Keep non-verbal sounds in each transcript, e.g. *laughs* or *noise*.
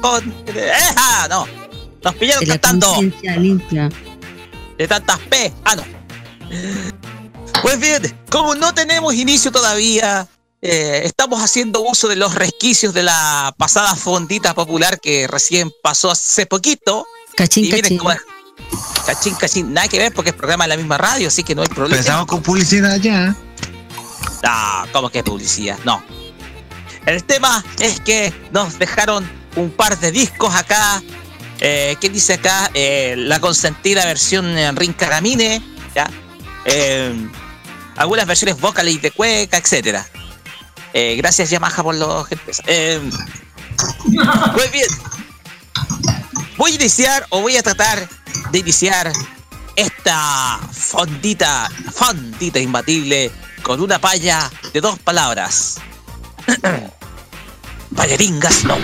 Con. ¡Eja! No. Nos pillaron cantando. De tantas P. Ah, no. Pues bien, como no tenemos inicio todavía, eh, estamos haciendo uso de los resquicios de la pasada fondita popular que recién pasó hace poquito. Cachín, cachín. cachín, cachín. Nada que ver porque es programa de la misma radio, así que no hay problema. Pensamos con publicidad ya. Ah, ¿cómo que publicidad? No. El tema es que nos dejaron un par de discos acá. Eh, ¿Qué dice acá? Eh, la consentida versión en Rincaramine, ¿ya? Eh, algunas versiones vocales de cueca, etcétera. Eh, gracias Yamaha por los muy bien. Voy a iniciar o voy a tratar de iniciar esta fondita, fondita imbatible con una palla de dos palabras. *clears throat* Balleringas no.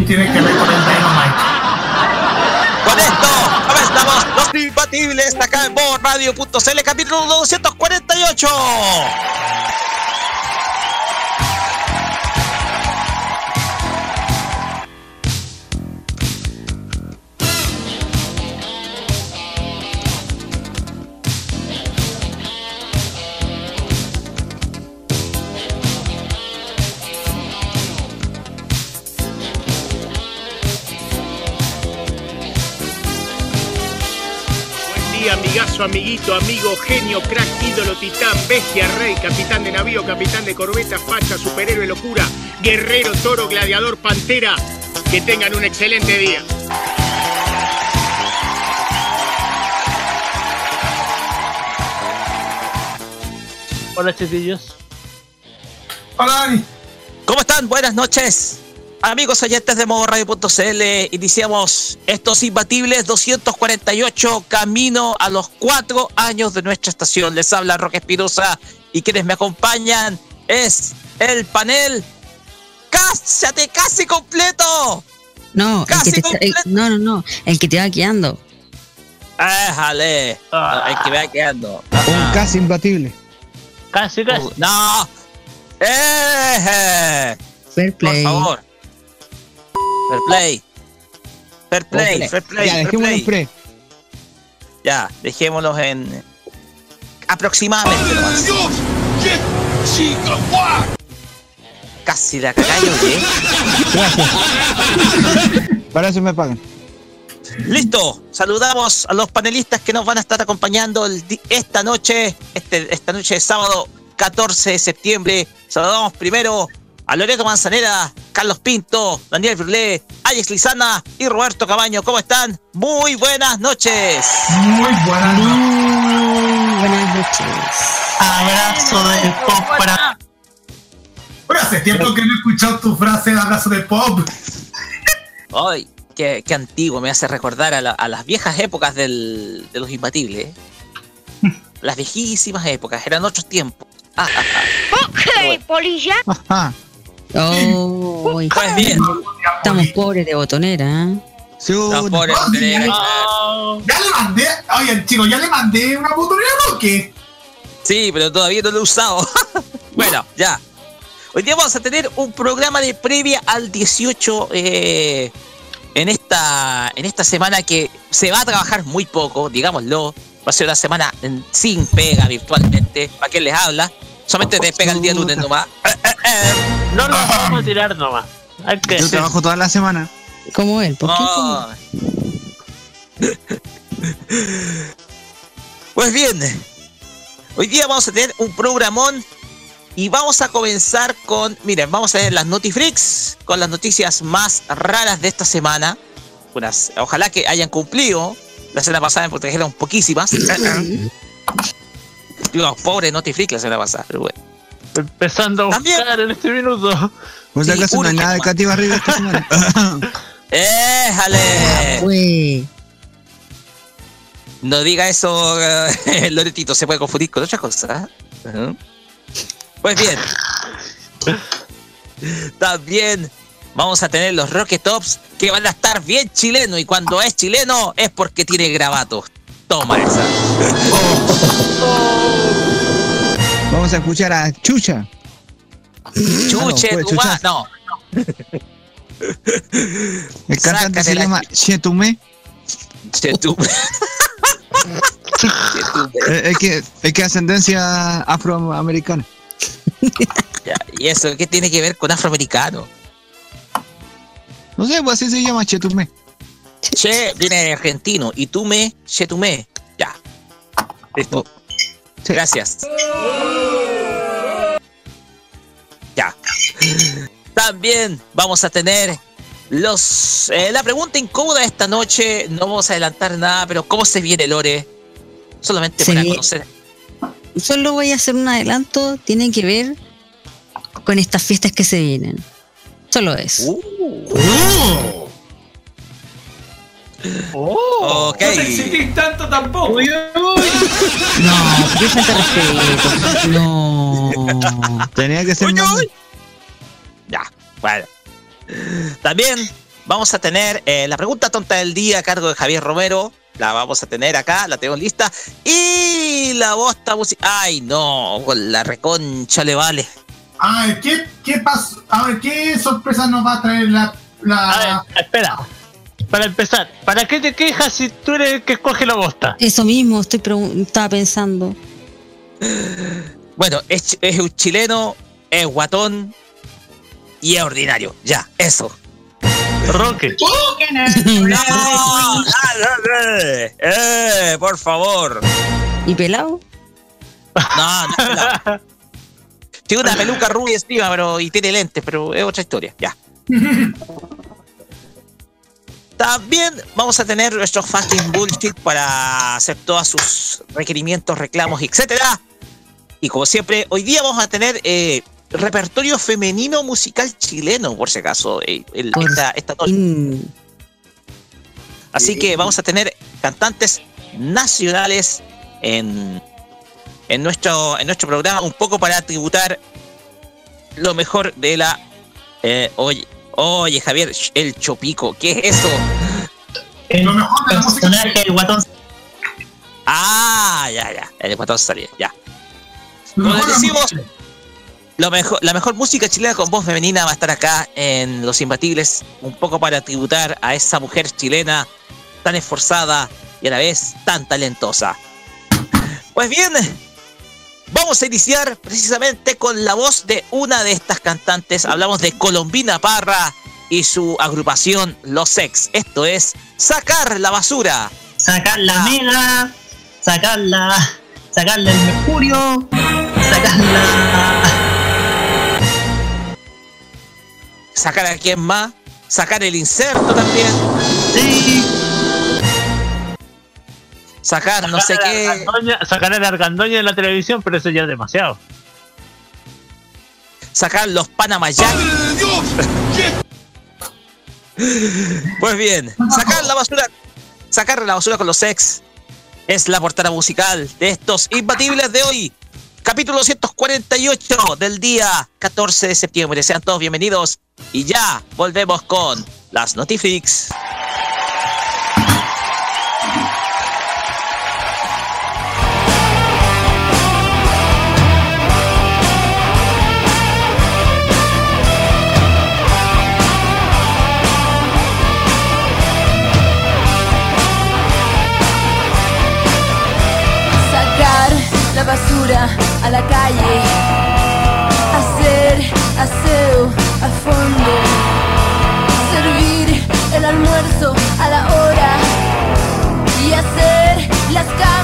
Y tiene que ver con el Dynamite. Con esto comenzamos los imbatibles acá en Radio.cl capítulo 248. Amiguito, amigo, genio, crack, ídolo, titán, bestia, rey, capitán de navío, capitán de corbeta, facha, superhéroe, locura, guerrero, toro, gladiador, pantera. Que tengan un excelente día. Hola, chiquillos. Hola, ¿Cómo están? Buenas noches. Amigos oyentes de modoradio.cl, iniciamos estos imbatibles 248 camino a los cuatro años de nuestra estación. Les habla Roque Espirosa y quienes me acompañan es el panel ¡Cállate! ¡Casi completo! No, el que te no, no, no, el que te va quedando. Déjale, el que me va quedando. Un casi imbatible. Casi, casi. Uh, no. Eh, Fair play. Por favor. Fair play. Fair play, fair play. Ya, dejémoslo en pre. Ya, dejémoslos en. Aproximadamente. nomás. Dios! ¡Qué chica Casi la cagallo, ¿eh? Para eso me pagan. Listo, saludamos a los panelistas que nos van a estar acompañando el esta noche, este, esta noche de sábado 14 de septiembre. Saludamos primero a Loreto Manzanera, Carlos Pinto, Daniel Brulé, Alex Lizana y Roberto Cabaño. ¿Cómo están? Muy buenas noches. Muy buenas noches. Muy buenas noches. Abrazo del pop para. Pero hace tiempo que no he escuchado tu frase de abrazo de pop. Ay, qué, qué antiguo, me hace recordar a, la- a las viejas épocas del- de los imbatibles. ¿eh? Las viejísimas épocas, eran otros tiempos. Ah, ah, ah. Ok, polilla. Ajá. Oh, Pues bien, estamos pobres de botonera. ¿eh? Sí, una. pobres no, tener- sí, Ya le mandé, oye chicos, ya le mandé una oportunidad o qué? Sí, pero todavía no lo he usado. *laughs* bueno, ya. Hoy día vamos a tener un programa de previa al 18 eh, en, esta, en esta semana que se va a trabajar muy poco, digámoslo. Va a ser una semana en- sin pega virtualmente. ¿Para qué les habla? Solamente te pega el día lunes nomás. No nos vamos a tirar nomás. Hay que Yo trabajo toda la semana. Como él, ¿por qué? Oh. *laughs* Pues bien, hoy día vamos a tener un programón y vamos a comenzar con, miren, vamos a ver las Notifreaks, con las noticias más raras de esta semana. Unas, ojalá que hayan cumplido. La semana pasada me trajeron poquísimas. Digo, pobre Notifreak la semana pasada, pero bueno. Empezando a También. buscar en este minuto. Si Sí, acaso no hay nada de. Katy Barriga esta semana. *laughs* ¡Éjale! Güey. No diga eso, eh, *laughs* Loretito, se puede confundir con otras cosas. Ujú. Pues bien. *laughs* También vamos a tener los Rocket Tops que van a estar bien chilenos y cuando es chileno es porque tiene gravatos. Toma esa. Vamos a escuchar a Chucha. Chuche, ma- chucha. No, El cantante se llama Chetumé. che, tú. Che, tú. *laughs* Eh, Es que es que ascendencia afroamericana. ¿Y eso qué tiene que ver con afroamericano? No sé, pues así se llama Chetumé. Che viene de argentino y tú me, che tú me. Ya. Listo. Sí. Gracias. Ya. También vamos a tener los eh, la pregunta incómoda de esta noche. No vamos a adelantar nada, pero ¿cómo se viene Lore? Solamente Se para conocer. Solo voy a hacer un adelanto. Tiene que ver con estas fiestas que se vienen. Solo eso. Uh, Oh. ok. No te exigís tanto tampoco. No, qué falta respeto. No. Tenía que ser Uy, más- uy. Ya, bueno. También vamos a tener eh, la pregunta tonta del día a cargo de Javier Romero. La vamos a tener acá, la tenemos lista. Y la bosta musical. Ay, no, con la reconcha le vale. A ver, ¿qué, qué pasó? A ver, ¿qué sorpresa nos va a traer la. la... A ver, espera. Para empezar, ¿para qué te quejas si tú eres el que escoge la bosta? Eso mismo estoy pregun- estaba pensando. Bueno, es, es un chileno, es guatón y es ordinario. Ya, eso. Roque. ¡No! *laughs* ¡Ah, eh, eh, por favor. ¿Y pelado? No, no, no. Tiene una peluca rubia encima, pero y tiene lentes, pero es otra historia. Ya. *laughs* También vamos a tener nuestro fucking bullshit para hacer todos sus requerimientos, reclamos, etcétera. Y como siempre, hoy día vamos a tener eh, repertorio femenino musical chileno, por si acaso, eh, el- esta, esta noche. Así que vamos a tener cantantes nacionales en, en, nuestro, en nuestro programa, un poco para tributar lo mejor de la. eh, oye, oye, Javier, el Chopico, ¿qué es eso? Lo mejor de personaje del guatón. Ah, ya, ya, el guatón salía, ya. Como les decimos. Lo mejor, la mejor música chilena con voz femenina va a estar acá en Los Imbatibles, un poco para tributar a esa mujer chilena tan esforzada y a la vez tan talentosa. Pues bien, vamos a iniciar precisamente con la voz de una de estas cantantes. Hablamos de Colombina Parra y su agrupación Los Sex. Esto es Sacar la Basura. sacar la mega, sacar la, sacarle el mercurio, sacar la, Sacar a quién más. Sacar el inserto también. sí, Sacar no sé qué. argandoña- Sacar a la argandoña en la televisión, pero eso ya es demasiado. sacar los Panama Jack. Pues bien, sacar la basura, sacar la basura con los ex es la portada musical de estos imbatibles de hoy. Capítulo 248 del día 14 de septiembre. Sean todos bienvenidos y ya volvemos con las Notiflix. La calle, hacer aseo a fondo, servir el almuerzo a la hora. Y hacer las camas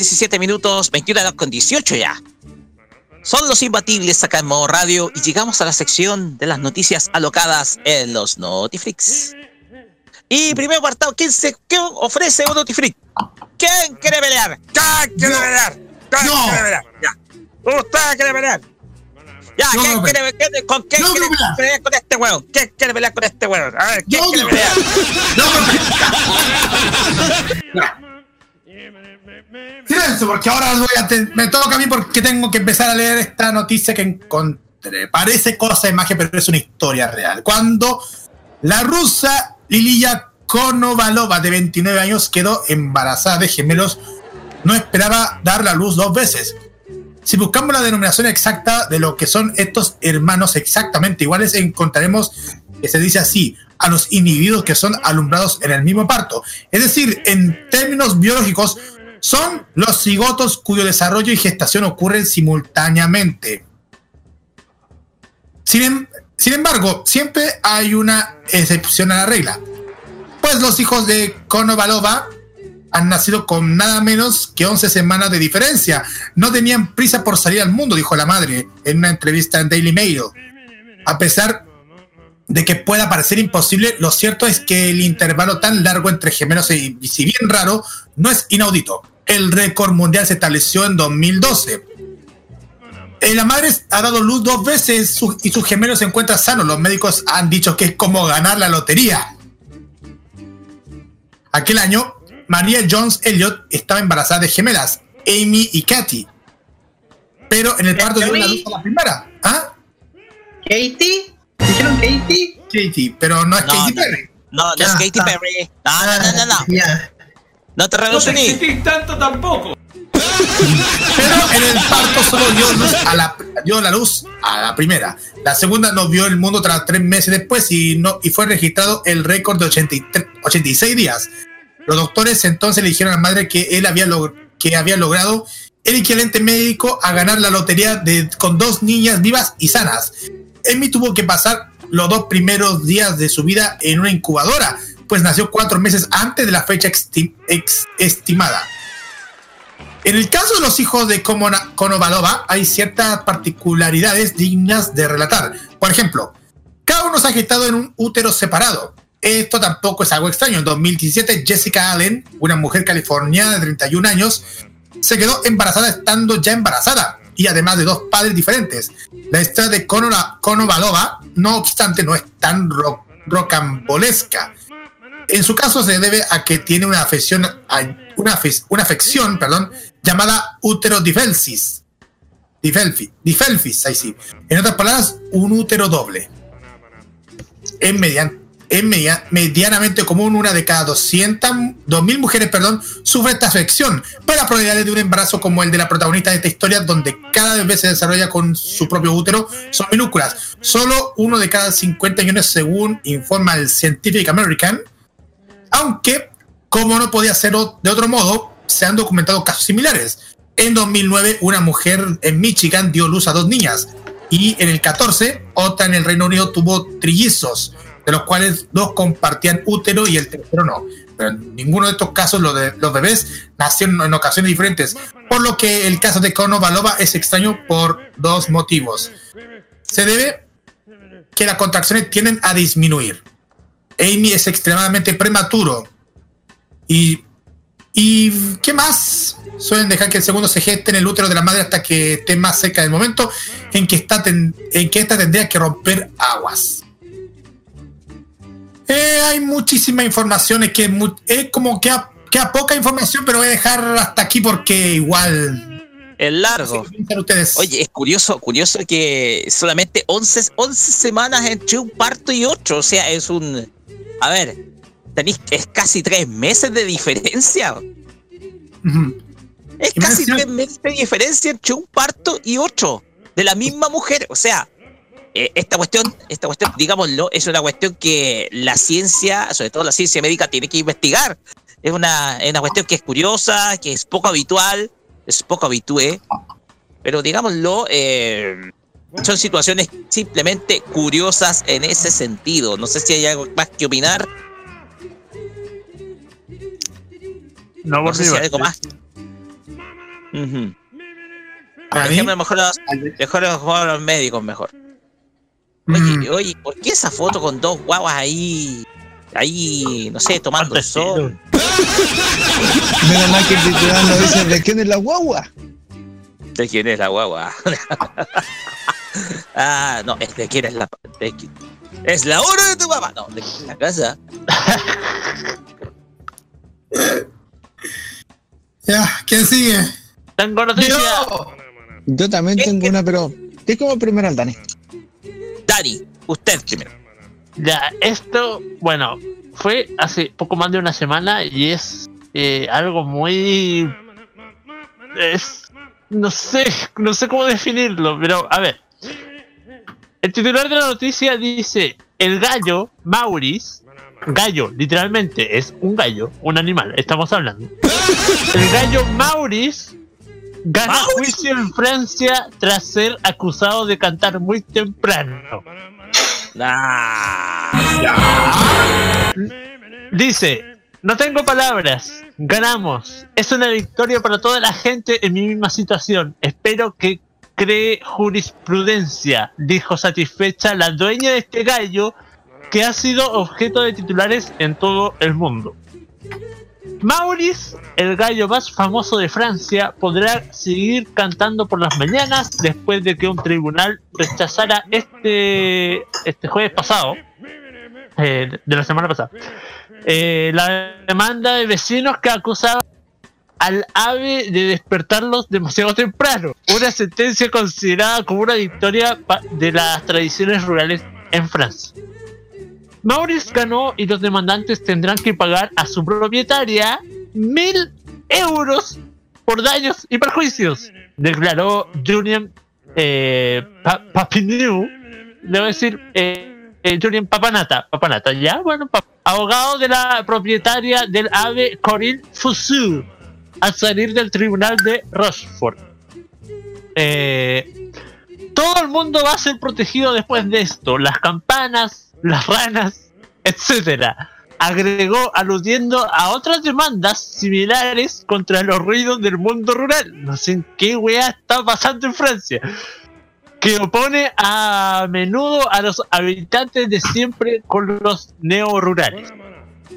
17 minutos, 21 horas con 18 ya. Son los imbatibles acá en modo radio y llegamos a la sección de las noticias alocadas en los Notiflix. Y primer apartado, ¿quién, se, ¿quién ofrece un Notiflix? ¿Quién quiere pelear? ¿Quién quiere pelear? ¿Quién Yo. quiere pelear? Ya. ¿Usted quiere pelear? Ya, Yo ¿quién quiere, quién- ¿con quién quiere pelear. pelear con este huevo? ¿Quién quiere pelear con este huevo? A ver, ¿quién quiere pelear? *laughs* Silencio, porque ahora voy a me toca a mí porque tengo que empezar a leer esta noticia que encontré. Parece cosa de magia, pero es una historia real. Cuando la rusa Liliya Konovalova, de 29 años, quedó embarazada de gemelos, no esperaba dar la luz dos veces. Si buscamos la denominación exacta de lo que son estos hermanos exactamente iguales, encontraremos que se dice así a los individuos que son alumbrados en el mismo parto. Es decir, en términos biológicos, son los cigotos cuyo desarrollo y gestación ocurren simultáneamente. Sin, em- sin embargo, siempre hay una excepción a la regla. Pues los hijos de Konovalova han nacido con nada menos que 11 semanas de diferencia. No tenían prisa por salir al mundo, dijo la madre en una entrevista en Daily Mail. A pesar de que pueda parecer imposible, lo cierto es que el intervalo tan largo entre gemelos, y si bien raro, no es inaudito. El récord mundial se estableció en 2012. Eh, la madre ha dado luz dos veces su- y sus gemelos se encuentran sanos. Los médicos han dicho que es como ganar la lotería. Aquel año, María Jones Elliot estaba embarazada de gemelas, Amy y Katy. Pero en el parto dio la luz a la primera. ¿Ah? ¿Katie? ¿Dijeron Katie? Katy, pero no es No, Katy no. Perry. No, no es Katy. Perry. No, no, no, no, no. No te No te revoluciones. exigís tanto tampoco. Pero en el parto solo dio, luz a la, dio la luz a la primera. La segunda no vio el mundo tras tres meses después y, no, y fue registrado el récord de 83 86 días. Los doctores entonces le dijeron a la madre que él había, log- que había logrado el equivalente médico a ganar la lotería de, con dos niñas vivas y sanas. Amy tuvo que pasar los dos primeros días de su vida en una incubadora, pues nació cuatro meses antes de la fecha estimada. En el caso de los hijos de Konovalova, hay ciertas particularidades dignas de relatar. Por ejemplo, cada uno se ha gestado en un útero separado. Esto tampoco es algo extraño. En 2017, Jessica Allen, una mujer californiana de 31 años, se quedó embarazada estando ya embarazada y además de dos padres diferentes. La historia de Konovalova, no obstante, no es tan ro- rocambolesca. En su caso se debe a que tiene una afección, una, afe- una afección, perdón, llamada útero difelsis. Difelfi, difelfis, ahí sí. En otras palabras, un útero doble. Es, median- es media- medianamente común, una de cada 200, 2.000 mujeres, perdón, sufre esta afección, pero las probabilidades de un embarazo como el de la protagonista de esta historia, donde cada bebé se desarrolla con su propio útero, son minúsculas. Solo uno de cada 50 millones, según informa el Scientific American, aunque, como no podía ser de otro modo, se han documentado casos similares. En 2009, una mujer en Michigan dio luz a dos niñas y en el 14, otra en el Reino Unido tuvo trillizos, de los cuales dos compartían útero y el tercero no. Pero en ninguno de estos casos los, de, los bebés nacieron en ocasiones diferentes, por lo que el caso de Konovalova es extraño por dos motivos. Se debe que las contracciones tienden a disminuir. Amy es extremadamente prematuro. Y, y ¿qué más? Suelen dejar que el segundo se geste en el útero de la madre hasta que esté más cerca del momento en que, está ten- en que esta tendría que romper aguas. Eh, hay muchísima información, es que es como que a, que a poca información, pero voy a dejar hasta aquí porque igual. Es largo. Oye, es curioso, curioso que solamente 11, 11 semanas entre un parto y otro. O sea, es un. A ver, tenéis es casi tres meses de diferencia. Es casi tres meses de diferencia entre un parto y otro. De la misma mujer. O sea, eh, esta cuestión, esta cuestión, digámoslo, es una cuestión que la ciencia, sobre todo la ciencia médica, tiene que investigar. Es una, es una cuestión que es curiosa, que es poco habitual, es poco habitué, pero digámoslo, eh, son situaciones simplemente curiosas en ese sentido. No sé si hay algo más que opinar. No, No sé si hay algo más. Ujú. Dejemos mejor a los, mejor los médicos mejor. Oye, oye, ¿por qué esa foto con dos guaguas ahí, ahí, no sé, tomando el sol? *laughs* Menos mal que el titular no dice de quién es la guagua. ¿De quién es la guagua? *laughs* ah, no, es de quién es la... de es la hora de tu mamá. No, de quién es la casa. *laughs* Ya, ¿quién sigue? Tengo noticia. Yo también tengo una, pero. ¿Qué como primero al Dani? Dani, usted primero. Ya, esto, bueno, fue hace poco más de una semana y es eh, algo muy... Es... No sé, no sé cómo definirlo, pero a ver. El titular de la noticia dice, el gallo, Maurice, gallo, literalmente es un gallo, un animal, estamos hablando. El gallo Maurice gana juicio en Francia tras ser acusado de cantar muy temprano. Dice, no tengo palabras, ganamos. Es una victoria para toda la gente en mi misma situación. Espero que cree jurisprudencia, dijo satisfecha la dueña de este gallo que ha sido objeto de titulares en todo el mundo. Maurice, el gallo más famoso de Francia, podrá seguir cantando por las mañanas después de que un tribunal rechazara este, este jueves pasado, eh, de la semana pasada, eh, la demanda de vecinos que acusaban al ave de despertarlos demasiado temprano. Una sentencia considerada como una victoria de las tradiciones rurales en Francia. Maurice ganó y los demandantes tendrán que pagar a su propietaria mil euros por daños y perjuicios, declaró Julian eh, Pa- Papineau, debo decir eh, eh, Julian Papanata, Papanata, ya, bueno, pa- abogado de la propietaria del ave Corinne Fusou, al salir del tribunal de Rochefort. Eh, todo el mundo va a ser protegido después de esto, las campanas, las ranas, etcétera. Agregó aludiendo a otras demandas similares contra los ruidos del mundo rural. No sé qué weá está pasando en Francia. Que opone a menudo a los habitantes de siempre con los neo-rurales.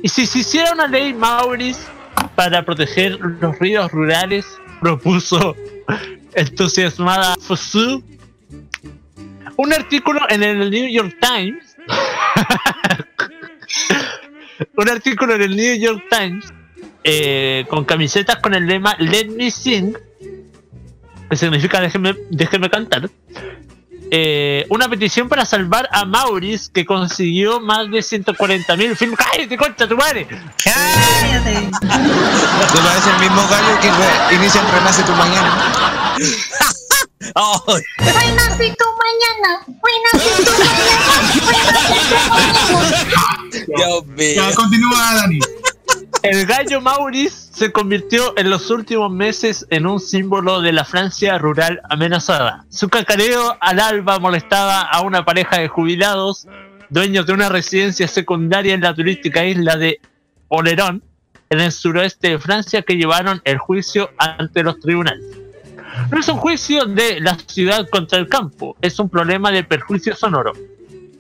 Y si se hiciera una ley Maurice para proteger los ruidos rurales, propuso entusiasmada Fusu un artículo en el New York Times. Un artículo en el New York Times eh, con camisetas con el lema Let Me Sing, que significa déjeme, déjeme cantar. Eh, una petición para salvar a Maurice que consiguió más de 140 mil firmas. ¡Cállate, concha tu madre! ¡Cállate! Te parece el mismo gallo que inicia el Renace tu mañana. *laughs* Oh, Buenas y tu mañana. Buenas y tu mañana. Ya, continúa, Dani. El gallo Maurice se convirtió en los últimos meses en un símbolo de la Francia rural amenazada. Su cacareo al alba molestaba a una pareja de jubilados, dueños de una residencia secundaria en la turística isla de Olerón, en el suroeste de Francia, que llevaron el juicio ante los tribunales. No es un juicio de la ciudad contra el campo, es un problema de perjuicio sonoro.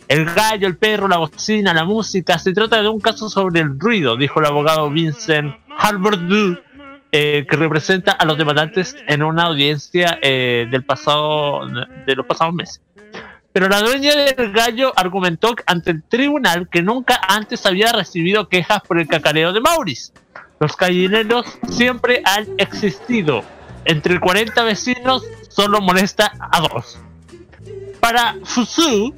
El gallo, el perro, la bocina, la música, se trata de un caso sobre el ruido, dijo el abogado Vincent Harbour eh, que representa a los demandantes en una audiencia eh, del pasado, de los pasados meses. Pero la dueña del gallo argumentó ante el tribunal que nunca antes había recibido quejas por el cacareo de Maurice. Los gallineros siempre han existido. Entre 40 vecinos solo molesta a dos. Para Fusu,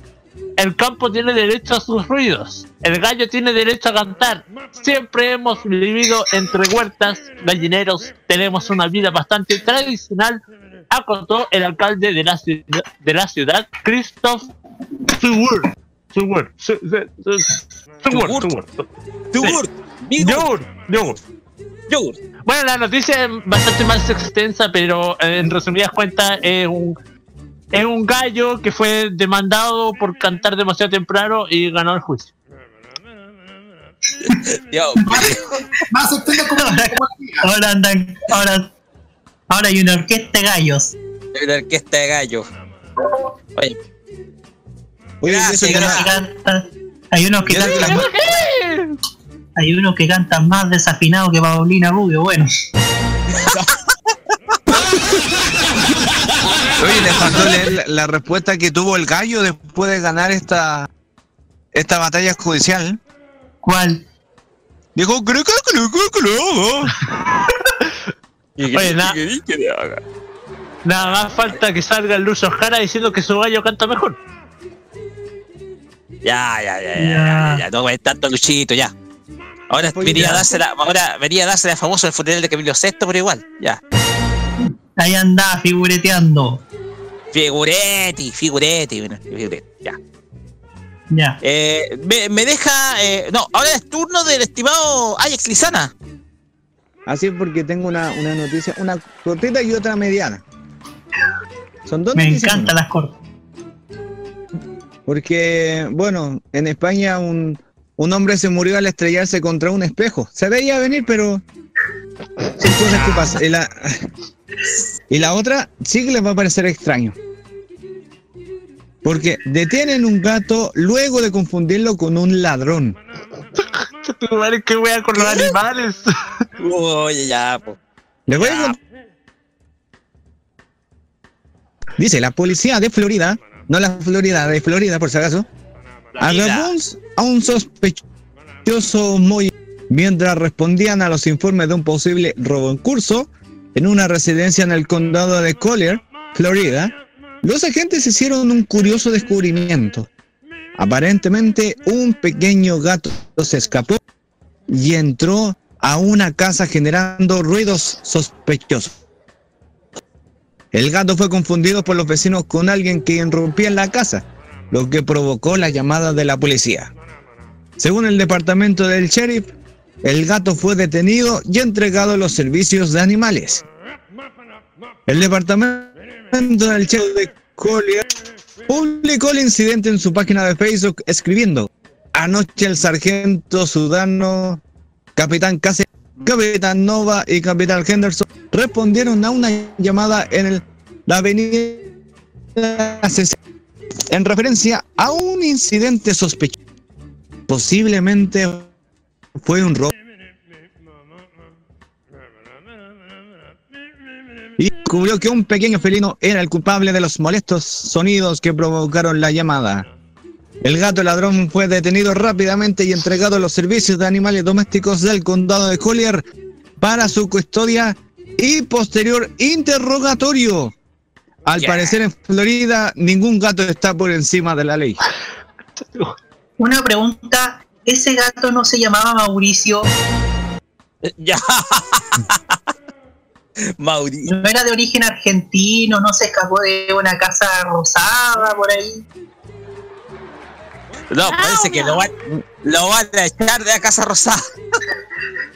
el campo tiene derecho a sus ruidos. El gallo tiene derecho a cantar. Siempre hemos vivido entre huertas, gallineros. Tenemos una vida bastante tradicional, acotó el alcalde de la ciudad, de la ciudad Christoph Zugur. Zugur. Zu- zu- zu- Bueno, la noticia es bastante más extensa, pero eh, en resumidas cuentas es un es un gallo que fue demandado por cantar demasiado temprano y ganó el juicio. *laughs* Más como Ahora andan, ahora, ahora hay una orquesta de gallos. Hay una orquesta de gallo. Oye, Oye, Gracias, Hay unos no- que cantan, hay unos que cantan, más desafinado que Paulina Rubio, bueno. Oye, le faltó leer la, la respuesta que tuvo el gallo después de ganar esta esta batalla judicial. ¿Cuál? Dijo, creo que creo que creo. *laughs* Oye, na- nada más falta que salga el Lucio Jara diciendo que su gallo canta mejor. Ya, ya, ya, ya, ya, ya, no me tanto luchito, ya. Ahora venía a dársela, ahora venía a dársela famoso el funeral de Camilo VI, pero igual, ya. Ahí anda figureteando. Figuretti, figuretti, bueno, figuretti, ya. Ya. Eh, me, me deja, eh, no, ahora es turno del estimado Ajax Lizana. Así es porque tengo una, una noticia, una cortita y otra mediana. Son dos Me noticias. encantan las cortas. Porque, bueno, en España un, un hombre se murió al estrellarse contra un espejo. Se veía venir, pero son cosas que pasan. Y la, y la otra sí que les va a parecer extraño. Porque detienen un gato luego de confundirlo con un ladrón. *laughs* ¿Qué wea con los animales? Oye, ya, po. Les voy a contar. Dice, la policía de Florida, no la Florida, de Florida por si acaso, a un sospechoso muy mientras respondían a los informes de un posible robo en curso en una residencia en el condado de Collier, Florida. Los agentes hicieron un curioso descubrimiento. Aparentemente un pequeño gato se escapó y entró a una casa generando ruidos sospechosos. El gato fue confundido por los vecinos con alguien que irrumpía en la casa, lo que provocó la llamada de la policía. Según el departamento del sheriff, el gato fue detenido y entregado a los servicios de animales. El departamento del sheriff de Collier publicó el incidente en su página de Facebook escribiendo: Anoche el sargento sudano, capitán Case, capitán Nova y capitán Henderson respondieron a una llamada en la avenida en referencia a un incidente sospechoso. Posiblemente fue un robo. Y descubrió que un pequeño felino era el culpable de los molestos sonidos que provocaron la llamada. El gato ladrón fue detenido rápidamente y entregado a los servicios de animales domésticos del condado de Collier para su custodia y posterior interrogatorio. Al parecer en Florida ningún gato está por encima de la ley. *laughs* Una pregunta, ¿ese gato no se llamaba Mauricio? Ya. *laughs* Mauricio. ¿No era de origen argentino? ¿No se escapó de una casa rosada por ahí? No, parece que lo van, lo van a echar de la Casa Rosada.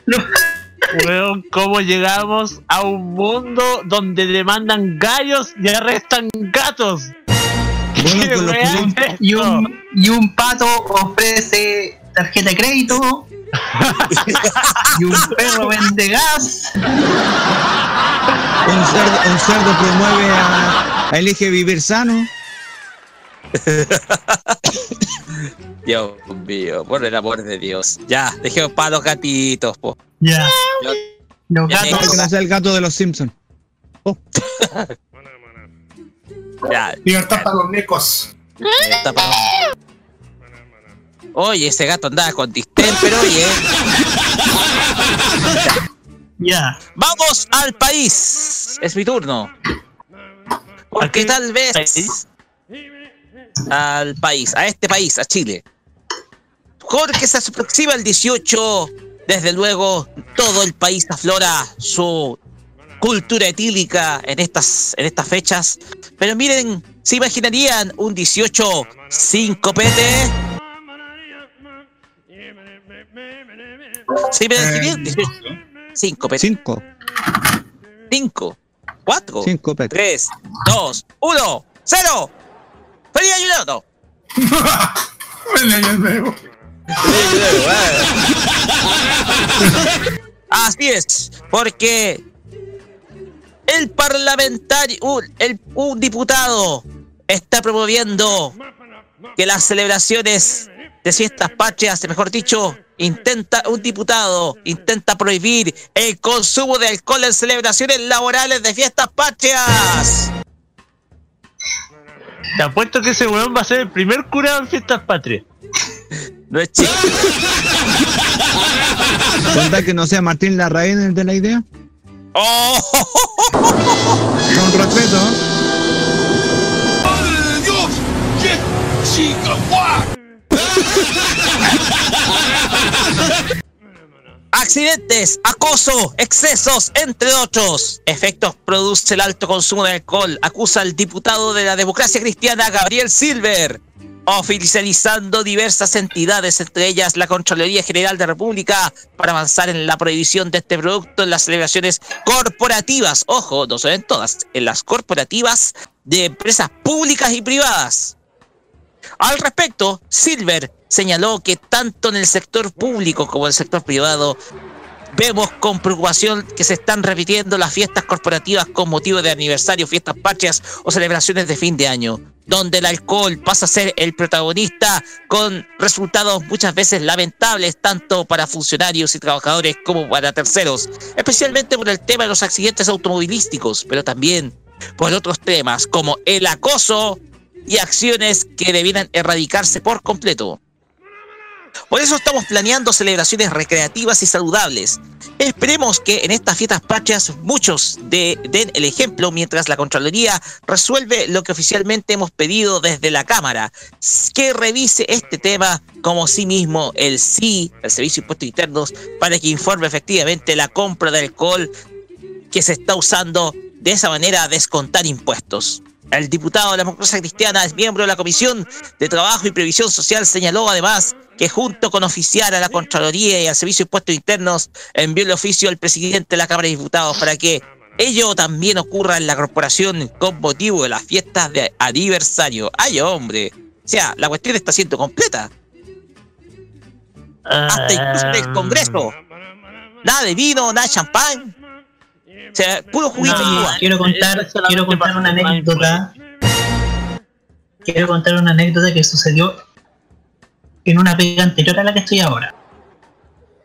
*laughs* Weón, ¿cómo llegamos a un mundo donde le mandan gallos y arrestan gatos? Bueno, ¿Qué con los es Y un, y un pato ofrece tarjeta de crédito. *laughs* y un perro vende gas. Un cerdo, un cerdo promueve a, a elige vivir sano. *laughs* Dios mío, por el amor de Dios. Ya, dejemos para los gatitos, po. Ya. Yo- Los gatos. Para que no sea el gato de los Simpsons. *laughs* ya, Libertad para los necos. Oye, ese gato andaba con distemper, oye. *laughs* Ya. Vamos al país. Es mi turno. Porque tal vez al país, a este país, a Chile. Jorge se aproxima el 18. Desde luego, todo el país aflora su cultura etílica en estas, en estas fechas. Pero miren, ¿se imaginarían un 18 sin copete? ¿Se imaginarían? 18 sin copete? Cinco. 5, 4, Cinco petas. 3, 2, 1, 0. ¡Feliz año nuevo! *laughs* Feliz año nuevo. *laughs* Así es, porque el parlamentario, un, el- un diputado está promoviendo que las celebraciones de fiestas patrias, mejor dicho, intenta, un diputado intenta prohibir el consumo de alcohol en celebraciones laborales de fiestas patrias. Te apuesto que ese weón va a ser el primer curado en fiestas patrias. No es chiste. Con tal que no sea Martín Larraín el de la idea. ¡Oh! Con respeto. ¡Madre de Dios! ¡Qué chica guau! Accidentes, acoso, excesos, entre otros. Efectos produce el alto consumo de alcohol, acusa el diputado de la democracia cristiana Gabriel Silver, oficializando diversas entidades, entre ellas la Contraloría General de República, para avanzar en la prohibición de este producto en las celebraciones corporativas. Ojo, no se ven todas, en las corporativas de empresas públicas y privadas. Al respecto, Silver señaló que tanto en el sector público como en el sector privado vemos con preocupación que se están repitiendo las fiestas corporativas con motivo de aniversario, fiestas patrias o celebraciones de fin de año, donde el alcohol pasa a ser el protagonista con resultados muchas veces lamentables tanto para funcionarios y trabajadores como para terceros, especialmente por el tema de los accidentes automovilísticos, pero también por otros temas como el acoso y acciones que debieran erradicarse por completo. Por eso estamos planeando celebraciones recreativas y saludables. Esperemos que en estas fiestas patrias muchos de- den el ejemplo mientras la Contraloría resuelve lo que oficialmente hemos pedido desde la Cámara, que revise este tema como sí mismo el sí, el Servicio de Impuestos Internos, para que informe efectivamente la compra de alcohol que se está usando de esa manera a descontar impuestos. El diputado de la democracia cristiana es miembro de la Comisión de Trabajo y Previsión Social. Señaló además que junto con oficiar a la Contraloría y al Servicio de Impuestos Internos envió el oficio al presidente de la Cámara de Diputados para que Ello también ocurra en la corporación con motivo de las fiestas de aniversario. ¡Ay, hombre! O sea, la cuestión está siendo completa. Hasta incluso en el Congreso. Nada de vino, nada de champán. O sea, puro juguito No, quiero contar, quiero contar una anécdota. Quiero contar una anécdota que sucedió en una pega anterior a la que estoy ahora.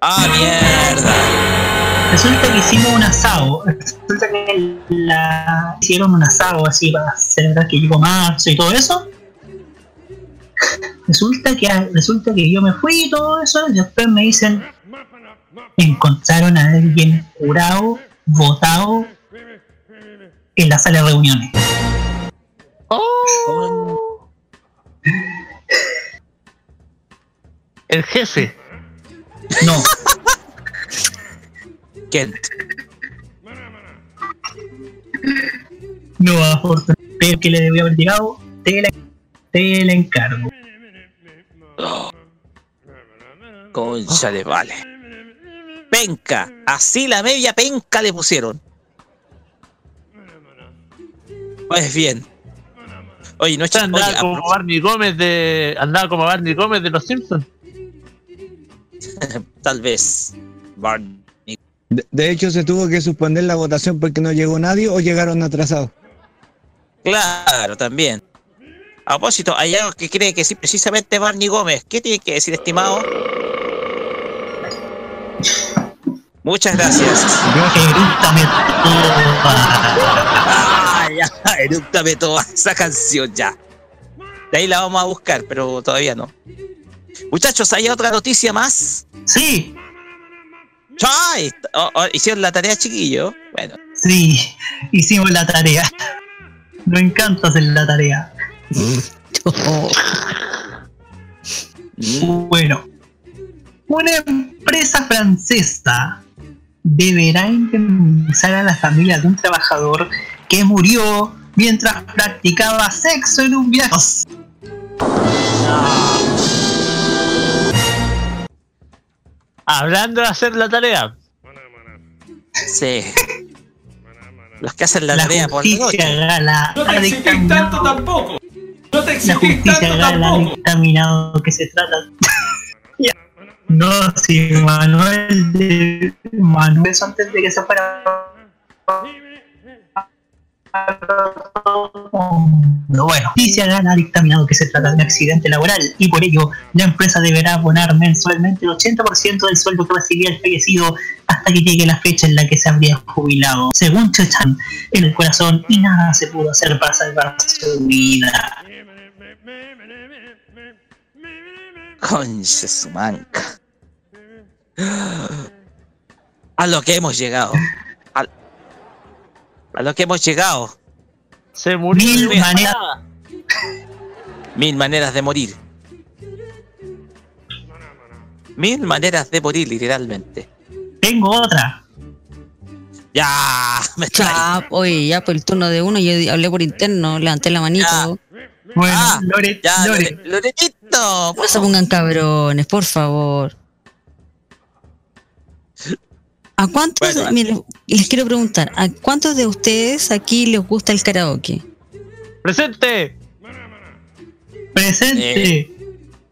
¡Ah, mierda! Resulta que hicimos un asado. Resulta que la... hicieron un asado así para celebrar que llegó marzo y todo eso. Resulta que, resulta que yo me fui y todo eso. Y después me dicen: encontraron a alguien curado, votado en la sala de reuniones. El jefe. No. Kent. No, afortunadamente, pero que le debió haber llegado, te la, te la encargo. Concha de vale. Penca. Así la media penca le pusieron. Pues bien. Oye, no es chiste. Andaba como Barney Gómez de. Andaba como Barney Gómez de los Simpsons. *laughs* Tal vez. Barney. De, de hecho, se tuvo que suspender la votación porque no llegó nadie o llegaron atrasados. Claro, también. A propósito, hay algo que cree que sí, precisamente Barney Gómez. ¿Qué tiene que decir, estimado? Muchas gracias. Ah, ya, erúctame toda esa canción ya. De ahí la vamos a buscar, pero todavía no. Muchachos, ¿hay otra noticia más? Sí. ¡Ay! Oh, oh, ¿Hicieron la tarea, chiquillo? Bueno. Sí, hicimos la tarea. Me encanta hacer la tarea. Bueno, una empresa francesa deberá indemnizar a la familia de un trabajador que murió mientras practicaba sexo en un viaje. Hablando de hacer la tarea. Sí. Los que hacen la, La tarea por noche. gala No te exigís tanto tampoco. No te exigís tanto gala tampoco. que se trata. *laughs* No, si Manuel de Manuel antes de que se fuera. No, bueno, justicia gala ha dictaminado que se trata de un accidente laboral y por ello la empresa deberá abonar mensualmente el 80% del sueldo que recibía el fallecido hasta que llegue la fecha en la que se habría jubilado. Según Chechan, en el corazón y nada se pudo hacer para salvar su vida. Concha su manca. A lo que hemos llegado. A, a lo que hemos llegado. Se murió Mil de maneras-. Mil maneras de morir. Mil maneras de morir, literalmente. Tengo otra. Ya, me está. Ya, oye, ya por el turno de uno, yo di- hablé por interno, levanté la manito. Bueno, Ah, Lore, Ya, Lore, Lore- Loretito. No se pongan cabrones, por favor. ¿A cuántos, Bueno, mire, les quiero preguntar, ¿a cuántos de ustedes aquí les gusta el karaoke? ¡Presente! presente. Eh,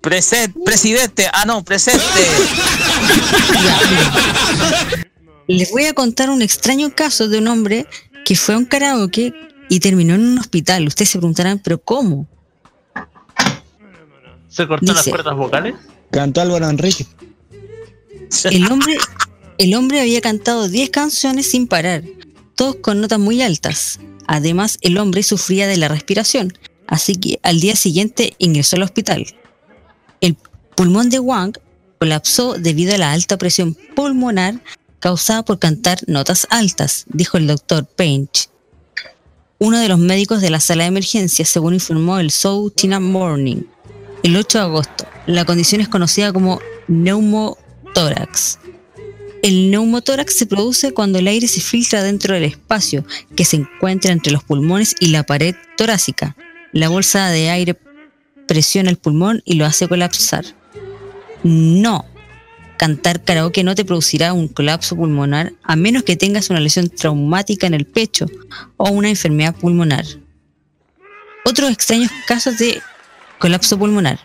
Presente, presidente. Ah, no, presente. *laughs* Les voy a contar un extraño caso de un hombre que fue a un karaoke y terminó en un hospital. Ustedes se preguntarán, ¿pero cómo? ¿Se cortó las cuerdas vocales? Cantó Álvaro Enrique. El hombre, el hombre había cantado 10 canciones sin parar, todos con notas muy altas. Además, el hombre sufría de la respiración, así que al día siguiente ingresó al hospital. El pulmón de Wang colapsó debido a la alta presión pulmonar causada por cantar notas altas, dijo el doctor Painch, uno de los médicos de la sala de emergencia, según informó el South China Morning. El 8 de agosto, la condición es conocida como neumotórax. El neumotórax se produce cuando el aire se filtra dentro del espacio que se encuentra entre los pulmones y la pared torácica. La bolsa de aire presiona el pulmón y lo hace colapsar. No cantar karaoke no te producirá un colapso pulmonar a menos que tengas una lesión traumática en el pecho o una enfermedad pulmonar. Otros extraños casos de colapso pulmonar.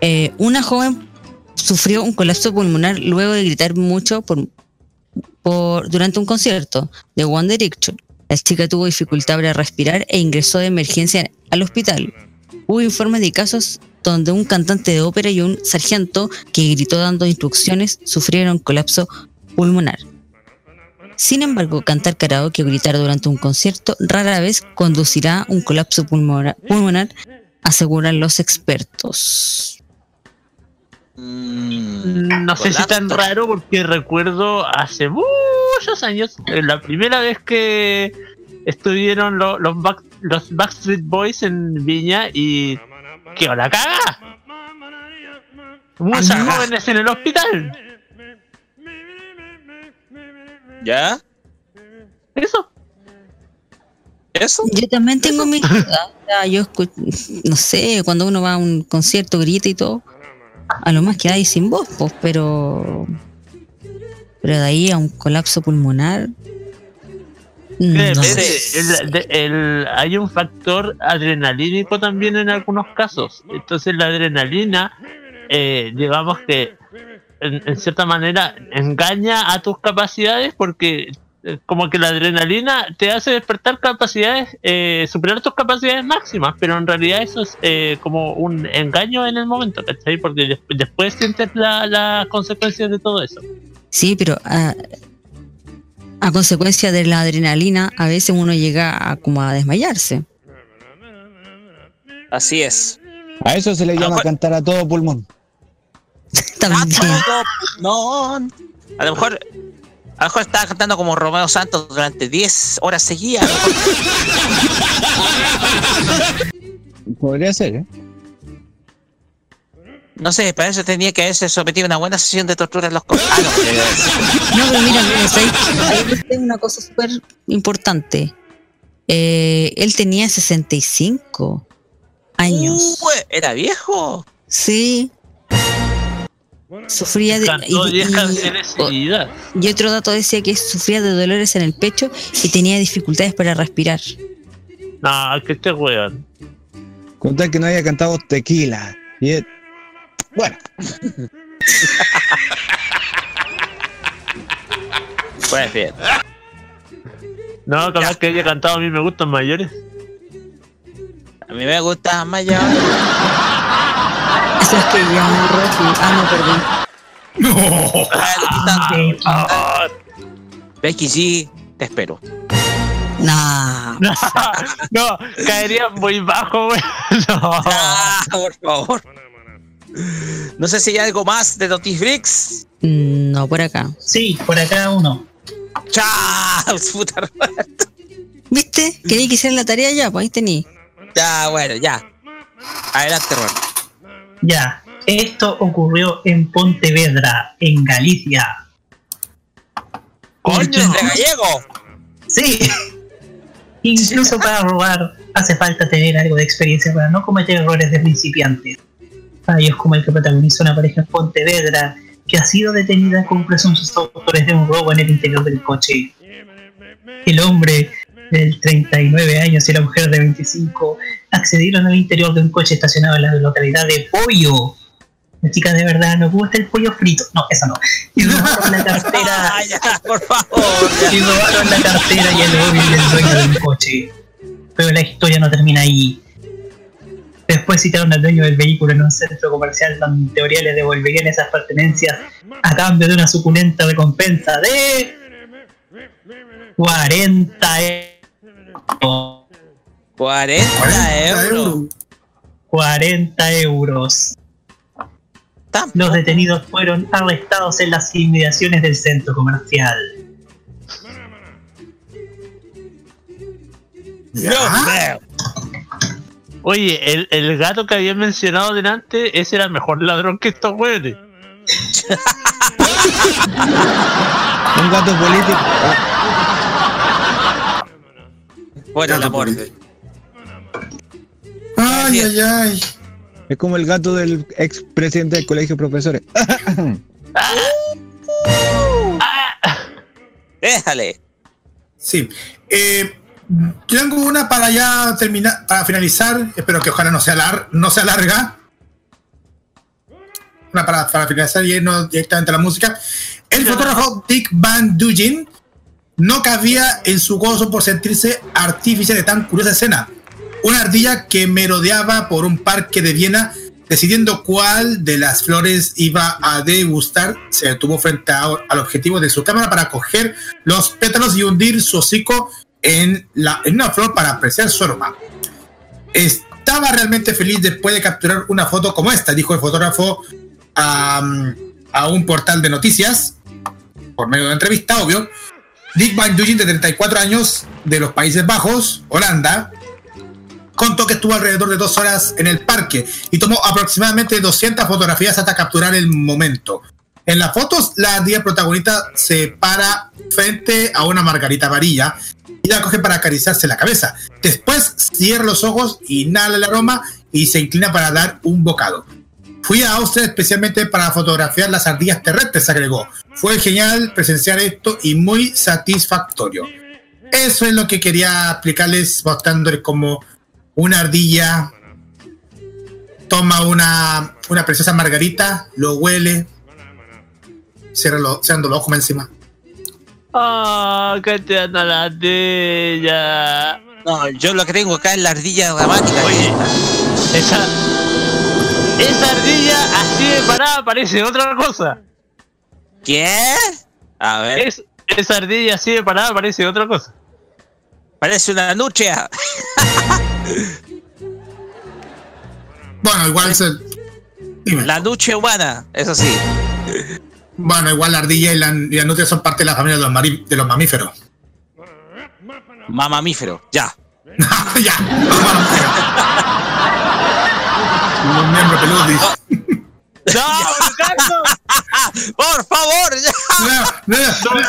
Eh, una joven sufrió un colapso pulmonar luego de gritar mucho por, durante un concierto de One Direction. La chica tuvo dificultad para respirar e ingresó de emergencia al hospital. Hubo informes de casos donde un cantante de ópera y un sargento que gritó dando instrucciones sufrieron colapso pulmonar. Sin embargo, cantar karaoke o gritar durante un concierto rara vez conducirá a un colapso pulmona- pulmonar, aseguran los expertos. Mm, No sé si tan raro porque recuerdo hace muchos años, eh, la primera vez que estuvieron lo- los, Back- los Backstreet Boys en Viña y ¡qué la caga! Muchas jóvenes en el hospital. ¿Ya? Eso. ¿Eso? Yo también tengo. O sea, yo escu- no sé, cuando uno va a un concierto, grita y todo, a lo más queda ahí sin voz, pues, pero. Pero de ahí a un colapso pulmonar. Que no depende, sé. el- de- el- hay un factor adrenalínico también en algunos casos. Entonces la adrenalina, eh, digamos que en, en cierta manera engaña a tus capacidades porque eh, como que la adrenalina te hace despertar capacidades, eh, superar tus capacidades máximas, pero en realidad eso es eh, como un engaño en el momento, ¿cachai? Porque des- después sientes la- las consecuencias de todo eso. Sí, pero a, a consecuencia de la adrenalina, a veces uno llega a como a desmayarse. Así es. A eso se le llama cantar a todo pulmón. *laughs* También. No. A lo mejor. A lo mejor estaba cantando como Romeo Santos durante 10 horas seguidas. *laughs* Podría ser, ¿eh? No sé, para eso tenía que haberse sometido a una buena sesión de tortura en los Ah, no, *laughs* eh, No, pero mira, viste una cosa súper importante. Eh, él tenía 65 años. Uh, ¿Era viejo? Sí. Sufría de. Y- 10 y- y otro dato decía que sufría de dolores en el pecho y tenía dificultades para respirar. No, que este weón. Contar que no haya cantado tequila. Y es- Bueno, Pues bien. No, capaz que haya cantado a mí me gustan mayores. A mí me gusta más ya. Eso es que ya un. Ah, no, perdón. Ah, Becky G, te espero. Nah. No, *laughs* no, caería muy bajo, weón. *laughs* No. Ah, por favor. No sé si hay algo más de Dotis Bricks. No, por acá. Sí, por acá uno. ¡Chao! Puta. ¿Viste? Quería que hicieran la tarea ya, pues ahí tení. Ya, bueno, ya. Adelante, Roberto. Ya, esto ocurrió en Pontevedra, en Galicia. ¡Coño, de gallego! Sí. Incluso para robar hace falta tener algo de experiencia para no cometer errores de principiantes. Fallos como el que protagonizó una pareja en Pontevedra que ha sido detenida con presuntos autores de un robo en el interior del coche. El hombre de 39 años y la mujer de 25 accedieron al interior de un coche estacionado en la localidad de Pollo. La chica de verdad no gusta el pollo frito. No, eso no. Y robaron la *laughs* cartera. Ya, por favor. Y robaron la cartera y el móvil del dueño del coche. Pero la historia no termina ahí. Después citaron al dueño del vehículo en un centro comercial donde en teoría le devolverían esas pertenencias a cambio de una suculenta recompensa de 40 euros. 40 euros. 40 euros. Los detenidos fueron arrestados en las inmediaciones del centro comercial. Oye, el, el gato que había mencionado delante, ese era mejor ladrón que estos weones. *laughs* un gato político. Bueno, el amor. Ay, ay, ay. Es como el gato del ex presidente del colegio de profesores. *laughs* Déjale. Sí. Eh, yo tengo una para ya terminar, para finalizar. Espero que ojalá no sea, lar no sea larga. Una para, para finalizar y irnos directamente a la música. El fotógrafo Dick Van Dugin no cabía en su gozo por sentirse artífice de tan curiosa escena. Una ardilla que merodeaba por un parque de Viena decidiendo cuál de las flores iba a degustar, se detuvo frente a- al objetivo de su cámara para coger los pétalos y hundir su hocico en, una flor para apreciar su aroma. Estaba realmente feliz después de capturar una foto como esta, dijo el fotógrafo a, un portal de noticias, por medio de una entrevista, obvio. Dick Van Dugin, de 34 años, de los Países Bajos, Holanda, contó que estuvo alrededor de dos horas en el parque y tomó aproximadamente 200 fotografías hasta capturar el momento. En las fotos, la ardilla protagonista se para frente a una margarita amarilla y la coge para acariciarse la cabeza. Después cierra los ojos, inhala el aroma y se inclina para dar un bocado. Fui a Austria especialmente para fotografiar las ardillas terrestres, agregó. Fue genial presenciar esto y muy satisfactorio. Eso es lo que quería explicarles, mostrándoles cómo una ardilla toma una, una preciosa margarita, lo huele, cierra los, ojos encima. Ah, que te anda la ardilla. No, yo lo que tengo acá es la ardilla dramática. Oye, Esa. Esa ardilla así de parada parece otra cosa. ¿Qué? A ver. Es, esa ardilla así de parada parece otra cosa. Parece una nutria. Bueno, igual es el- La nutria humana, eso sí. Bueno, igual la ardilla y la, y la nutria son parte de la familia de los, mari- de los mamíferos. Mamamífero, ya. *laughs* ya, Los miembros peludos. dice. ¡No, Ricardo! ¡Por favor! ¡Ya! No, no,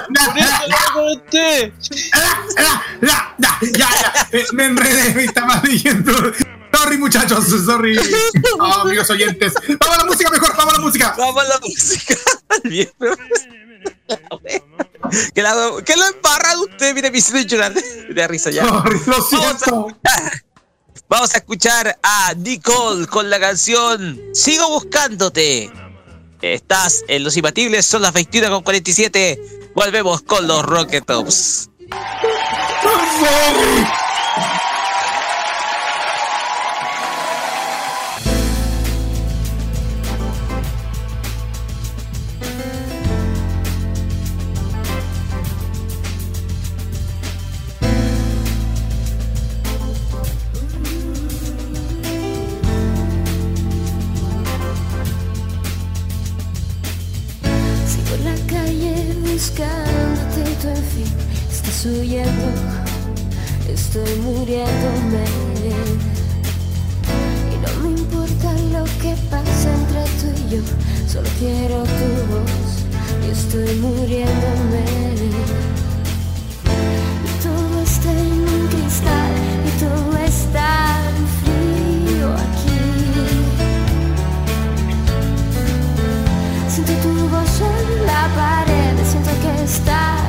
no, Ya, ya, ya, eh, me enredé, me estaba diciendo. Sorry, muchachos, sorry. *laughs* Oh, amigos oyentes. Vamos a la música mejor, vamos a la música. Vamos a la música. *laughs* Bien, pero- que, la, que lo embarrado usted, mire, me hicieron llorar de, risa ya. Sorry, lo Vamos a, siento. *laughs* vamos a escuchar a Nicole con la canción Sigo buscándote. Estás en Los Imbatibles, son las 21 con 47. Volvemos con los Rocket Tops. Buscándote y tú en fin estás huyendo. Estoy muriéndome. Y no me importa lo que pasa entre tú y yo. Solo quiero tu voz. Y estoy muriéndome. Y todo está en un cristal. Y todo es tan frío aquí. Siento tu voz en la pared, siento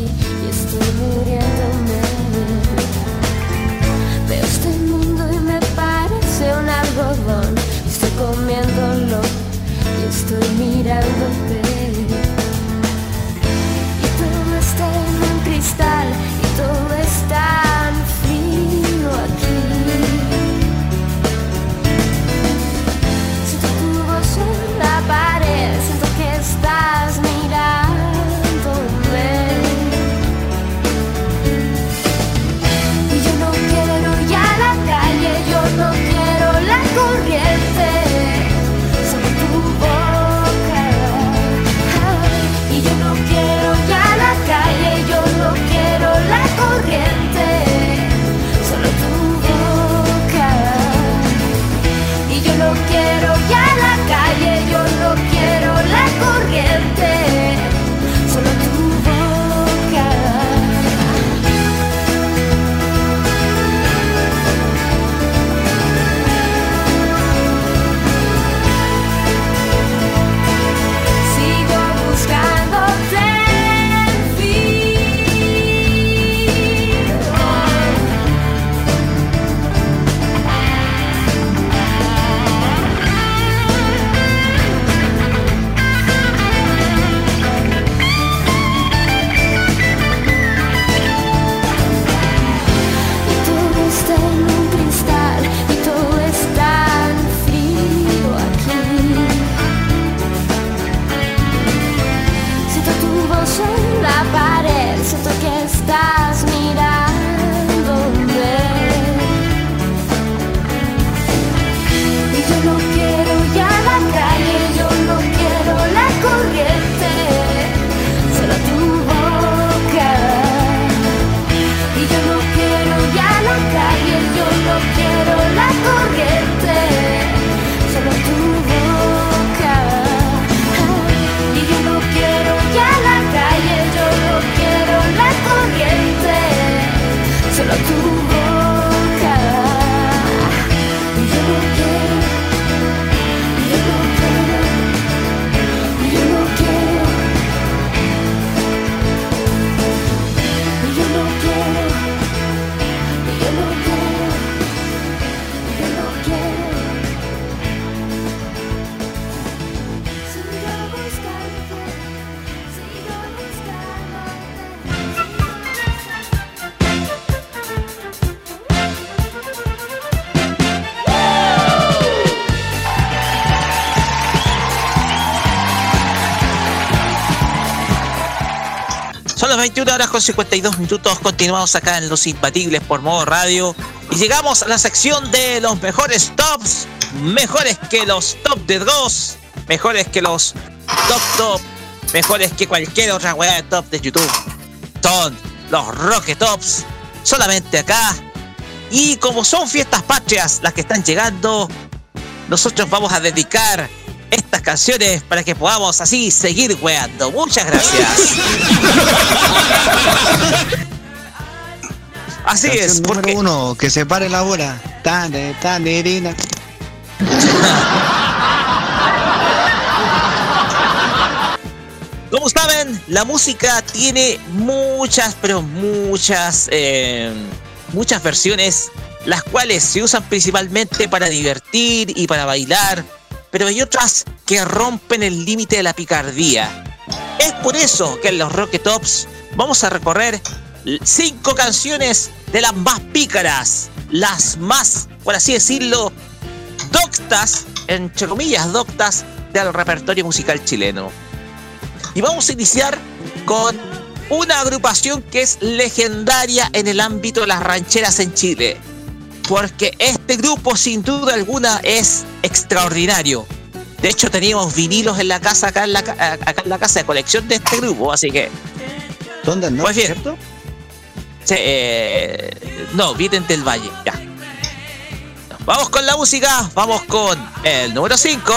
y estoy muriéndome. Veo este mundo y me parece un algodón. Y estoy comiéndolo y estoy mirándote. 21 horas con 52 minutos. Continuamos acá en Los Imbatibles por modo radio. Y llegamos a la sección de los mejores tops. Mejores que los top de Dross. Mejores que los top top. Mejores que cualquier otra weá de top de YouTube. Son los Rocket Tops. Solamente acá. Y como son fiestas patrias las que están llegando, nosotros vamos a dedicar estas canciones para que podamos así seguir weando. Muchas gracias. *laughs* Así Canción es, número porque uno, que se pare la hora. Tan, tan, irina. *laughs* como saben, la música tiene muchas, pero muchas, eh, muchas versiones, las cuales se usan principalmente para divertir y para bailar, pero hay otras que rompen el límite de la picardía. Es por eso que en los Rocket Tops vamos a recorrer cinco canciones de las más pícaras, las más, por así decirlo, doctas, entre comillas, doctas del repertorio musical chileno. Y vamos a iniciar con una agrupación que es legendaria en el ámbito de las rancheras en Chile. Porque este grupo sin duda alguna es extraordinario. De hecho teníamos vinilos en la casa, acá en la, ca- acá en la casa de colección de este grupo, así que... ¿Dónde no? Pues bien. ¿Cierto? Sí, eh, no, Vieten del Valle, ya. Vamos con la música, vamos con el número 5.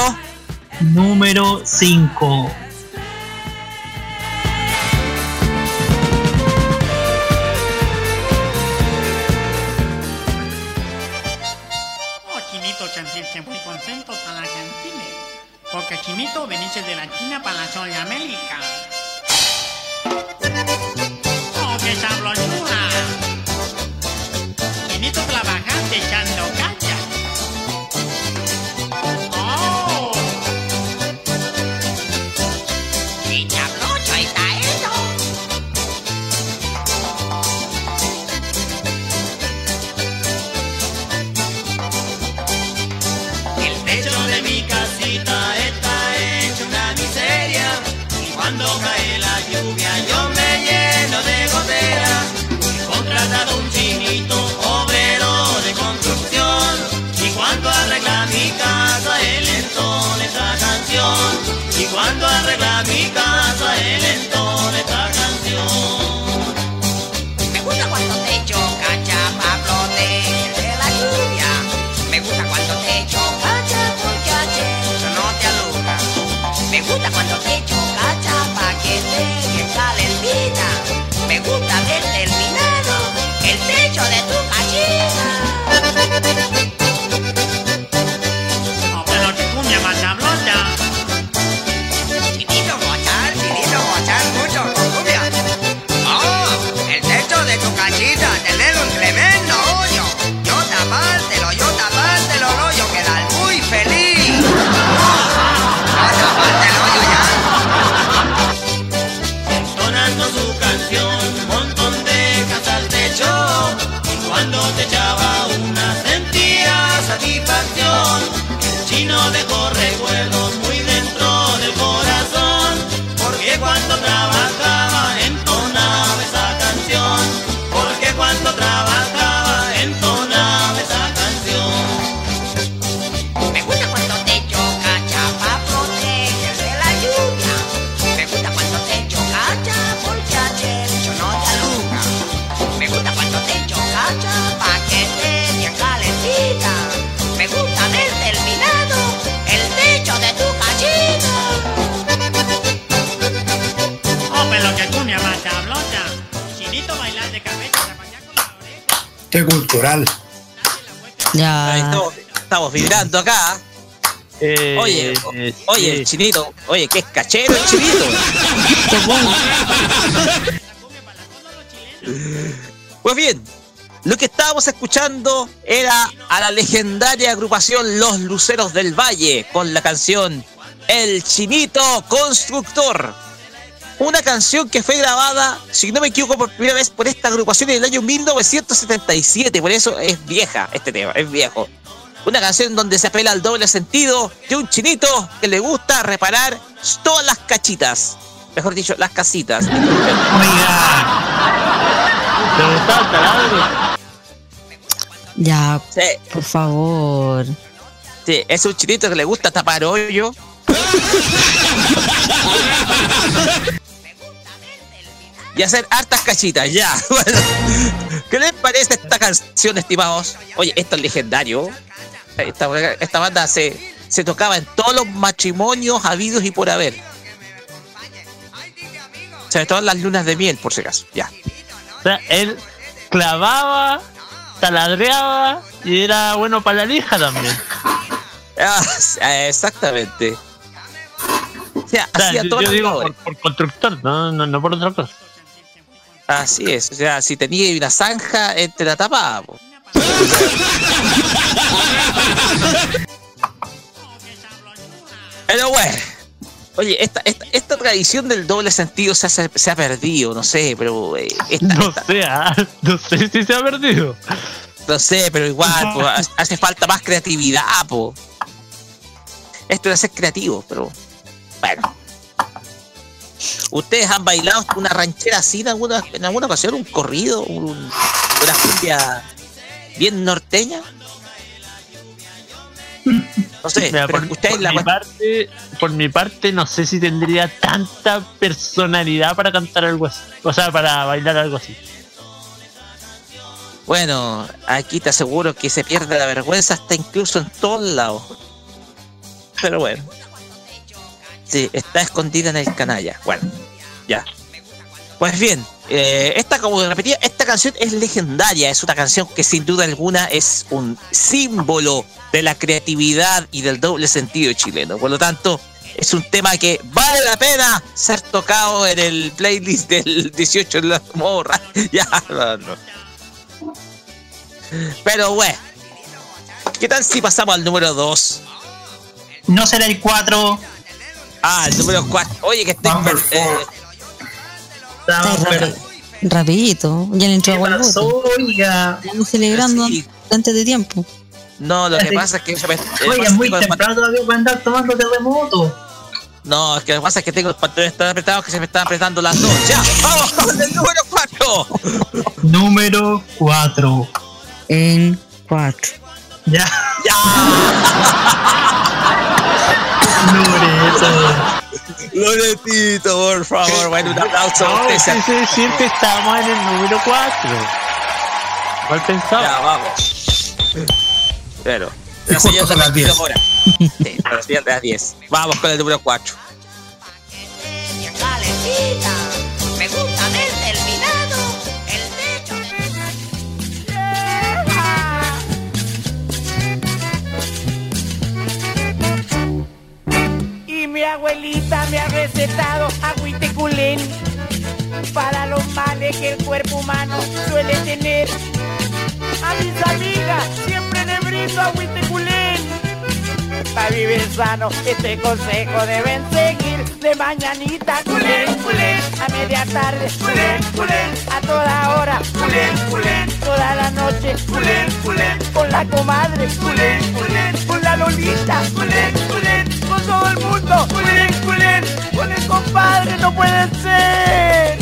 Número 5. Porque Chinito veniste de la China para la zona de América. Oh, qué sabrosura. Chinito trabajaste echando cacha. Qué cultural. Ya. Ahí estamos, estamos vibrando acá. Eh, Oye, o- oye, sí. el chinito, oye, qué cachero el chinito. Pues bien, lo que estábamos escuchando era a la legendaria agrupación Los Luceros del Valle con la canción El Chinito Constructor. Una canción que fue grabada, si no me equivoco, por primera vez por esta agrupación en el año 1977. Por eso es vieja este tema, es viejo. Una canción donde se apela al doble sentido de un chinito que le gusta reparar todas las cachitas. mejor dicho, las casitas. Pero está taladro. Ya, Sí, por favor. sí, es un chinito que le gusta tapar hoyo. *laughs* y hacer hartas cachitas, ya. *laughs* Bueno, ¿qué les parece esta canción, estimados? Oye, esto es legendario. Esta, esta banda se, se tocaba en todos los matrimonios habidos y por haber. Sobre todo en las lunas de miel, por si acaso. Ya. O sea, él clavaba, taladreaba y era bueno para la lija también. *laughs* Ah, exactamente. O sea, O sea, hacía yo, todas yo digo por constructor, no, no, no por otra cosa. Así es. O sea, si tenía una zanja, él te la tapaba. po. Pero bueno. Oye, esta, esta, esta tradición del doble sentido se, hace- se ha perdido, no sé, pero eh, esta- No sé, ah, no sé si se ha perdido. no sé, pero igual, po, ha- hace falta más creatividad, po. Esto de ser creativo, pero bueno. ¿Ustedes han bailado una ranchera así en alguna, en alguna ocasión? ¿Un corrido? Un- ¿Una cumbia bien norteña? No sé, Mira, pero por, ustedes por la mi parte, por mi parte, no sé si tendría tanta personalidad para cantar algo así. O sea, para bailar algo así. Bueno, aquí te aseguro que se pierde la vergüenza hasta incluso en todos lados. Pero bueno. Sí, está escondida en el canalla. Bueno, ya. Pues bien, eh, esta, como repetía, esta canción es legendaria. Es una canción que sin duda alguna es un símbolo de la creatividad y del doble sentido chileno. Por lo tanto, es un tema que vale la pena ser tocado en el playlist del 18 de la morra. *laughs* Ya, no, no. Pero bueno, ¿qué tal si pasamos al número 2? No será el 4. Ah, el número 4. Oye, que estoy. Number eh, Está rapi- rapidito. Ya le entró agua al Estamos celebrando Sí. antes de tiempo. no, lo que pasa es que. se me- oiga, pasa es muy temprano todavía para andar tomando terremoto. No, es que lo que pasa es que tengo los pantalones tan apretados que se me están apretando las dos. ¡Ya! ¡Vamos con el número 4! Número 4. En 4. Ya. Loreto. Loretito, por favor. Bueno, un aplauso a No, usted. quise decir que estamos en el número 4. ¿Cuál pensaba? Ya, vamos. Pero. La las 10. ahora. *laughs* Sí, la señal de las 10. Vamos con el número 4. Mi abuelita me ha recetado agüite culén para los males que el cuerpo humano suele tener. A mis amigas siempre le brindo agüite culén. Para vivir sano, este consejo deben seguir. De mañanita, culén, culén. A media tarde, culén, culén. A toda hora, culén, culén. Toda la noche, culén, culén. Con la comadre, culén, culén. Con la lolita, culén, culén. Todo el mundo, culén. Con el compadre no puede ser.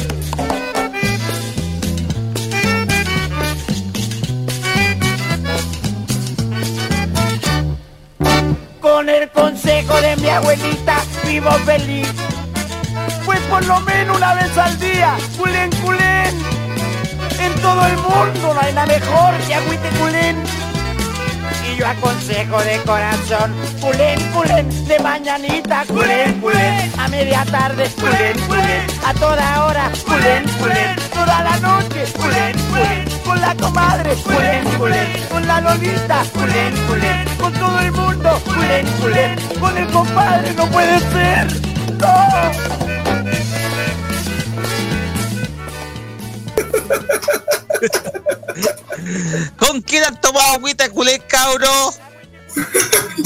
Con el consejo de mi abuelita vivo feliz. Pues por lo menos una vez al día, culén, culén. En todo el mundo no hay nada mejor que agüite culén. Y yo aconsejo de corazón, culén, culén, de mañanita, culén, culén, a media tarde, culén, culén, a toda hora, culén, culén, toda la noche, culén, culén, con la comadre, culén, culén, con la lolita, culén, culén, con todo el mundo, culén, culén, con el compadre no puede ser, no. *laughs* ¿Con quién han tomado agüita culé, cabro?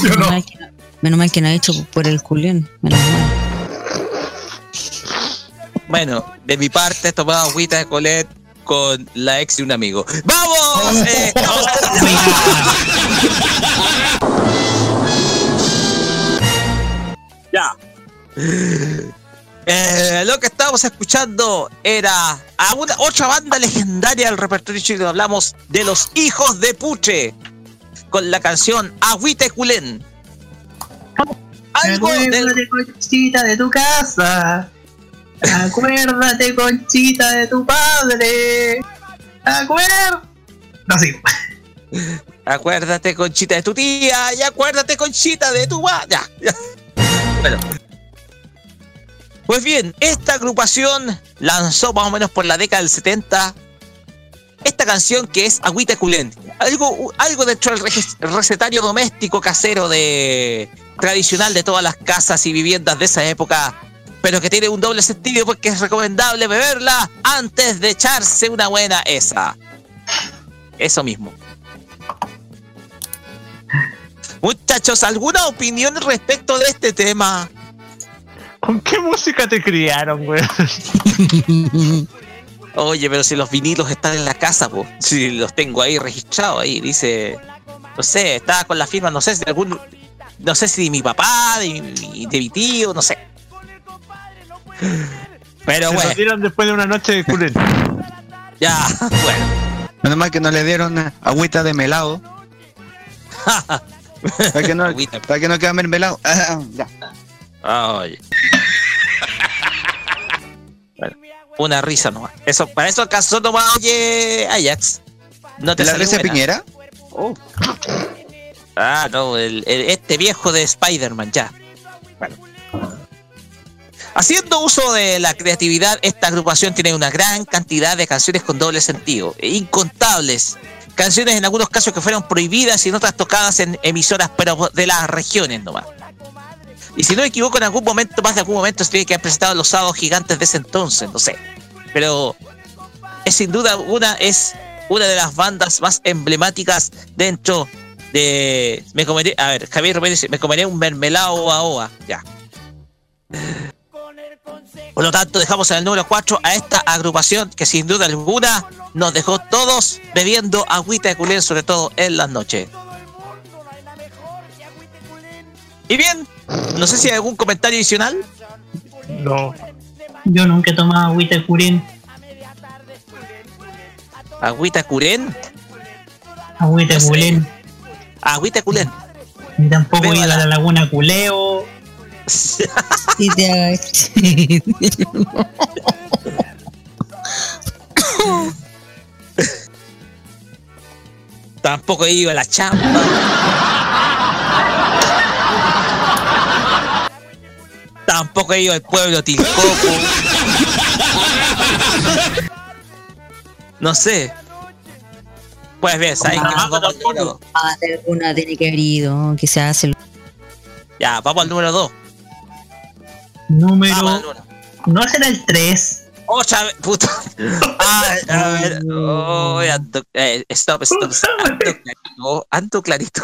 menos, mal que no, menos mal que no ha hecho por el Julián. Menos mal. Bueno, de mi parte he tomado agüita de colet con la ex de un amigo. ¡Vamos! *laughs* Eh, vamos ya. *laughs* Eh, lo que estábamos escuchando era a una otra banda legendaria del repertorio chileno. Hablamos de los hijos de Puche con la canción Agüite Culén. Algo del- Acuérdate, conchita, de tu casa. Acuérdate, conchita, de tu padre. Acuérdate. No, sí. Acuérdate, Conchita, de tu tía. Y acuérdate, Conchita, de tu ya. Bueno. Pues bien, esta agrupación lanzó más o menos por la década del 70 esta canción que es Agüita Culén. Algo, algo dentro del recetario doméstico casero de tradicional de todas las casas y viviendas de esa época, pero que tiene un doble sentido porque es recomendable beberla antes de echarse una buena esa. Eso mismo. Muchachos, ¿alguna opinión respecto de este tema? ¿Con qué música te criaron, güey? *laughs* Oye, pero si los vinilos están en la casa, pues. Si los tengo ahí registrados, ahí dice. No sé, estaba con la firma, no sé si de algún. No sé si de mi papá, de mi, de mi tío, no sé. *laughs* Pero Se bueno, lo dieron después de una noche de *laughs* ya, bueno. Menos mal que no le dieron agüita de melado. para que no, para que no quede mermelado. Ah, ya. Oye. Bueno, una risa nomás. Eso, para eso acaso nomás, oye, Ajax. No te ¿La risa buena. Piñera? Ah, no, el- el- este viejo de Spider-Man, ya. Bueno. Haciendo uso de la creatividad, esta agrupación tiene una gran cantidad de canciones con doble sentido, e incontables. Canciones en algunos casos que fueron prohibidas y en otras tocadas en emisoras, pero de las regiones nomás. Y si no me equivoco, en algún momento, más de algún momento, se tiene que haber presentado en los sábados gigantes de ese entonces, no sé. Pero es sin duda una, es una de las bandas más emblemáticas dentro de. Me comeré. A ver, Javier Romero dice: Me comeré un mermelado oa oa. Ya. Por lo tanto, dejamos en el número 4 a esta agrupación que sin duda alguna nos dejó todos bebiendo agüita de culén, sobre todo en las noches. Y bien, no sé si hay algún comentario adicional. No. Yo nunca he tomado agüita de curín. Agüita culén. Agüita de culén. Agüita culén. Ni tampoco he ido a la laguna Culeo. *laughs* Y te. Tampoco he ido a la chamba. Tampoco he ido al pueblo Tilcoco. No sé. Pues bien, ¿saben que Ah, vamos al número dos. Ah, de alguna tiene que haber ido, que se hace. Ya, vamos al número 2. Número. No será el 3. Otra vez, puta. *laughs* Ah, a ver. Oh, ando, eh, stop, stop, stop. Ando clarito. Ando clarito.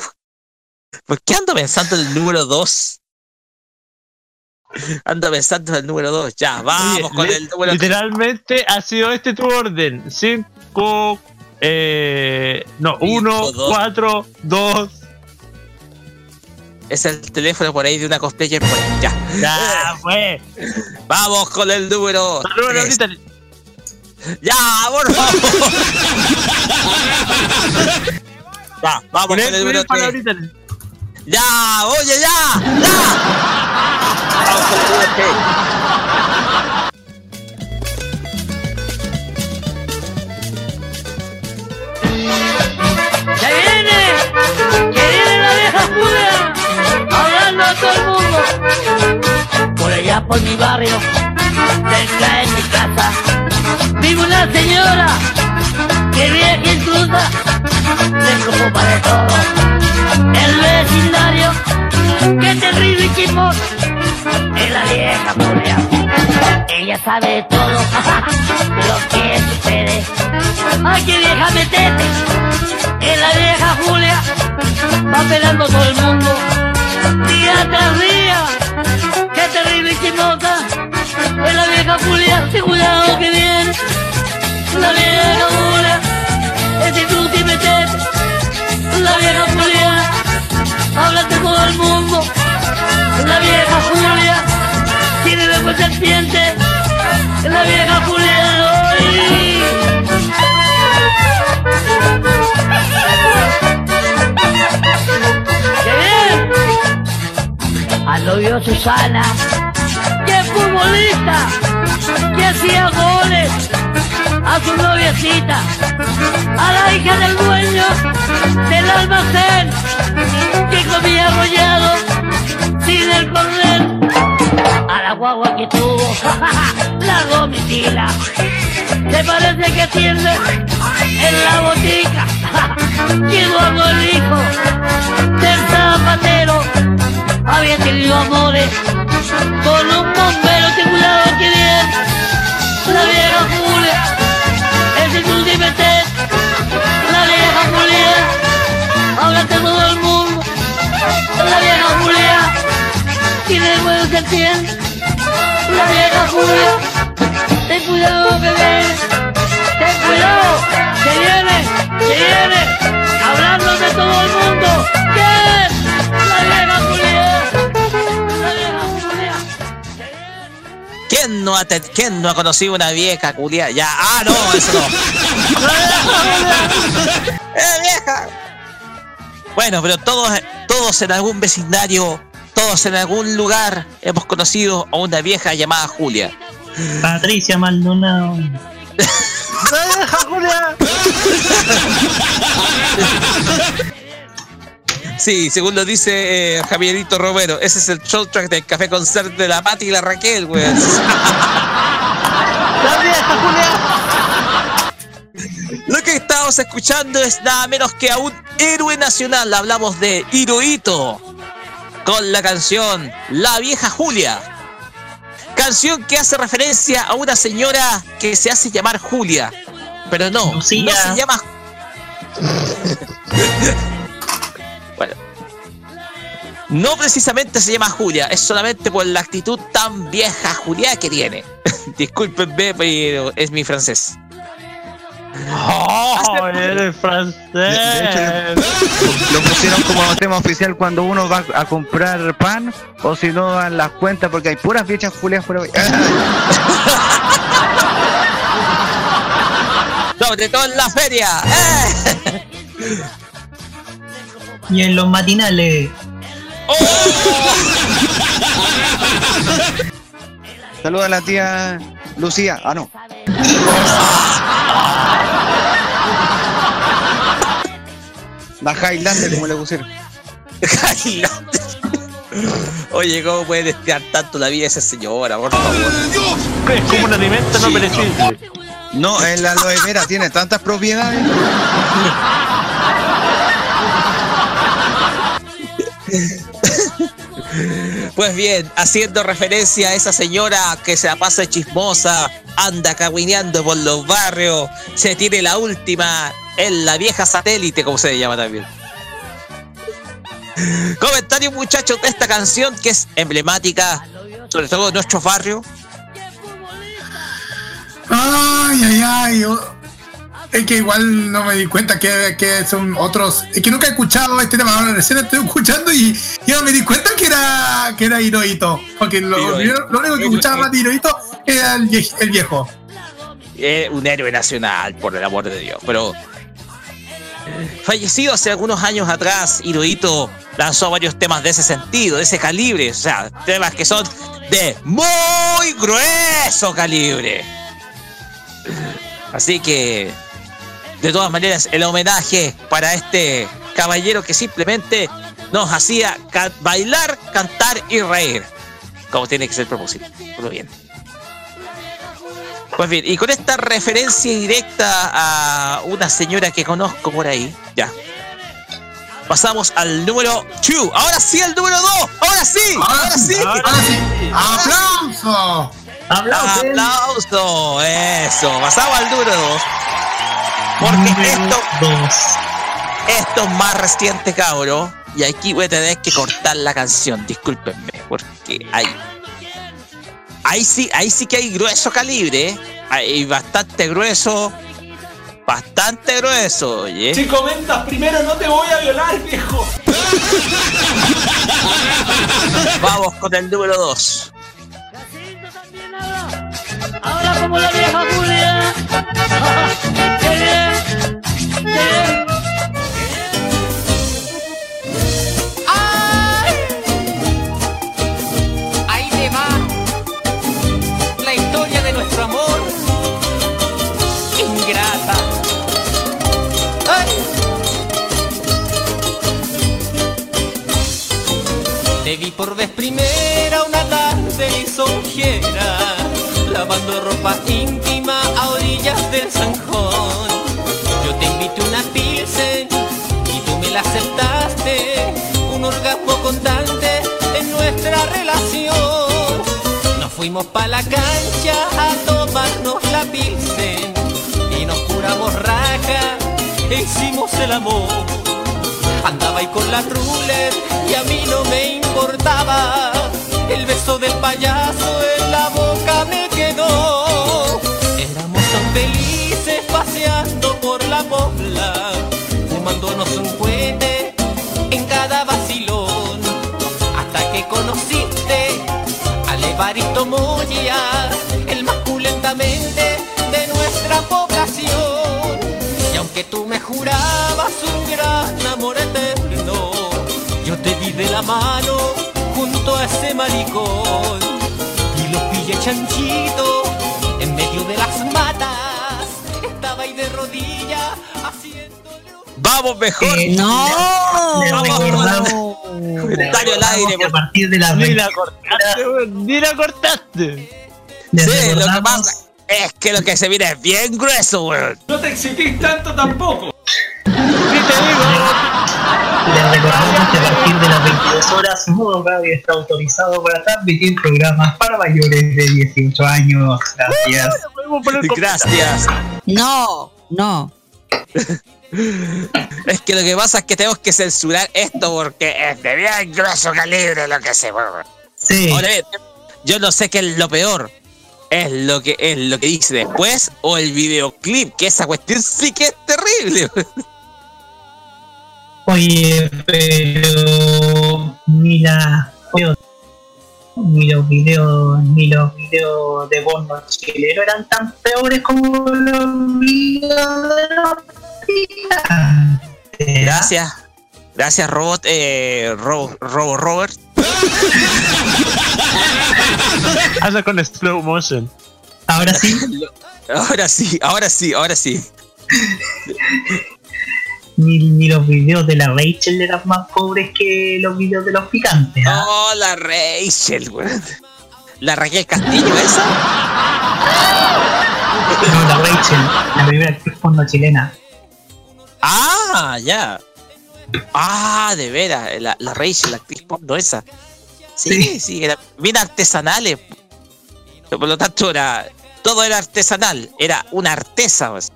¿Por qué ando pensando en el número 2? Ando pensando en el número 2. Ya, vamos Oye, con li- el número Literalmente ha sido este tu orden. 5, eh, no, 1, dos. 4, 2. Es el teléfono por ahí de una cosplayer por ahí. Ya. Ya, fue. Vamos con el número. número tres. Ya, por favor. *laughs* ya, vamos con el número 3. Ya, oye, ya. Ya. ¡Ya viene! ¡Que viene la vieja Julia! Hablando a todo el mundo. Por allá por mi barrio, cerca de mi casa, vive una señora que vieja intrusa, se preocupa de todo. El vecindario, que terrible y chismoso, es la vieja Julia. Ella sabe todo *laughs* lo que sucede. ¡Ay, qué vieja metete! Es la vieja Julia, va pelando todo el mundo, día tras día. ¡Qué terrible y chismosa! Es la vieja Julia, ten cuidado que viene. La vieja Julia, ese tú sí metete. La vieja Julia, háblate todo el mundo. La vieja Julia, tiene vergüenza serpiente, la vieja Julia hoy. Al novio Susana, que futbolista, que hacía goles a su noviecita, a la hija del dueño del almacén, que comía arrollado sin el cordel, a la guagua que tuvo *laughs* la domitila, te parece que tiene en la botica, *laughs* quedó el hijo del zapatero, había tenido amores con un bombero cuidado que bien, la vieja Julia, es un dimete, la vieja Julia, de todo el mundo, la vieja Julia, tiene el buen sentido, la vieja Julia, ten cuidado que viene, ten cuidado, que viene, que viene, hablando de todo el mundo, ¿quién? La vieja Julia, la vieja Julia. ¿Quién no ha, quién no ha conocido una vieja culia? Ya, ah, no, eso no. *laughs* ¡Eh, vieja! Bueno, pero todos, todos en algún vecindario, todos en algún lugar hemos conocido a una vieja llamada Julia. Patricia Maldonado. ¡La vieja Julia! Sí, según lo dice eh, Javierito Romero, ese es el show track del café concert de la Pati y la Raquel, weón. *laughs* ¡La vieja Julia! Lo que estamos escuchando es nada menos que a un héroe nacional. Hablamos de Hirohito con la canción La vieja Julia. Canción que hace referencia a una señora que se hace llamar Julia. Pero no, Lucía. no se llama. *laughs* bueno. No precisamente se llama Julia, es solamente por la actitud tan vieja Julia que tiene. *laughs* Discúlpenme, pero es mi francés. ¡Oh, eres francés! De, de hecho, lo, pusieron como tema oficial cuando uno va a comprar pan o si no dan las cuentas porque hay puras viejas Julias por ahí. *laughs* Sobre todo en la feria. ¡eh! Y en los matinales. Saluda a la tía Lucía. Ah, no. *laughs* La Highlander, como le pusieron. Highlander. Oye, ¿cómo puede desear tanto la vida de esa señora, por favor? Es como un alimento no perecible. No, en la aloe vera tiene tantas propiedades. Pues bien, haciendo referencia a esa señora que se la pasa chismosa, anda cagüineando por los barrios, se tiene la última en la vieja satélite, como se le llama también. Comentarios, muchachos, de esta canción que es emblemática, sobre todo en nuestros barrios. Ay, ay, ay. Es que igual no me di cuenta que, que son otros. Es que nunca he escuchado este tema. Ahora recién estoy escuchando y ya me di cuenta que era que era Hirohito. Porque lo, único que escuchaba más de Hirohito era el viejo. Eh, un héroe nacional, por el amor de Dios. Pero fallecido hace algunos años atrás, Hirohito lanzó varios temas de ese sentido, de ese calibre. O sea, temas que son de muy grueso calibre. Así que, de todas maneras, el homenaje para este caballero que simplemente nos hacía bailar, cantar y reír. Como tiene que ser propósito. Muy bien. Pues bien, y con esta referencia directa a una señora que conozco por ahí, ya. Pasamos al número 2. Ahora sí, el número 2. Ahora sí, ahora, sí. Ahora sí. ¡Aplauso! Aplauso. Eso. Pasamos al número 2. Porque esto, esto es más reciente, cabro. Y aquí voy a tener que cortar la canción. Discúlpenme, porque hay ahí sí, ahí sí que hay grueso calibre, ¿eh? hay bastante grueso, bastante grueso, oye. Si comentas primero no te voy a violar, viejo. *laughs* Vamos con el número 2. como la vieja Julia. *laughs* Te vi por vez primera una tarde lisonjera, lavando ropa íntima a orillas del Sanjón. Yo te invité una pilsen y tú me la aceptaste, un orgasmo constante en nuestra relación. Nos fuimos pa' la cancha a tomarnos la pilsen y nos curamos raja e hicimos el amor. Andaba ahí con la ruler y a mí no me El beso del payaso en la boca me quedó. Éramos tan felices paseando por la pobla, fumándonos un cohete en cada vacilón. Hasta que conociste al Evaristo Moya, el más culentamente de nuestra población. Y aunque tú me jurabas de la mano junto a ese maricón y lo pillé chanchito en medio de las matas. Estaba ahí de rodillas haciendo. Vamos mejor. Eh, no. Vamos, recordamos- *laughs* Comentario al aire. a partir de las Ni la 20 cortaste, weón, ni la cortaste. les Sí, lo que pasa es que lo que se viene es bien grueso, weón. No te exitís tanto tampoco. Les recordamos que a partir de las 22 horas, Modo Radio está autorizado para transmitir programas para mayores de 18 años. Gracias. Gracias. No, no. *laughs* Es que lo que pasa es que tenemos que censurar esto porque es de bien grueso calibre lo que se mueve. Sí. Ahora bien, yo no sé qué es lo peor. Es lo que es lo que dice después o el videoclip, que esa cuestión sí que es terrible. *laughs* Oye, pero ni la ni los videos ni los videos de porno chileno eran tan peores como los videos de los picantes. Gracias. Gracias, Robot, eh, Robo, Robo Robert. *laughs* Hazlo con slow motion. Ahora sí. Ahora sí, ahora sí, ahora sí. Ni, ni los videos de la Rachel eran más pobres que los videos de los picantes. ¿ah? Oh, la Rachel, weón. La Raquel Castillo, esa. No, la Rachel, la primera actriz porno chilena. Ah, ya. Ah, de veras, la, la Rachel, la actriz porno esa. Sí, sí, era bien artesanales. Por lo tanto, era, todo era artesanal, era una artesa. pues.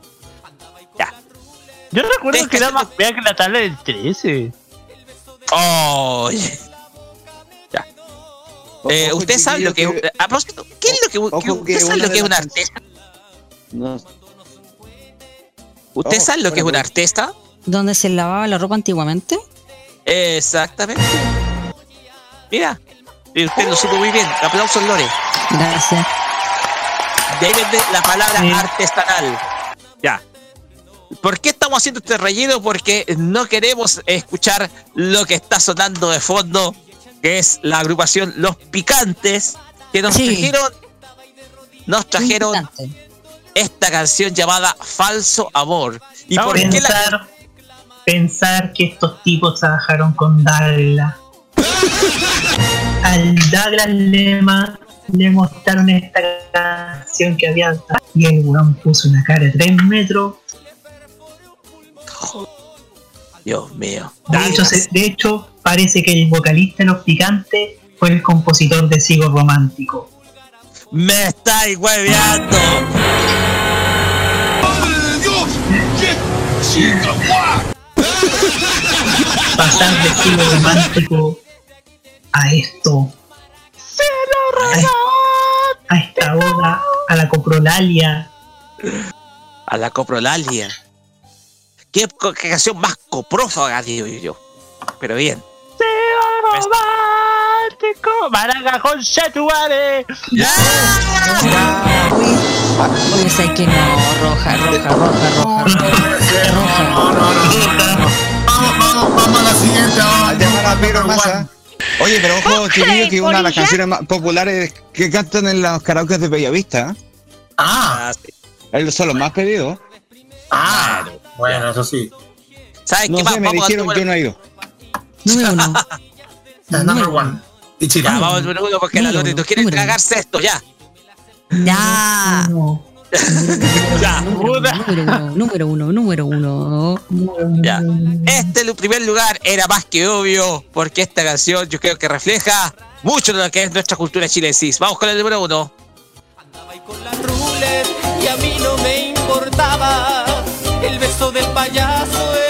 Yo recuerdo que era más fea que la tabla del 13. Oh, ya. Eh, ¿Usted sabe lo que a propósito, ¿Qué es lo que, Ojo, que- usted que sabe una lo que de es una las artesa? No. ¿Usted Ojo, sabe lo que es una artesa? ¿Dónde se lavaba la ropa antiguamente? Exactamente. Mira, y usted lo supo muy bien. Aplausos, Lore. Gracias. De ahí viene la palabra Sí. artesanal. ¿Por qué estamos haciendo este relleno? Porque no queremos escuchar lo que está sonando de fondo, que es la agrupación Los Picantes, que nos Sí. trajeron, nos trajeron esta canción llamada Falso Amor. ¿Y por qué la pensar, pensar que estos tipos trabajaron con Douglas. Al Douglas le, ma- le mostraron esta canción que había y el weón puso una cara de 3 metros. Dios mío. De hecho, se- de hecho, parece que el vocalista de Los Picantes fue el compositor de Sigo Romántico. Me estáis hueveando. ¡Madre de Dios! ¿Qué chica! Pasar de Sigo Romántico a esto. A, a esta oda, a la coprolalia. A la coprolalia. ¿Qué, canción más coprófaga, digo yo? Pero bien. ¡Maraca con Chetuare! Oye, sé que no, roja, roja, roja, roja. Vamos, vamos, vamos a la siguiente. Al llamar a Pedro Massa. Oye, pero ojo, chiquillos, que una de las canciones más populares que cantan en los karaoke de Bellavista. Ah, Ellos son los más pedidos. Ah, bueno, eso sí. ¿Sabes No qué más? sé, me Vamos dijeron, número- yo no he ido. Número uno. The number one. Ya, vamos al número uno porque la Número uno, no quiere número tragarse esto, ya. Ya. *laughs* Ya. Número uno, número uno, número uno. Ya. Este el primer lugar era más que obvio, porque esta canción yo creo que refleja mucho de lo que es nuestra cultura chilensis. Vamos con el número uno. roulette y a mí no me importaba. El beso del payaso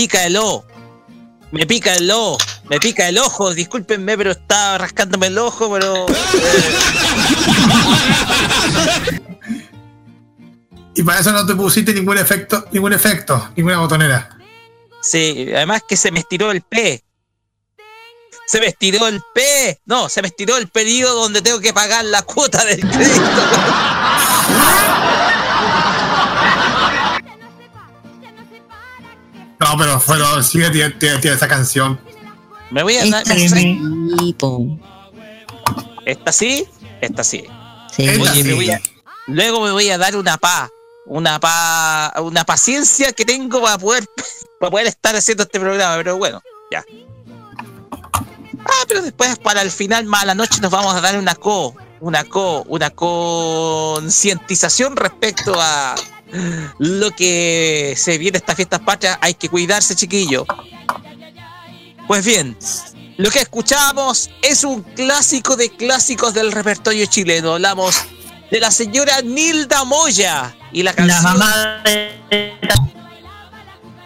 pica el ojo. Me pica el ojo. Me pica el ojo. Discúlpenme, pero estaba rascándome el ojo, pero. Y para eso no te pusiste ningún efecto, ningún efecto, ninguna botonera. Sí, además que se me estiró el P. Se me estiró el P. No, se me estiró el periodo donde tengo que pagar la cuota del crédito. *laughs* No, pero fueron, sigue, tiene, tiene- tiene esa canción. Me voy a dar. Esta me- sí. ¿Esta sí? Esta sí. Sí. Oye, me voy a- luego me voy a dar una pa. Una pa. Una paciencia que tengo para poder. *laughs* Para poder estar haciendo este programa, pero bueno, ya. Ah, pero después para el final, más a la noche, nos vamos a dar una co. Una co. Una concientización respecto a lo que se viene estas fiestas patrias. Hay que cuidarse, chiquillo. Pues bien, lo que escuchamos es un clásico de clásicos del repertorio chileno. Hablamos de la señora Nilda Moya y la canción. La mamá de.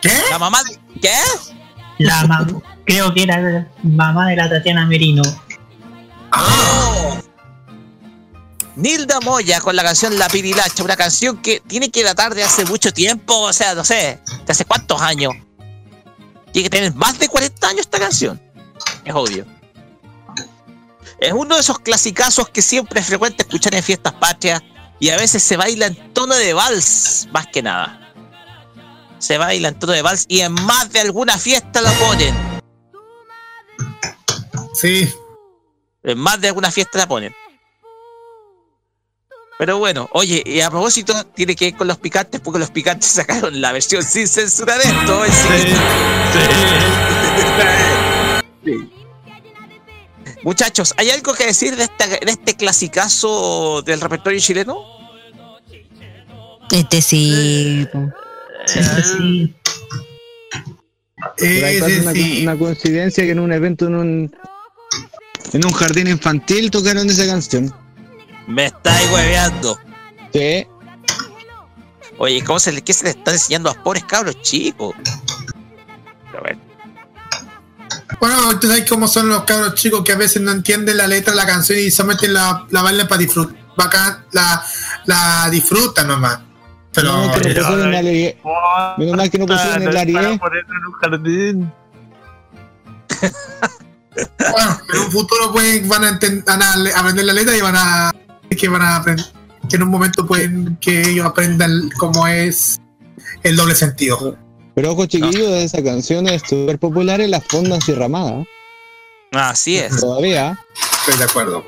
¿Qué? La mamá de. ¿Qué? La mam- creo que era la mamá de la Tatiana Merino. Ah, Nilda Moya con la canción La Pirilacha, una canción que tiene que datar de hace mucho tiempo, o sea, no sé, de hace cuántos años. Tiene que tener más de 40 años esta canción. Es obvio. Es uno de esos clasicazos que siempre es frecuente escuchar en fiestas patrias y a veces se baila en tono de vals, más que nada. Se baila en tono de vals y en más de alguna fiesta la ponen. Sí. En más de alguna fiesta la ponen. Pero bueno, oye, y a propósito, tiene que ir con los picantes, porque los picantes *laughs* sacaron la versión sin censura de esto. *laughs* Sí. Muchachos, ¿hay algo que decir de, esta- de este clasicazo del repertorio chileno? Este sí. Por ahí pasa Ese una, sí. una coincidencia que en un evento en un en un jardín infantil tocaron esa canción. Me estáis hueveando. Sí. Oye, ¿cómo se le, ¿qué se le está enseñando a los pobres cabros chicos? A ver. Bueno, tú sabes cómo son los cabros chicos que a veces no entienden la letra de la canción y solamente la, la bailan para disfrutar. Bacán, la, la disfrutan nomás. Pero, No, que no pusieron el Ariel. Menos mal que no pusieron el Ariel. bueno, en un futuro pueden, van, a van a aprender la letra y van a que van a aprender que en un momento pueden que ellos aprendan cómo es el doble sentido. Pero ojo chiquillos, esa canción es súper popular en las fondas y ramadas. Así es. Todavía. Estoy de acuerdo.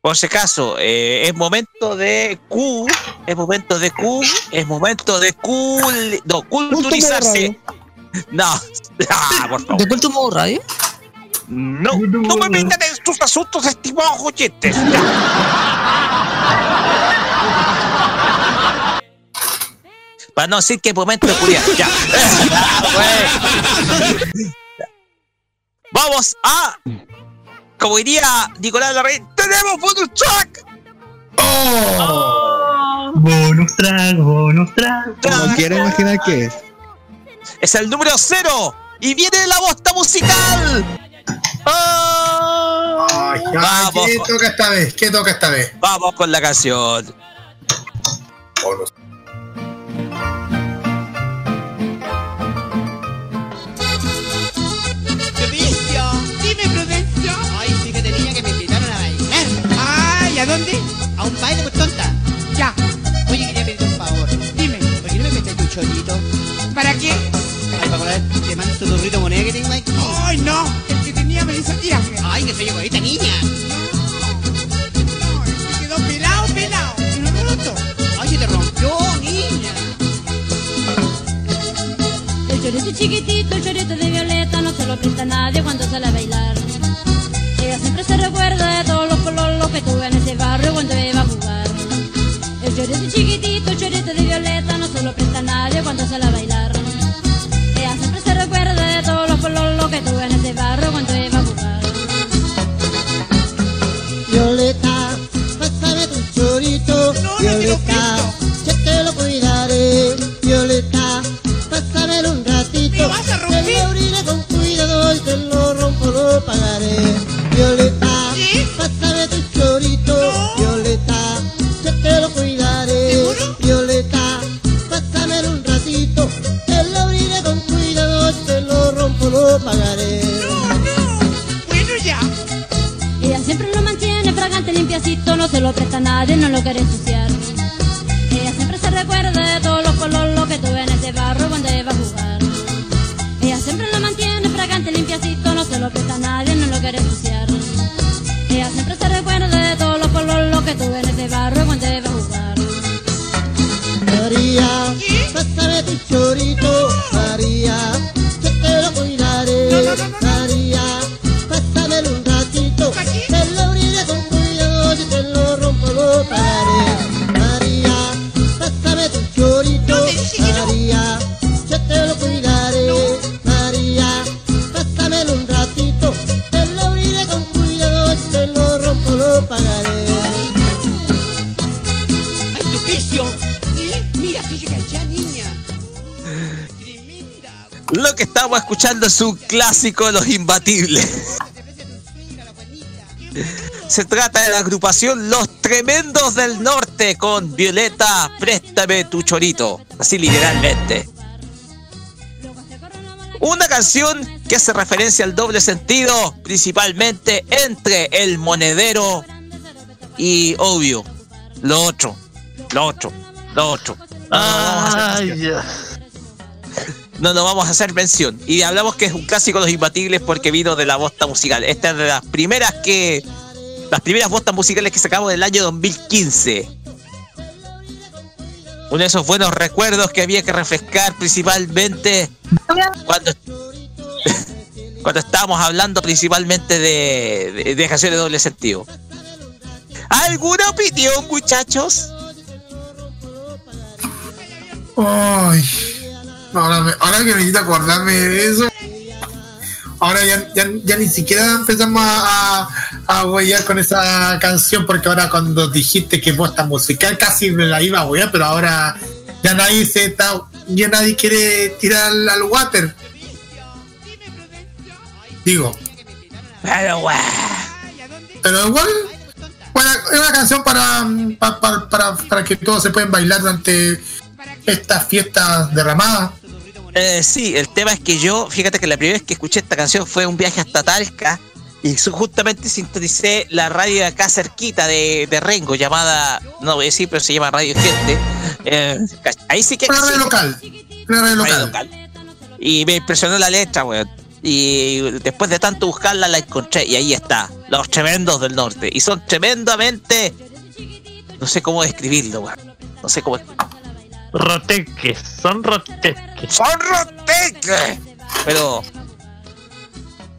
Por si acaso, eh, es momento de Q, es momento de Q, es momento de Q, no, culturizarse. No, *laughs* ah, por favor. ¿De culto modo radio? No, no me metan en tus asuntos, estimados oyentes. *laughs* *laughs* Para no decir que momento de culiar. Ya. Güey. *laughs* Vamos a. Como diría Nicolás Larrey, ¡tenemos bonus track! Bonus track, bonus track. No quiero imaginar qué es. Es el número cero y viene la bosta musical. ¡Ah! Ay, ay, Vamos. ¿Qué toca esta vez? ¿Qué toca esta vez? Vamos con la canción. Prudencia, no? ¿Para qué? Ay, para colar, te mando tu burrito moneda que tengo aquí. Ay, no. El que tenía me dice, tírame. Ay, que soy egoísta, niña. Se quedó pelado, pelado. Y no roto. Ay, se te rompió, niña. El chorito chiquitito, el chorito de violeta, no se lo presta a nadie cuando sale a bailar. Ella siempre se recuerda de todos los pololos que tuve en ese barrio cuando iba a jugar. El chorito chiquitito, el chorito de violeta, no cuando sale a bailar. Ella siempre se recuerda de todos los pololos que tuve en ese barrio cuando iba a jugar. Violeta, pásame tu chorito. Violeta, yo te lo cuidaré. Violeta, pásamelo un ratito. Te lo abriré con cuidado y te lo rompo, lo pagaré. Se lo presta a nadie, no lo quiere ensuciar. Ella siempre se recuerda de todos los pololos que tuve en ese barrio cuando iba a jugar. Ella siempre lo mantiene fragante, limpiacito, no se lo presta a nadie, no lo quiere ensuciar. Ella siempre se recuerda de todos los pololos que tuve en ese barrio cuando iba a jugar. María, pásame tu chorito, que estamos escuchando es un clásico de los imbatibles. Se trata de la agrupación Los Tremendos del Norte con Violeta, préstame tu chorito. Así literalmente. Una canción que hace referencia al doble sentido, principalmente entre el monedero y, obvio, lo otro, lo otro, lo otro. No, no vamos a hacer mención. No, no vamos a hacer mención. Y hablamos que es un clásico de los imbatibles porque vino de la bosta musical. Esta es de las primeras que. Las primeras bostas musicales que sacamos del año 2015. Uno de esos buenos recuerdos que había que refrescar principalmente cuando, *laughs* cuando estábamos hablando principalmente de, de, de canciones de doble sentido. ¿Alguna opinión, muchachos? Ay, ahora, me- ahora que necesito acordarme de eso. Ahora ya, ya, ya ni siquiera empezamos a, a, a huellar con esa canción, porque ahora cuando dijiste que bosta musical casi me la iba a huellar, pero ahora ya nadie se está, ya nadie quiere tirar al, water. Digo. Pero Pero igual, bueno, es una canción para, mm, pa- pa- para, para que todos se pueden bailar durante estas fiestas derramadas. Eh, sí, el tema es que yo, fíjate que la primera vez que escuché esta canción fue un viaje hasta Talca y justamente sintonicé la radio acá cerquita de, de Rengo llamada, no voy a decir, pero se llama Radio Gente. Eh, ahí sí que... Una radio local. Una radio Radio local. Y me impresionó la letra, weón. Y después de tanto buscarla la encontré y ahí está, Los Tremendos del Norte. Y son tremendamente... No sé cómo describirlo, weón. No sé cómo... Roteques, son roteques. ¡Son roteques! Pero...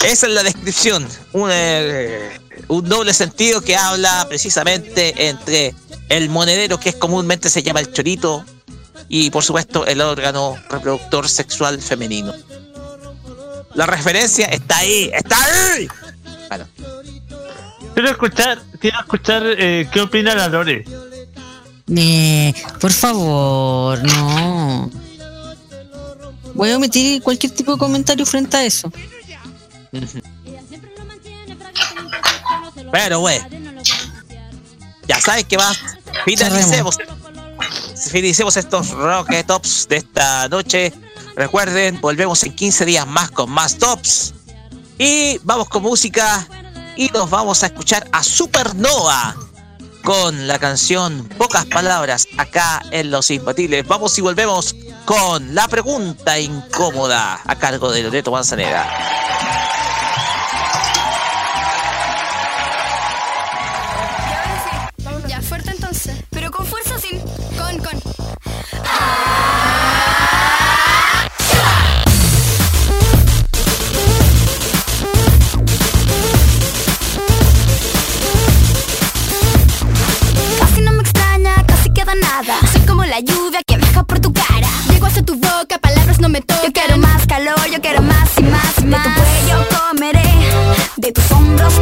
Esa es la descripción. Un, eh, un doble sentido que habla precisamente entre el monedero, que es comúnmente se llama el chorito, y por supuesto el órgano reproductor sexual femenino. La referencia está ahí, está ahí. Bueno, Quiero escuchar, quiero escuchar eh, qué opina la Lore. Eh, por favor, no. Voy a omitir cualquier tipo de comentario frente a eso. pero güey. Ya sabes que va. Finalicemos. Finalicemos estos Rocket Tops de esta noche. Recuerden, volvemos en 15 días más con más tops. Y vamos con música. Y nos vamos a escuchar a Supernova con la canción Pocas Palabras acá en Los Imbatibles. Vamos y volvemos con la pregunta incómoda a cargo de Loreto Manzanera. De tu cuello comeré, de tus hombros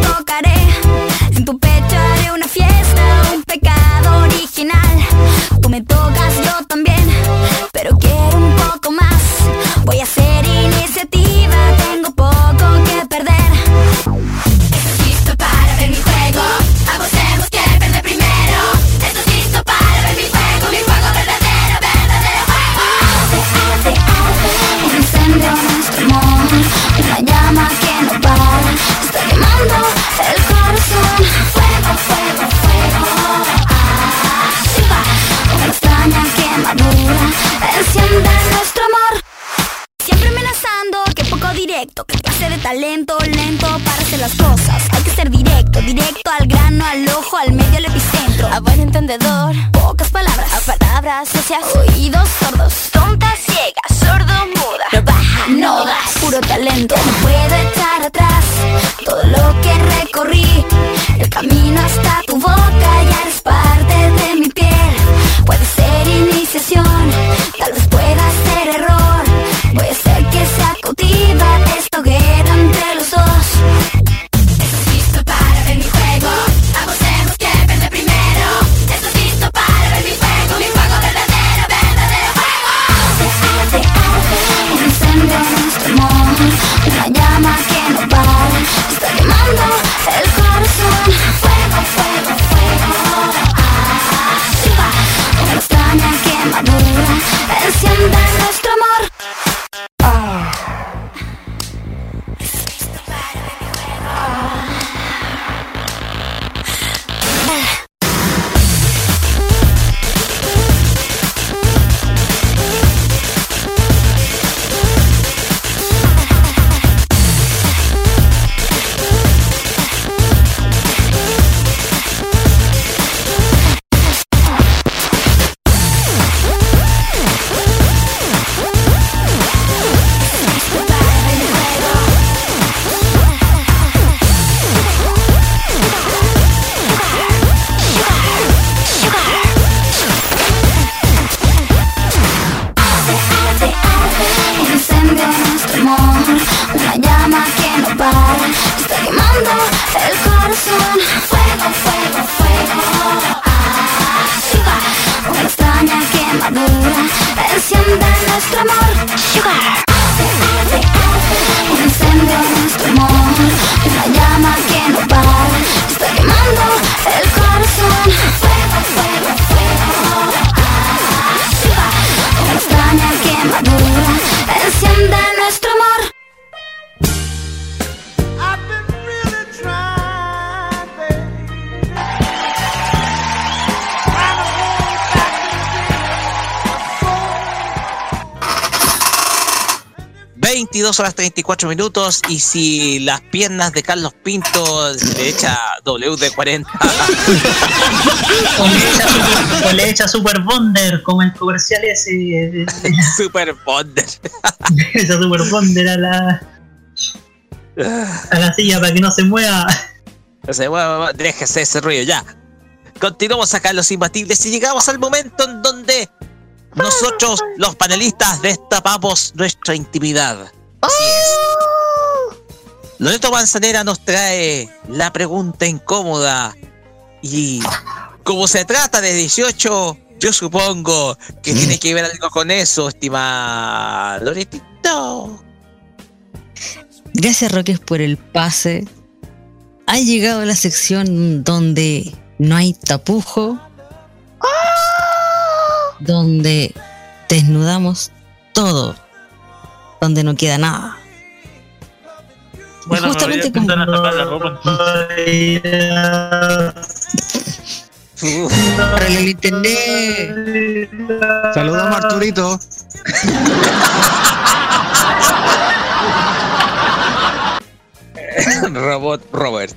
22 horas 34 minutos y si las piernas de Carlos Pinto le echa WD-40 *laughs* O le echa super, o le echa Super Bonder, como el comercial ese. de- de- de- Super Bonder. le *laughs* echa Super Bonder a la, a la silla para que no se mueva. O sea, bueno, bueno, déjese ese ruido ya. Continuamos acá en Los Imbatibles y llegamos al momento en donde nosotros, los panelistas, destapamos nuestra intimidad. Así es. Loreto Manzanera nos trae la pregunta incómoda. Y como se trata de 18, yo supongo que tiene que ver algo con eso, estimada Loretito. Gracias, Roques, por el pase. Ha llegado la sección donde no hay tapujo, donde desnudamos todo, donde no queda nada. Y Bueno, justamente como- empezar a sacar la ropa. Para el internet. Saludos a Arturito. *laughs* Robot Robert.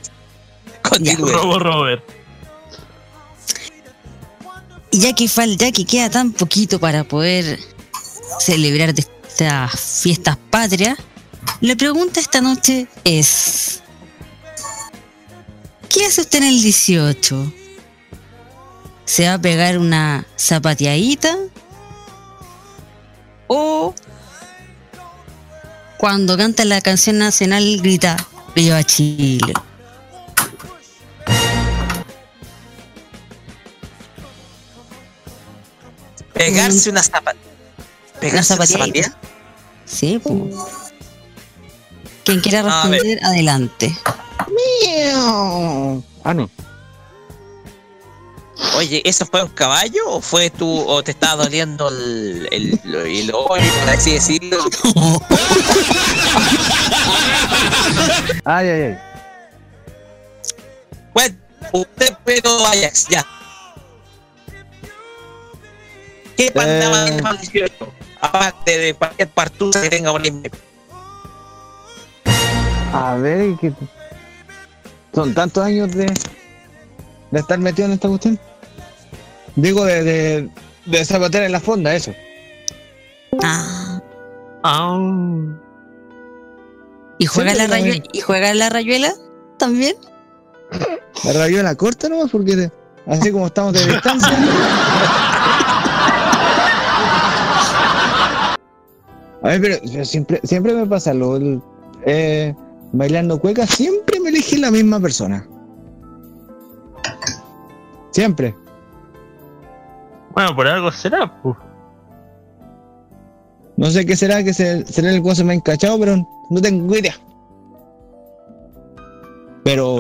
Continúe. Robo Robert. Y ya que fal, ya que queda tan poquito para poder celebrar de estas fiestas patrias, la pregunta esta noche es: ¿Qué hace usted en el 18? ¿Se va a pegar una zapateadita? ¿O cuando canta la canción nacional grita ¡Viva Chile! Pegarse una zapatilla. ¿Pegarse zapateadita. zapatilla? Sí, pues. Quien quiera responder, adelante. Ah, no. Oye, ¿eso fue un caballo o fue tú o te estaba doliendo el, el, el hoyo, por así decirlo? *laughs* Ay, ay, ay. Bueno, usted pero Ajax, ya. ¿Qué Eh. en el 18? Aparte de cualquier partusa que tenga por ahí. A ver, que son tantos años de, de estar metido en esta cuestión. Digo, de, de, de zapatear en la fonda, eso. Ah. Ah. ¿Y juega, Siempre la la rayu- ven. ¿Y juega la rayuela también? La rayuela corta nomás, porque así como estamos de distancia. *laughs* A ver, pero, pero siempre, siempre me pasa lo el- eh, bailando cueca, siempre me elige la misma persona. Siempre. Bueno, por algo será, pues. No sé qué será, que se, será el cosa me ha encachado, pero no tengo idea. Pero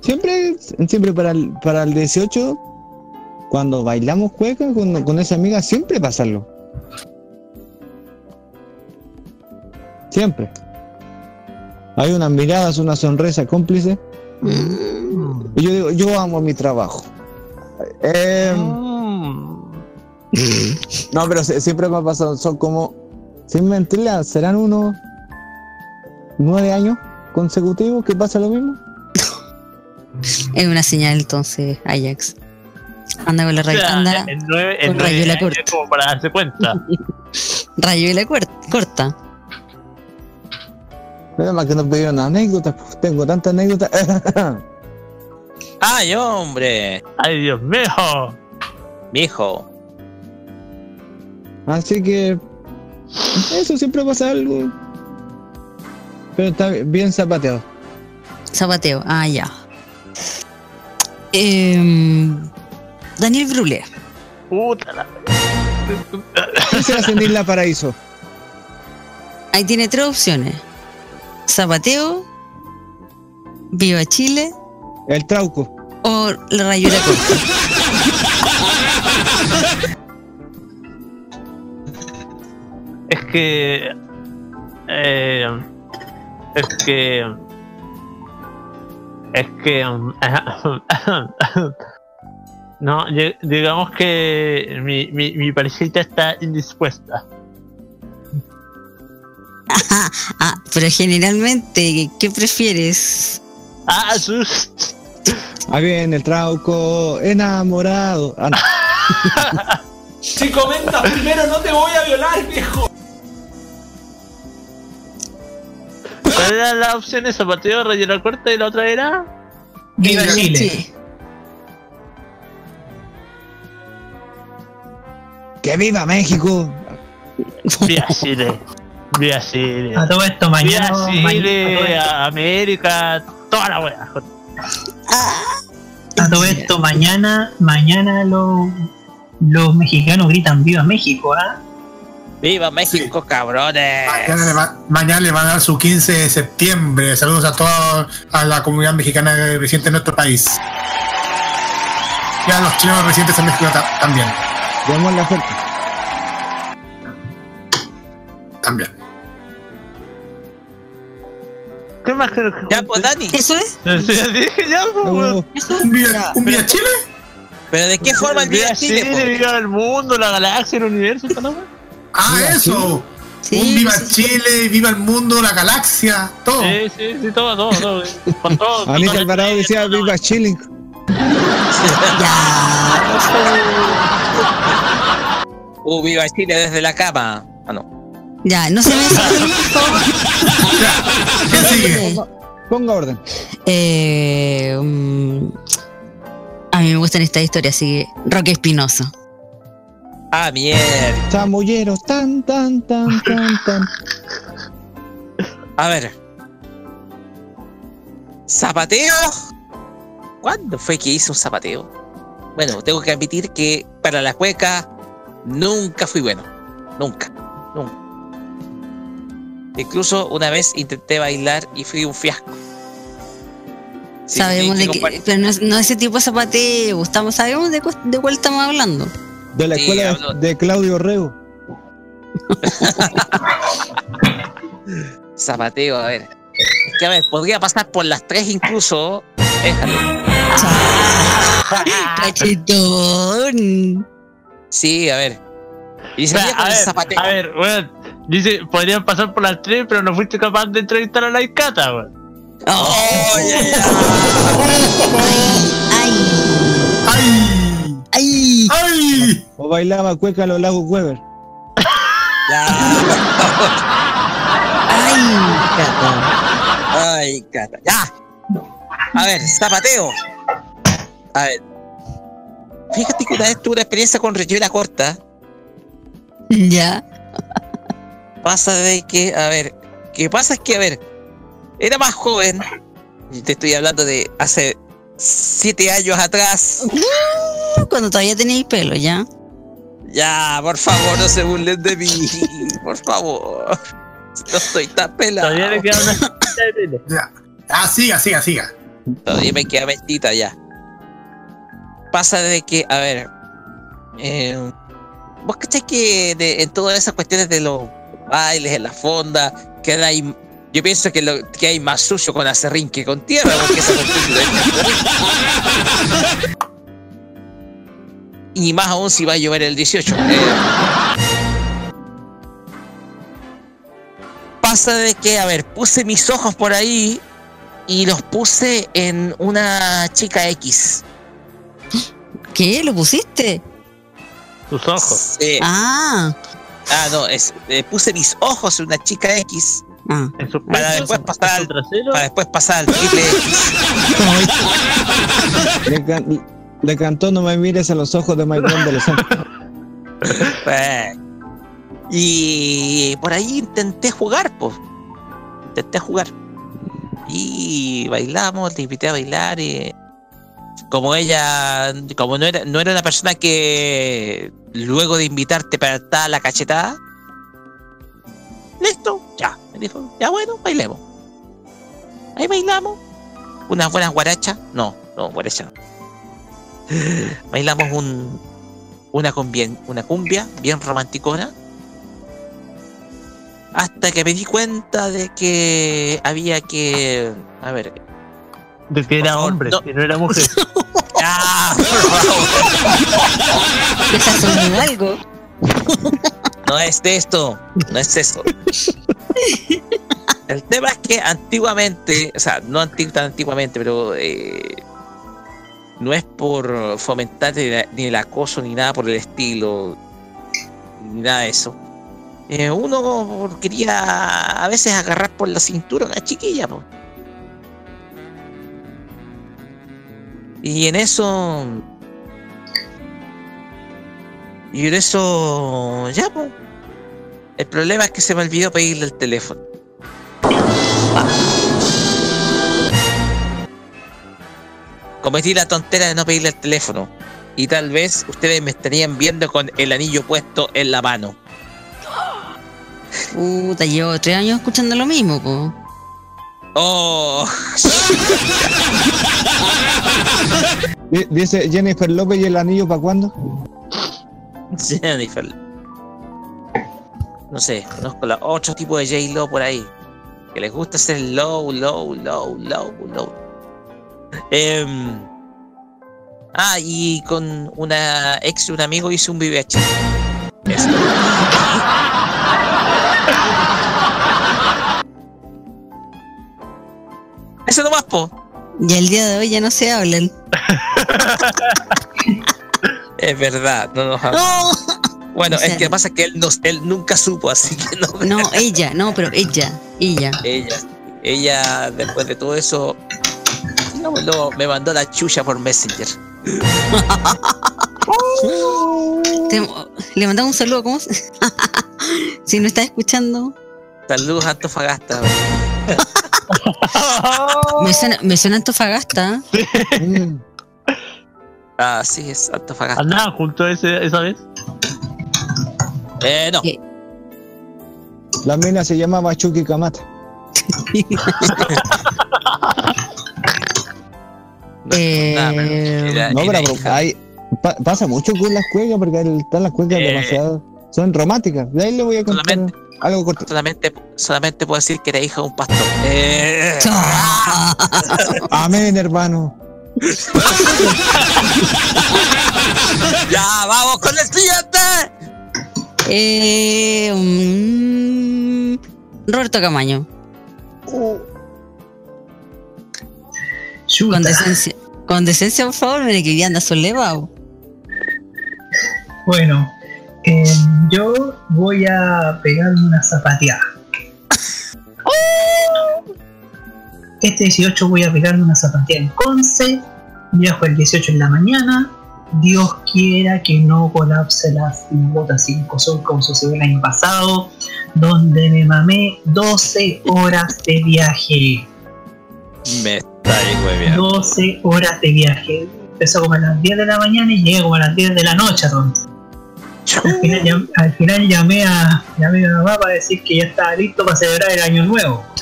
siempre, siempre para el, para el 18, cuando bailamos cueca con, con esa amiga, siempre pasarlo. Siempre. Hay unas miradas, una sonrisa cómplice. Y yo digo, yo amo mi trabajo. Eh, no, pero siempre me ha pasado, son como, sin mentirle, serán unos nueve años consecutivos que pasa lo mismo. *laughs* Es una señal entonces, Ajax. Anda con la O sea, rayuela. Anda en nueve, en con nueve rayuela años corta. como para darse cuenta. *laughs* Rayuela cuer- corta. Nada más que no pidieron anécdotas, pues, tengo tantas anécdotas. *laughs* ¡Ay, hombre! ¡Ay, Dios mío! Viejo. Así que eso siempre pasa algo. Pero está bien zapateado. Zapateo. Ah, ya. Em, Daniel Brule. Puta la. ¿Qué se hace en Isla Paraíso? Ahí tiene tres opciones. Zapateo, Viva Chile El trauco. o la rayuela corta. Es que. eh, es que. Es que. *laughs* No, digamos que mi, mi, mi parejita está indispuesta. *laughs* Ah, pero generalmente, ¿qué prefieres? Ah, sus. Ahí viene el trauco enamorado. Ah, no. *laughs* Si comentas primero, no te voy a violar, viejo. ¿Cuál era la opción? Zapateo, relleno corta y la otra era. Viva Chile. Sí. ¡Que viva México! Vía Chile. Vía Chile. A todo esto, Vía mañana. A América, toda la wea. A todo esto, mañana, mañana los, los mexicanos gritan Viva México, ¿ah? ¡Viva México, cabrones! Mañana le, va- mañana le van a dar su 15 de septiembre. Saludos a toda a la comunidad mexicana residente en nuestro país. Y a los chilenos residentes en México ta- también. Veamos la oferta. También. ¿Qué más que Ya, pues, Dani. ¿Eso es? Sí, dije ya, pues, weón. ¿Un Viva, un Viva Chile? ¿Pero de qué forma el Vía Viva Chile, Chile, viva el mundo, la galaxia, el universo, wea. Ah, eso. Sí, un Viva sí, sí. Chile, viva el mundo, la galaxia, todo. Sí, sí, sí, todo, todo, todo. Con todo. *laughs* Anita. Alvarado decía viva Chilling. *laughs* Uh, viva Chile desde la cama. Ah, no. Ya, no se me. ¿Quién sigue? Ponga orden. Eh, mm, a mí me gustan estas historias, así que Roque Espinoso. Ah, mierda. Chamulleros, tan, tan, tan, tan, tan. A ver. ¿Zapateo? ¿Cuándo fue que hice un zapateo? Bueno, tengo que admitir que para la cueca nunca fui bueno. Nunca. Nunca. Incluso una vez intenté bailar y fui un fiasco. Sí, sabemos de que, pero no, es- no ese tipo de zapateo, estamos, sabemos de, cu- de cuál estamos hablando. De la Sí, escuela hablo- de, de Claudio Rego. *laughs* Zapateo, a ver. Es que a ver, podría pasar por las tres incluso. Déjalo. *laughs* Cachetón. Sí, a ver. Y con a, el ver, zapateo. a ver, weón. Dice, podrían pasar por las tres, pero no fuiste capaz de entrevistar a la Icata, weón. Oh. Ay, ¡Ay! ay. ¡Ay! O bailaba cueca a los lagos Weber. Ya. Ay, Cata. Ay, cata. Ya. A ver, zapateo. A ver. Fíjate que una vez tuve una experiencia con rellena corta. Ya. Pasa de que, a ver, que pasa es que, a ver, era más joven. Y te estoy hablando de hace siete años atrás. Uh, Cuando todavía tenéis pelo, ya. Ya, por favor, no se burlen de mí. Por favor. No estoy tan pelado. Todavía le queda una de pelo. Ya. Ah, siga, siga, siga. Todavía me queda mentita ya. Pasa de que, a ver. Eh, Vos cachai que de- en todas esas cuestiones de los bailes, en la fonda, que hay. Yo pienso que, lo, que hay más sucio con acerrín que con tierra, porque esa Y más aún si va a llover el 18. Eh, pasa de que, a ver, puse mis ojos por ahí y los puse en una chica X. ¿Qué? ¿Lo pusiste? Tus ojos. Sí. Ah. Ah, no, es, eh, puse mis ojos en una chica X Ah. Para después pasar al, para después pasar al triple X. *laughs* Le, can- le cantó No me mires a los ojos de los Santos. *laughs* Eh, Y por ahí intenté jugar, pues. Intenté jugar. Y bailamos, te invité a bailar y como ella, como no era, no era una persona que luego de invitarte para estar la cachetada. Listo, ya. Me dijo, ya bueno, bailemos. Ahí bailamos. Unas buenas guarachas. No, no, guaracha. no. *gasps* Bailamos un, una, cumbia, una cumbia bien romanticona. Hasta que me di cuenta de que había que. A ver. De que era hombre, no. que no era mujer. *laughs* ¡Ah! Por favor. ¿Desasonó algo? No es de esto, no es eso. El tema es que antiguamente, o sea, no anti- tan antiguamente, pero eh, no es por fomentar ni, el acoso ni nada por el estilo, ni nada de eso. Eh, uno quería a veces agarrar por la cintura a una chiquilla, po. Y en eso. Y en eso. Ya, pues. El problema es que se me olvidó pedirle el teléfono. Cometí la tontera de no pedirle el teléfono. Y tal vez ustedes me estarían viendo con el anillo puesto en la mano. Puta, llevo tres años escuchando lo mismo, po. Oh. Di- Dice Jennifer López y el anillo para cuándo? *laughs* Jennifer. No sé, conozco la- otro tipo de J-Lo por ahí. Que les gusta hacer low, low, low, low, low. Em, ah, y con una ex de un amigo hice un VVH. Eso. *laughs* Eso nomás, po. Y el día de hoy ya no se hablan. *laughs* Es verdad, no nos habla. No, Bueno, O sea- es que pasa que él, nos, él nunca supo, así que no. *laughs* no, ella, no, pero ella, ella. Ella, ella después de todo eso, no, me mandó la chucha por Messenger. *laughs* Te- le mandamos un saludo, ¿cómo? se- si no está escuchando, Saludos a Antofagasta. Me suena, me suena Antofagasta. Mm. Ah, sí, es Antofagasta. ¿Andaban juntos ese, esa vez? Eh, no. La mina se llamaba Chucky Kamata. *laughs* Eh, Era- No, era pero hija. hay, pa- pasa mucho con las cuecas porque están las cuecas Eh. demasiado. Son románticas. De ahí le voy a contar Solamente- algo corto. Solamente, solamente puedo decir que era hija de un pastor. Eh, *laughs* Amén, hermano. *laughs* ya, vamos con el siguiente. eh, mm, Roberto Camaño. Con decencia, con decencia, por favor, mire que hoy día anda sollevado. Bueno, eh, yo voy a pegarme una zapateada. Este 18 voy a pegarme una zapateada en Conce. Viajo el 18 en la mañana. Dios quiera que no colapse la bota 5 Sol como sucedió el año pasado, donde me mamé 12 horas de viaje. Me está ahí, hueveando. 12 horas de viaje. Empezó como a las 10 de la mañana y llegué como a las 10 de la noche, Ron. Al final, llam- al final llamé, a, llamé a mi mamá para decir que ya estaba listo para celebrar el año nuevo. *laughs*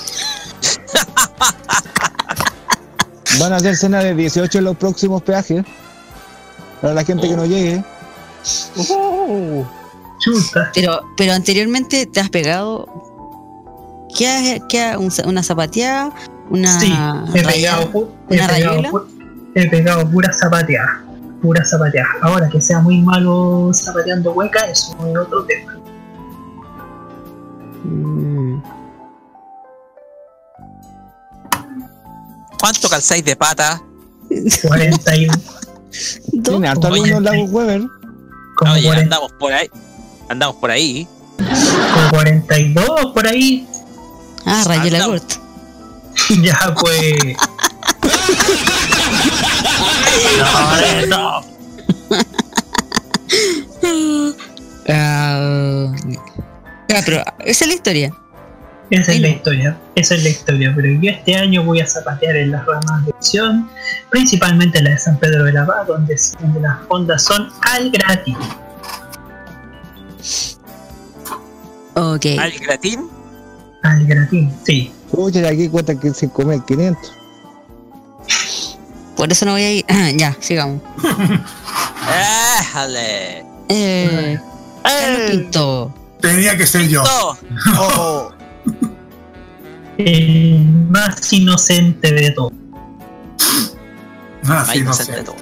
Van a hacer cena de 18 en los próximos peajes. Para la gente que no llegue. Chuta. Pero, pero anteriormente te has pegado. ¿Qué has- qué una zapateada? Una Sí, he raya- pegado, pu- he una pegado, he pegado pura zapateada. Pura zapateada. Ahora que sea muy malo zapateando hueca, eso es otro tema. Mm. ¿Cuánto calzáis de pata? 41. *laughs* Tiene harto Weber. Como, Oye, 40 andamos por ahí. Andamos por ahí. como 42 por ahí. Ah, Rayuela Andamos. Gurt. *laughs* ya pues. *laughs* No, no. *laughs* Ah, pero esa es la historia. Esa es la historia, esa es la historia, pero yo este año voy a zapatear en las ramas de opción, principalmente la de San Pedro de la Paz, donde, donde las fondas son al gratis. Ok. ¿Al gratín? Al gratín, sí. Pucha, aquí cuesta que se come el 500. Por eso no voy a ir. ya, sigamos. ¡Éjale! Eh, Carlos Pinto. Tenía que ser yo. Oh. *laughs* El más inocente de todo. Ah, Más no inocente de todo.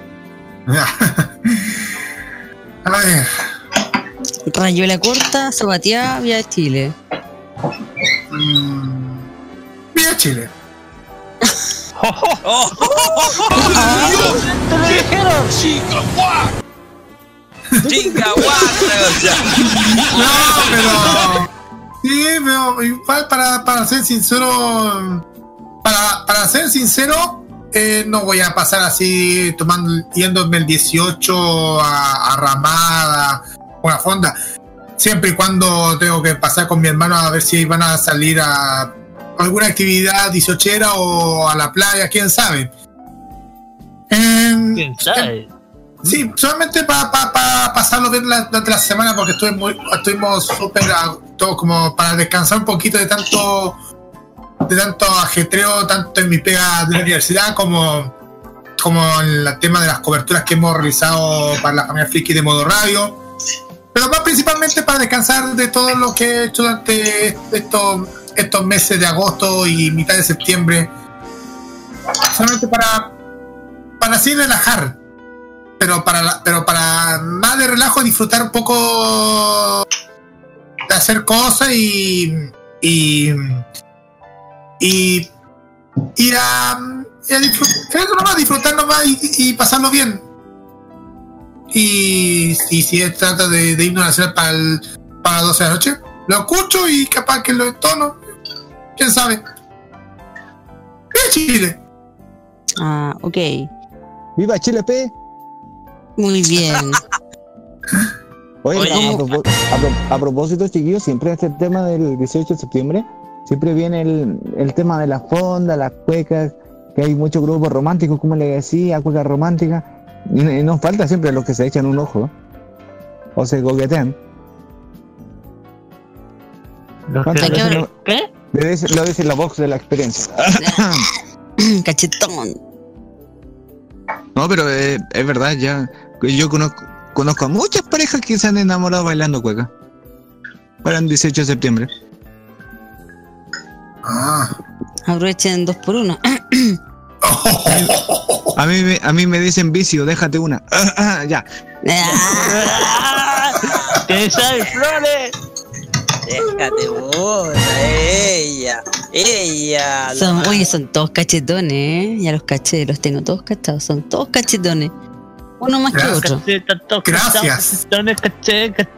*laughs* A ver. Rayuela corta, zapateada, vía de Chile. mm, Vía Chile. No, pero. Sí, pero igual para, para ser sincero. Para, para ser sincero, eh, no voy a pasar así tomando, yéndome el 18 a, a Ramada, una fonda. Siempre y cuando tengo que pasar con mi hermano a ver si van a salir a alguna actividad 18 o a la playa, quién sabe. Em, ¿Quién sabe? Sí, solamente para pasarlo bien la, durante la semana porque estuve muy, estuvimos súper a- todo como para descansar un poquito de tanto de tanto ajetreo, tanto en mi pega de la universidad como, como en el tema de las coberturas que hemos realizado para la familia Friki de modo radio. Pero más principalmente para descansar de todo lo que he hecho durante estos, estos meses de agosto y mitad de septiembre. Solamente para, para así relajar. Pero para pero para más de relajo disfrutar un poco de hacer cosas y y y ir a, y a disfrutar, nomás, disfrutar nomás y, y pasarlo bien. Y, y si se trata de, de himno nacional para el, para las 12 de la noche lo escucho y capaz que lo entono quién sabe ¡Viva Chile! Ah, ok. ¡Viva Chile, P! Muy bien. *laughs* Oye, Oye. a, propo- a pro- a propósito, chiquillos, siempre este tema del 18 de septiembre, siempre viene el, el tema de la fonda, las cuecas, que hay muchos grupos románticos, como le decía, cuecas románticas, y, y nos falta siempre los que se echan un ojo, o se coquetean. Los ¿Cuántas Hay que veces ver- lo- ¿Qué? Lo dice, lo dice la voz de la experiencia? *coughs* Cachetón. No, pero eh, es verdad, ya. Yo conozco, conozco a muchas parejas que se han enamorado bailando cueca. Para el 18 de septiembre. Ah. Aprovechen dos por uno. *coughs* A mí, me- a mí me dicen vicio, déjate una. *coughs* ya. ¿Qué sabe, Flores? Déjate bola, ella. Ella. Son, oye, son todos cachetones, ¿eh? Ya los caché, los tengo todos cachados. Son todos cachetones. Uno más que Gracias. otro. Caché, tantos Gracias. cachetones, caché, caché.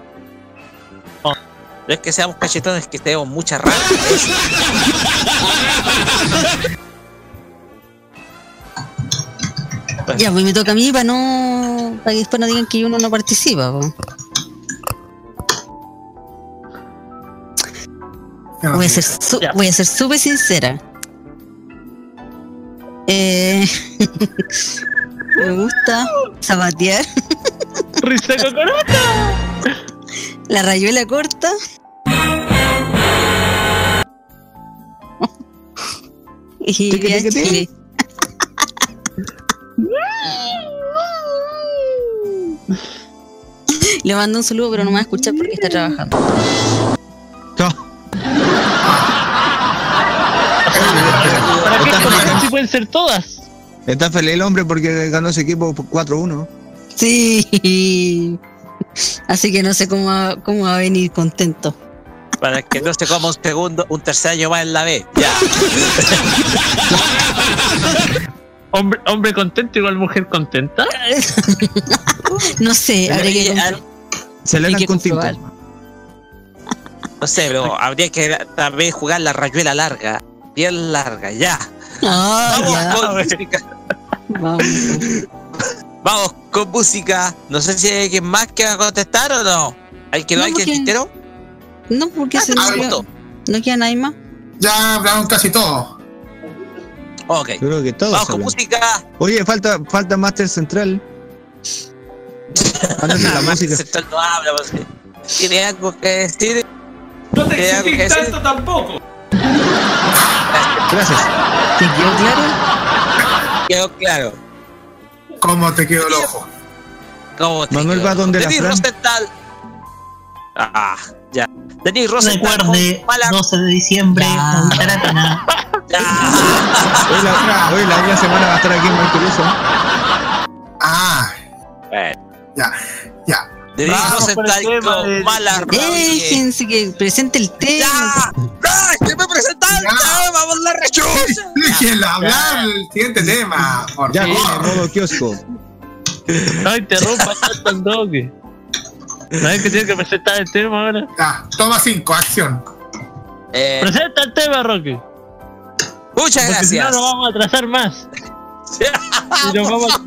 No es que seamos cachetones, es que tenemos mucha rabia. Ya, pues me toca a mí para no. para que después no digan que uno no participa. po. Voy a ser su- voy a ser súper sincera. Eh, *laughs* me gusta zapatear *laughs* Risa cocorota. la rayuela corta. y tiqui. Chile. *laughs* Le mando un saludo, pero no me va a escuchar porque está trabajando. ¿Para qué Está conocer feliz, si pueden ser todas? está feliz el hombre porque ganó ese equipo por 4-1. Sí. Así que no sé cómo va, cómo va a venir contento. Para que no se coma un segundo, un tercer año más en la B. Ya. *laughs* Hombre, hombre contento igual mujer contenta. *laughs* no sé, habría que, Se le dan que con tinto. comprobar. No sé, pero habría que también jugar la rayuela larga. Bien larga, ya. Ah, Vamos ya. con música. Vamos. Vamos con música. No sé si hay alguien más que va a contestar o no. ¿Hay que no, No, hay que porque- tintero? No, porque se Ah, queda- gustó. no queda nadie más. Ya hablaron casi todo. Ok. Yo creo que todos Vamos con música. Oye, falta, falta Master Central. *laughs* La música. Central no habla, pues, ¿Tiene algo que decir? No te ¿Qué algo que exigís decir? tanto tampoco. Gracias. ¿Te quedó claro? Quedó claro. ¿Cómo te quedó el ojo? ¿Cómo te Manuel quedó? va donde la Denis Fran. Rosenthal. Ah, ya. Denis Rosenthal. Recuerde, mala- 12 de diciembre. Hoy la, hoy la otra semana va a estar aquí muy curioso. Ah, Bueno, ya, ya. Rosenthal tema con mala. Déjense que presente el tema. ¡Ya! ¡Ya! ¡Estoy presentando! Ya. ¡Vamos a la rechucha! Déjenla hablar el siguiente tema, por Ya viene favor. modo kiosco. No interrumpa *laughs* tanto el doque. ¿Sabes que tiene que presentar el tema ahora? Ya, toma 5, acción. Eh, Presenta el tema, Roque. muchas Porque si no, gracias. nos vamos a atrasar más. *laughs* Y nos vamos a-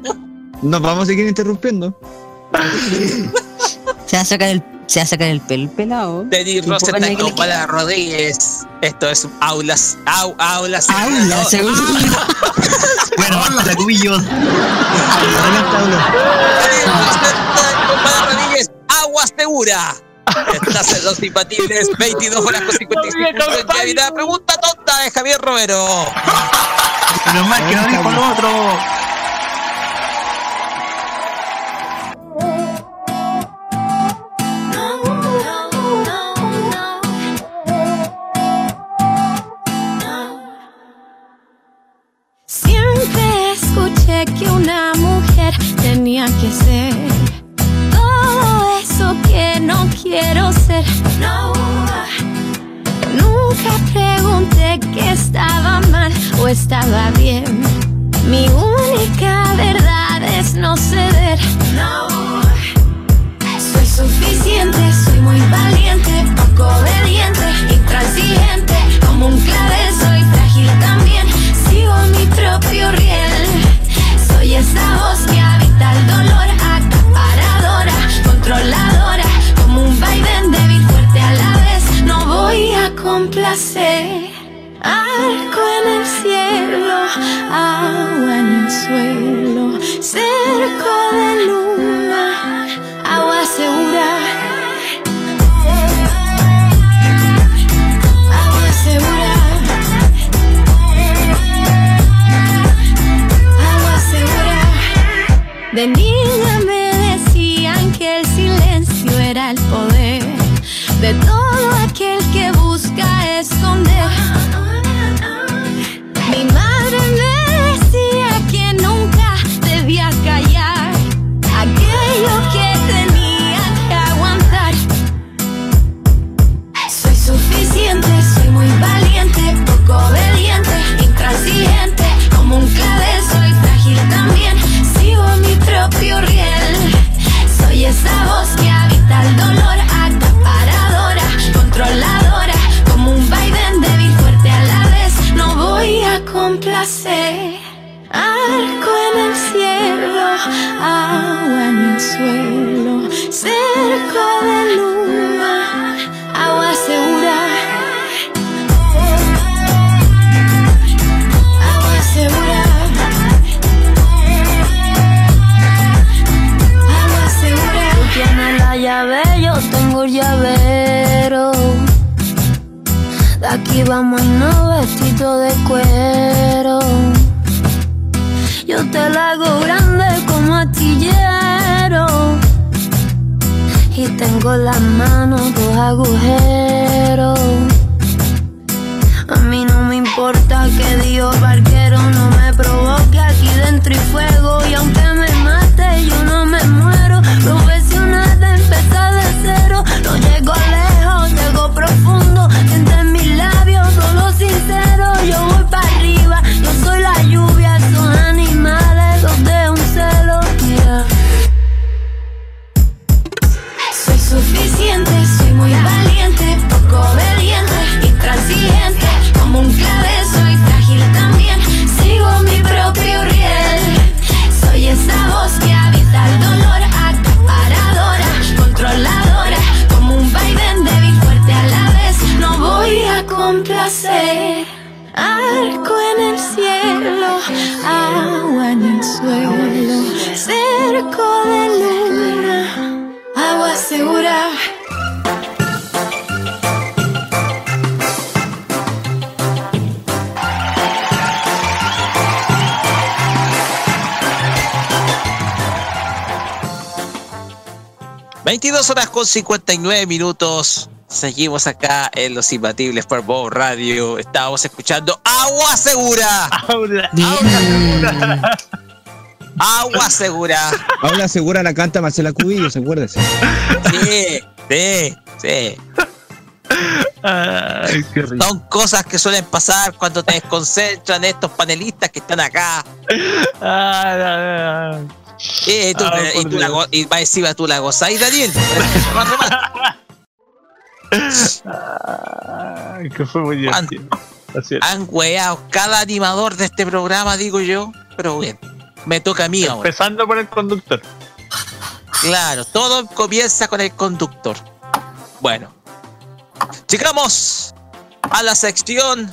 Nos vamos a seguir interrumpiendo. *laughs* Se va a sacar el, se va a sacar el pelo el pelado. Denis que le con queda. Rodríguez. Esto es aulas. Au, aulas. Aula, no. *laughs* seguro. Bueno, basta, cubillos. Adelante, Aulo. Denis con mala Rodríguez. Agua segura. Estás en los impatibles 22 horas con 55 minutos en cabina. Pregunta tonta de Javier Romero. Menos mal que no dijo lo otro. Una mujer tenía que ser todo eso que no quiero ser. No, nunca pregunté que estaba mal o estaba bien. Mi única verdad es no ceder. No, soy suficiente, soy muy valiente, poco obediente, intransigente, como un clavel soy frágil también, sigo mi propio riel, soy esa voz que habita el dolor, acaparadora, controladora, como un vaivén débil, fuerte a la vez, no voy a complacer. Arco en el cielo, agua en el suelo, cerco de luna, De niña me decían que el silencio era el poder de todo con 59 minutos. Seguimos acá en Los Imbatibles por Bob Radio. Estábamos escuchando Agua Segura. Agua Segura. Habla segura la canta Marcela Cubillo, ¿se acuerdan? Sí, sí, sí. Son cosas que suelen pasar cuando te desconcentran estos panelistas que están acá. Eh, tú, Ah, y, tú la, y va encima tú la gozáis, Daniel. *laughs* Que fue muy divertido. Han weado cada animador de este programa, digo yo. Pero bien, me toca a mí ahora. Empezando por el conductor. Claro, todo comienza con el conductor. Bueno, llegamos a la sección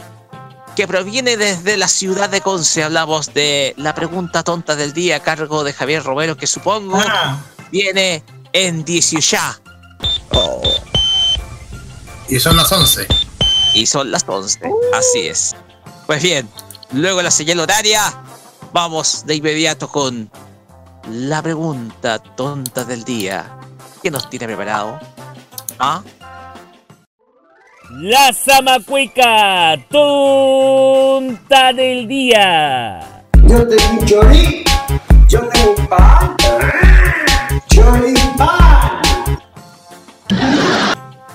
que proviene desde la ciudad de Conce. Hablamos de la pregunta tonta del día a cargo de Javier Romero, que supongo viene en 18. Y son las 11. Y son las 11. Así es. Pues bien, luego la señal horaria, vamos de inmediato con la pregunta tonta del día. ¿Qué nos tiene preparado? ¿Ah? La Zamacueca tonta del día. Yo tengo un chorí, yo tengo pan.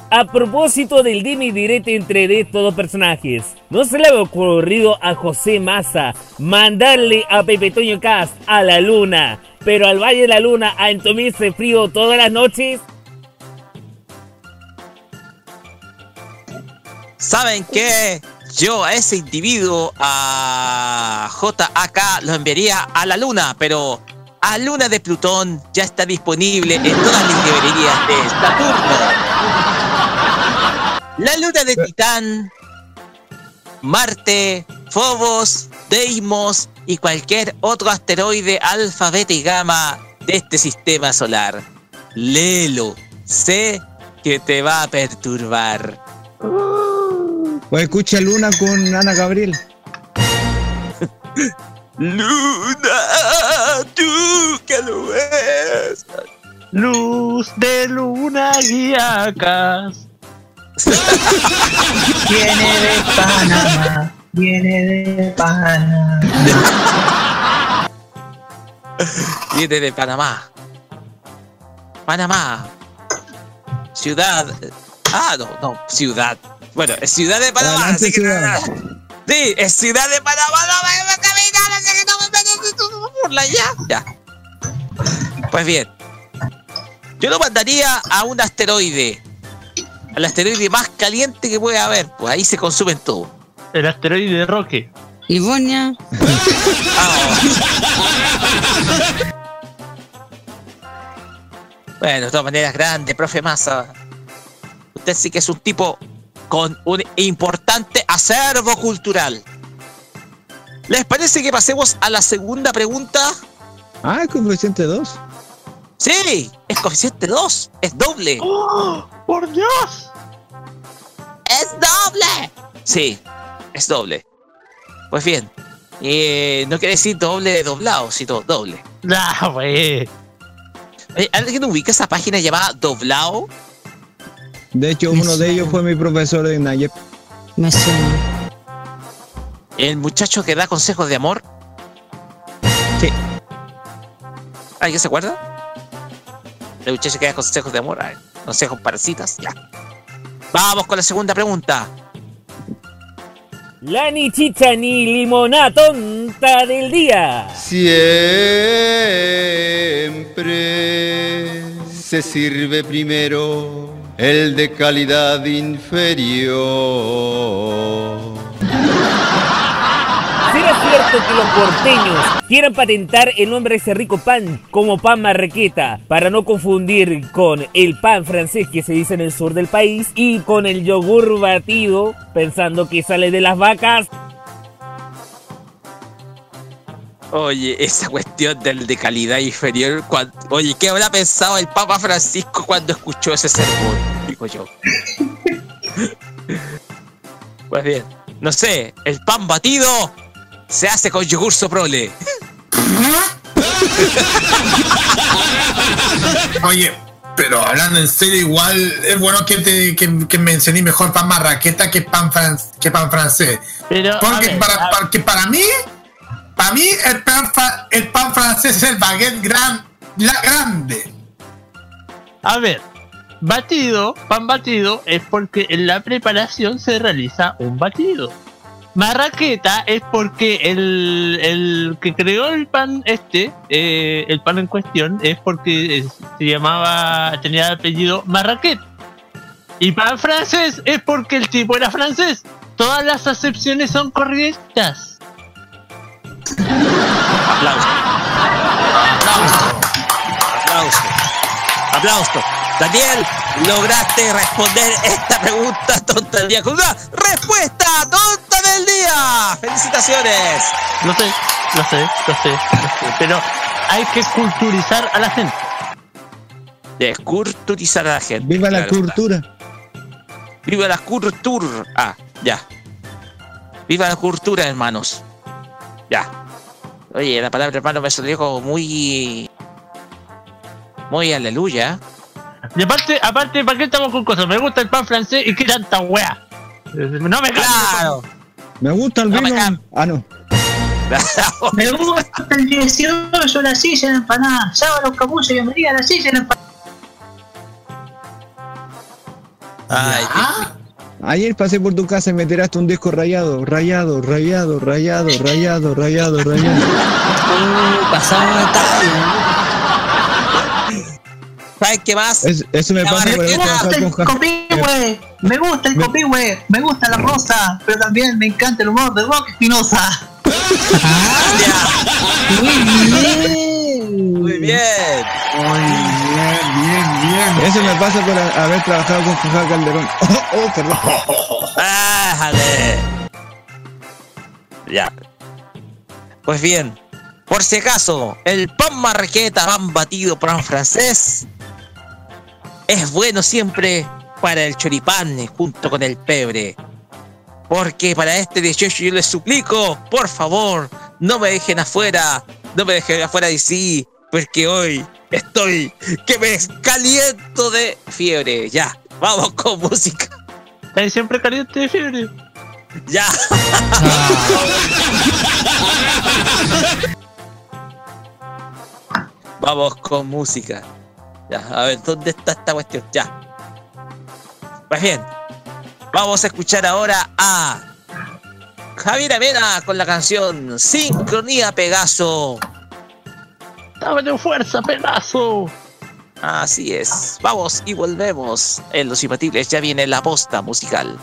A propósito del dime y direte entre de estos dos personajes, ¿no se le ha ocurrido a José Massa mandarle a Pepe Toño Cast a la luna, pero al Valle de la Luna a entomirse frío todas las noches? ¿Saben qué? Yo a ese individuo, a JAK, lo enviaría a la luna, pero a Luna de Plutón ya está disponible en todas las librerías de Saturno. La luna de Titán, Marte, Phobos, Deimos y cualquier otro asteroide alfa, beta y gamma de este sistema solar. Léelo, sé que te va a perturbar. Pues escucha Luna con Ana Gabriel. Luna, tú que lo ves. Luz de luna guiacas. Viene de Panamá, viene de Panamá. Viene de Panamá. Panamá. Ciudad. Ah, no, no, ciudad. Bueno, es ciudad de Panamá. Adelante, así que-. Sí, es ciudad de Panamá. No me voy a caminar, así que no me metas burla ya. Ya. Pues bien. Yo lo mandaría a un asteroide. Al asteroide más caliente que puede haber. Pues ahí se consumen todo. El asteroide de Roque. Livonia. *laughs* Bueno, de todas maneras, grande, profe Massa. Usted sí que es un tipo con un importante acervo cultural. ¿Les parece que pasemos a la segunda pregunta? Ah, es coeficiente 2. Sí, es coeficiente 2, es doble. ¡Oh, ¡Por Dios! ¡Es doble! Sí, es doble. Pues bien, eh, no quiere decir doble de doblado, sino doble. *laughs* Nah, wey. Eh, ¿Alguien ubica esa página llamada Doblao? De hecho, Me uno de ellos fue mi profesor en Nayep. Me suena. El muchacho que da consejos de amor. Sí. ¿Alguien se acuerda? El muchacho que da consejos de amor. Ay, consejos parasitas. Ya. Vamos con la segunda pregunta. La ni chicha ni limona tonta del día. Siempre se sirve primero el de calidad inferior. ¿Será cierto que los porteños quieran patentar el nombre de ese rico pan como pan marraqueta para no confundir con el pan francés que se dice en el sur del país y con el yogur batido pensando que sale de las vacas? Oye, esa cuestión del de calidad inferior. Oye, ¿qué habrá pensado el Papa Francisco cuando escuchó ese sermón? Digo yo. *laughs* Pues bien, no sé, el pan batido se hace con yogur soprole. *laughs* Oye, Pero hablando en serio, igual es bueno que, te, que, que mencioné mejor pan marraqueta que pan, fran- que pan francés. Pero, Porque ver, para, a- para- que para mí, para mí el pan, el pan francés es el baguette gran, la grande. A ver, batido, pan batido es porque en la preparación se realiza un batido. Marraqueta es porque el, el que creó el pan este, eh, el pan en cuestión, es porque eh, se llamaba, tenía el apellido Marraquet. Y pan francés es porque el tipo era francés. Todas las acepciones son correctas. Aplauso. Aplauso. Aplauso. Daniel, lograste responder esta pregunta tonta del día con una respuesta tonta del día. Felicitaciones. Lo sé, lo sé, lo sé, lo sé. Pero hay que culturizar a la gente. Desculturizar a la gente. Viva la claro. cultura. Viva la cultura. Ah, ya. Viva la cultura, hermanos. Ya. Oye, la palabra hermano me salió como muy. Muy aleluya. Y aparte, aparte, ¿para qué estamos con cosas? Me gusta el pan francés y qué tanta wea. No me Claro. Me gusta el vino. Ah, no. *laughs* Me gusta el 18, la silla, la empanada. Sábado, capullo, bienvenida a la silla, la empanada. Ay, Ayer pasé por tu casa y me tiraste un disco rayado, rayado, rayado, rayado, rayado, rayado, rayado. pasamos ¿Sabes qué más? Es- eso me La pasa por Me gusta el Jaime. copihue, me gusta el copihue, me gusta la rosa, pero también me encanta el humor de Rock Espinosa. Muy bien. Muy bien, bien, bien. Eso me pasa por haber trabajado con Jujá Calderón. *laughs* Oh, oh, perdón. *laughs* Ájale. Ya. Pues bien, por si acaso, el pan marraqueta, pan batido, pan francés, es bueno siempre para el choripán junto con el pebre. Porque para este 18 yo les suplico, por favor, no me dejen afuera, no me dejen afuera de sí, porque hoy estoy que me caliento de fiebre. Ya, vamos con música. Estás siempre caliente de fiebre. Ya. *laughs* Vamos con música. Ya, a ver, ¿dónde está esta cuestión? Ya. Pues bien, vamos a escuchar ahora a Javier Amena con la canción Sincronía Pegaso. Dame fuerza, pedazo. Así es. Vamos y volvemos. En Los Imbatibles ya viene la posta musical.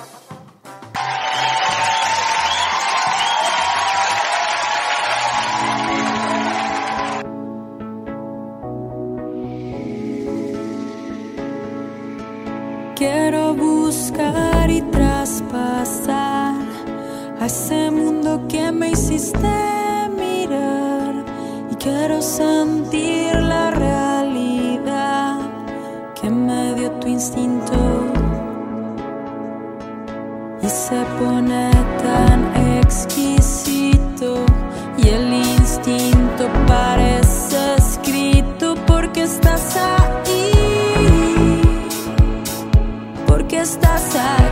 Quiero buscar y traspasar a ese mundo que me hiciste mirar quiero sentir la realidad que me dio tu instinto y se pone tan exquisito y el instinto parece escrito porque estás ahí porque estás. Ahí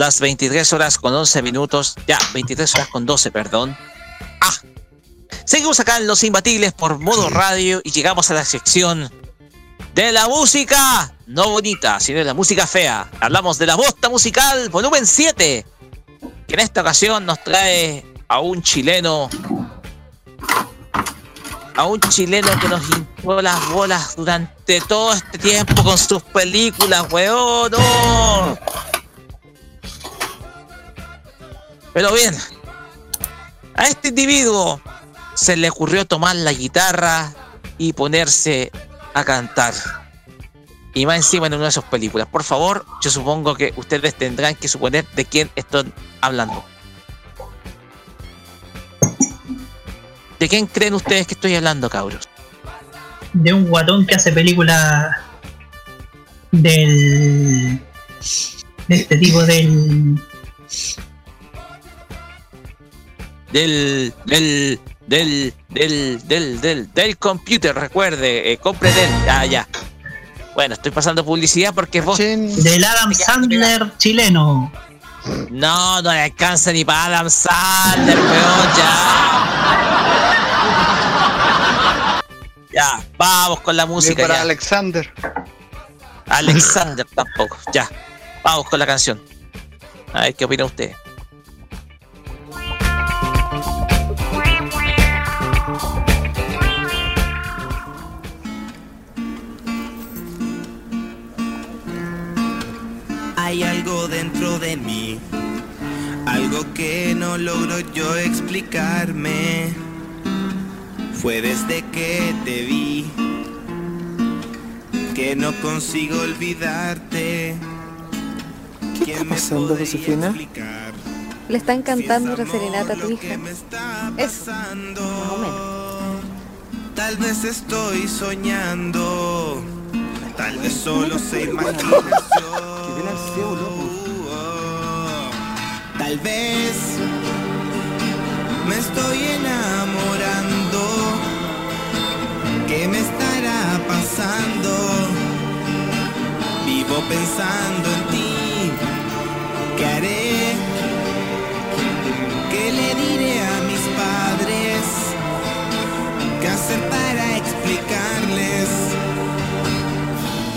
las 23 horas con 11 minutos. Ya, 23 horas con 12, perdón. Ah. Seguimos acá en Los Imbatibles por modo radio y llegamos a la sección de la música no bonita, sino de la música fea. Hablamos de la bosta musical, volumen 7, que en esta ocasión nos trae a un chileno. A un chileno que nos hinchó las bolas durante todo este tiempo con sus películas, weón. ¡no! Pero bien, a este individuo se le ocurrió tomar la guitarra y ponerse a cantar. Y más encima en una de sus películas. Por favor, yo supongo que ustedes tendrán que suponer de quién estoy hablando. ¿De quién creen ustedes que estoy hablando, cabros? De un guatón que hace películas del. de este tipo del. Del, del, del, del, del, del, del computer, recuerde, eh, compre del. Ah, ya. Bueno, estoy pasando publicidad porque vos. Del Adam Sandler chileno. No, no le alcanza ni para Adam Sandler, weón, ya. Ya, vamos con la música. para ya. Alexander. Alexander tampoco. Ya, vamos con la canción. A ver qué opina usted. De mí, algo que no logro yo explicarme. Fue desde que te vi que no consigo olvidarte. ¿Qué está pasando, Josefina? Le están cantando una serenata a tu hija. Eso. Más o menos. Tal vez estoy soñando, tal vez solo se imaginación. Tal vez me estoy enamorando. ¿Qué me estará pasando? Vivo pensando en ti. ¿Qué haré? ¿Qué le diré a mis padres? ¿Qué hacer para explicarles?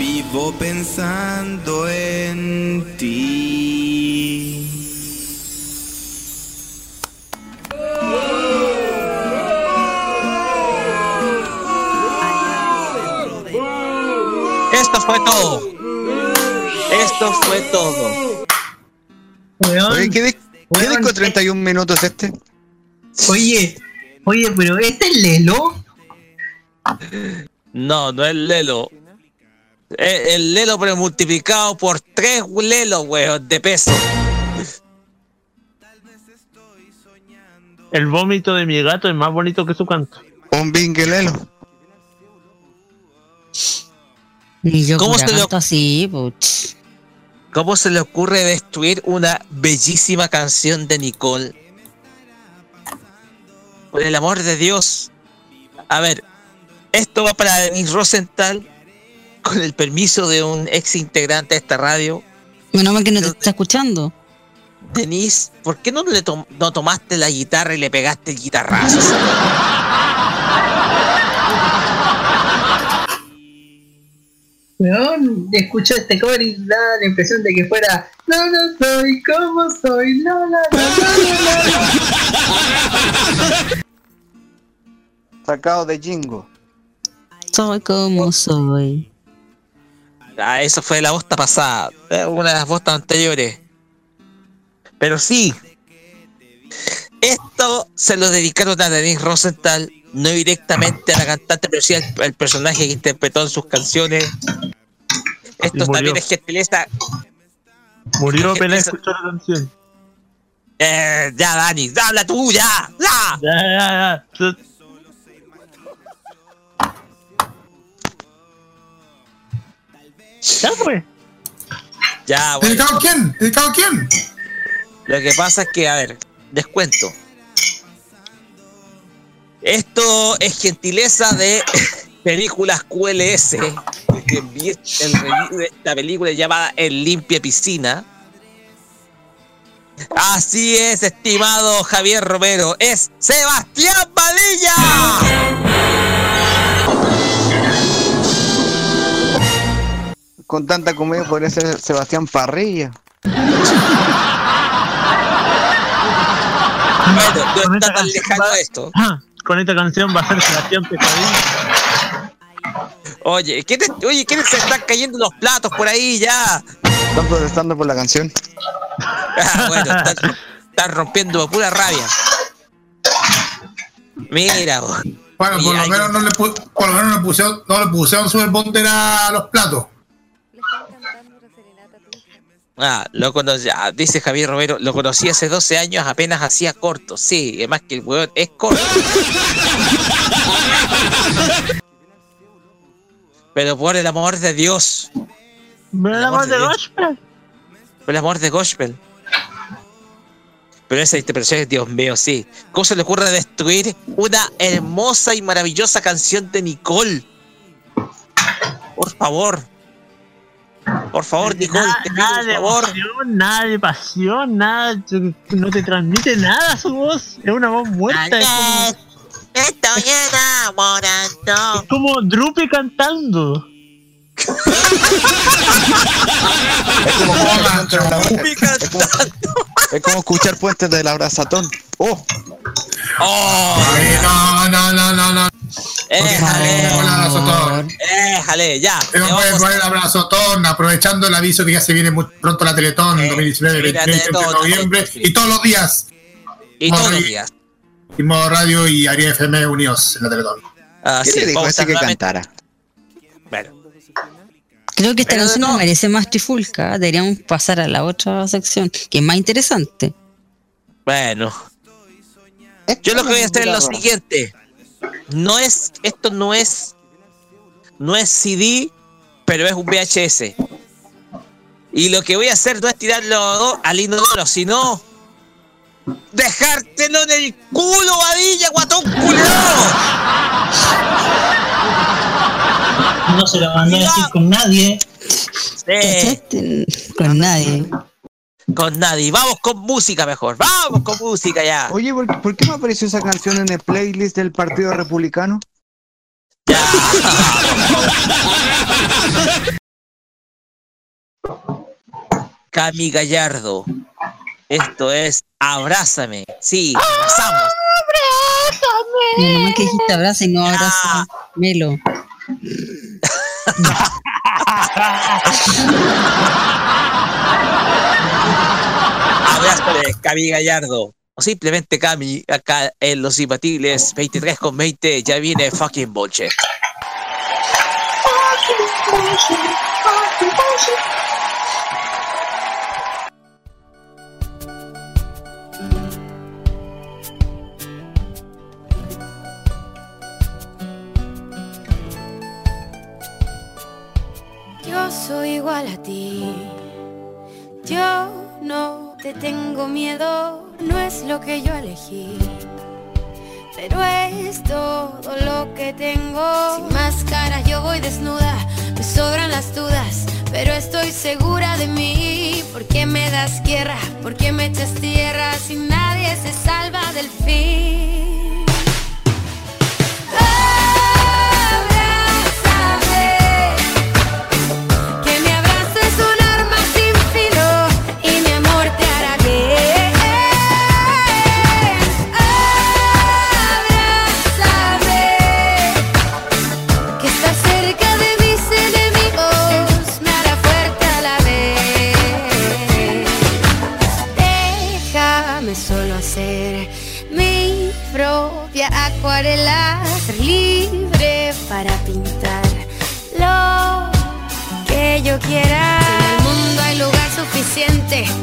Vivo pensando en ti. Fue todo. Esto fue todo. Oye, ¿qué, dis- qué disco 31 minutos este? Oye, oye, pero este es Lelo. No, no es Lelo. Es el Lelo, pero multiplicado por tres Lelos, weón, de peso. El vómito de mi gato es más bonito que su canto. Un binguelelo. Y yo ¿Cómo pura se lo- canto así, pues. ¿Cómo se le ocurre destruir una bellísima canción de Nicole? Por el amor de Dios. A ver, esto va para Denise Rosenthal, con el permiso de un ex integrante de esta radio. Menos mal que no te está escuchando. Denise, ¿por qué no le no tomaste la guitarra y le pegaste el guitarrazo? Weón, escucho este cover y da la impresión de que fuera No, no soy como soy, no, no, no, Sacado de Jingo. Soy como soy. Ah, eso fue la bosta pasada, eh, una de las bostas anteriores. Pero sí, esto se lo dedicaron a Denise Rosenthal, no directamente a la cantante, pero sí al, al personaje que interpretó en sus canciones. Esto también es gentileza. Murió apenas escuchó la canción. Eh, ya, Dani, habla tú, ya, ya. Ya, ya, ya. Ya pues. Ya, bueno. ¿Dedicado a quién? ¿Dedicado a quién? Lo que pasa es que, a ver, descuento. Esto es gentileza de *laughs* películas QLS. Que envié el review de esta película llamada En Limpia Piscina. Así es, estimado Javier Romero, es Sebastián Padilla. Con tanta comedia podría ser Sebastián Parrilla. Bueno, no está tan lejano esto. Con esta canción va a ser Sebastián Pesadilla. Oye, ¿quiénes, oye, ¿quiénes se están cayendo los platos por ahí ya? Están protestando por la canción. Ah, bueno, están, están rompiendo por pura rabia. Mira, vos. Bueno, por lo menos no le, por lo menos no le pusieron, no le pusieron super bonder a los platos. Ah, lo conocí, ah, dice Javier Romero, lo conocí hace 12 años, apenas hacía corto. Sí, además que el weón es corto. Pero por el amor de Dios, ¿Pero el amor de gospel? por el amor de Gospel. Pero esa interpretación es, Dios mío, sí. ¿Cómo se le ocurre destruir una hermosa y maravillosa canción de Nicole? Por favor. Por favor, Nicole, Nada, te pido nada por de favor. emoción, nada de pasión, nada, no te transmite nada su voz, es una voz muerta. Es como, Estoy enamorando. es como Drupi cantando. Es como, *laughs* es como- es como escuchar puentes del abrazatón. ¡Oh! Ay, no, no, no, no, no. Éjale, Un abrazotón. éjale, ya. Tengo le que vamos poner el abrazotón, aprovechando el aviso que ya se viene muy pronto la Teletón 2019, sí, la 29 de noviembre, y todos los días. Y todos los días. Y modo radio y Ariel FM unidos en la Teletón. Ah, ¿Qué sí, le dijo ese que cantara? Bueno, Creo que esta Pero canción no. no merece más trifulca. Deberíamos pasar a la otra sección, que es más interesante. bueno. Yo lo que voy a hacer es lo siguiente. No es, esto no es, no es CD, pero es un VHS. Y lo que voy a hacer no es tirarlo al inodoro, sino dejártelo en el culo, vadilla, guatón culiao. No se lo mandó a decir con nadie. Sí, Con nadie. con nadie. Vamos con música mejor. Vamos con música ya. Oye, ¿por, por qué me apareció esa canción en el playlist del Partido Republicano? Cami Gallardo. Esto es Abrázame. Sí, abrazamos. Menos mal que dijiste abraza y no abraza Melo. *laughs* Abrázame, Cami Gallardo. O simplemente Cami, acá en Los Imbatibles 23 con 20, ya viene fucking Bolche. Yo igual a ti. Yo no te tengo miedo, no es lo que yo elegí. Pero es todo lo que tengo. Sin máscara yo voy desnuda, me sobran las dudas, pero estoy segura de mí. ¿Por qué me das guerra? ¿Por qué me echas tierra si nadie se salva del fin?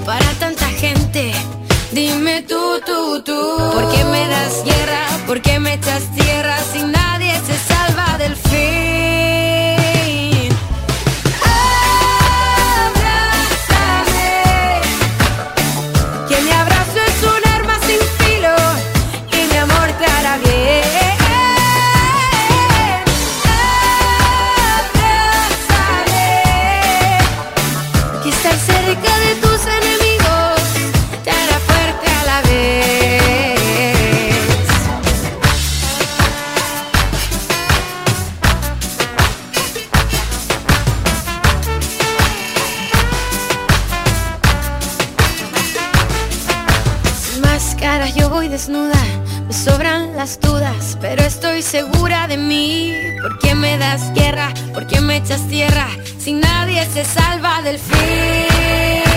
Para tanta gente. Dime tú, tú, tú, ¿por qué me das guerra? ¿Por qué me echas tierra si nadie se salva del fin? Sobran las dudas, pero estoy segura de mí. ¿Por qué me das guerra? ¿Por qué me echas tierra? Si nadie se salva del fin.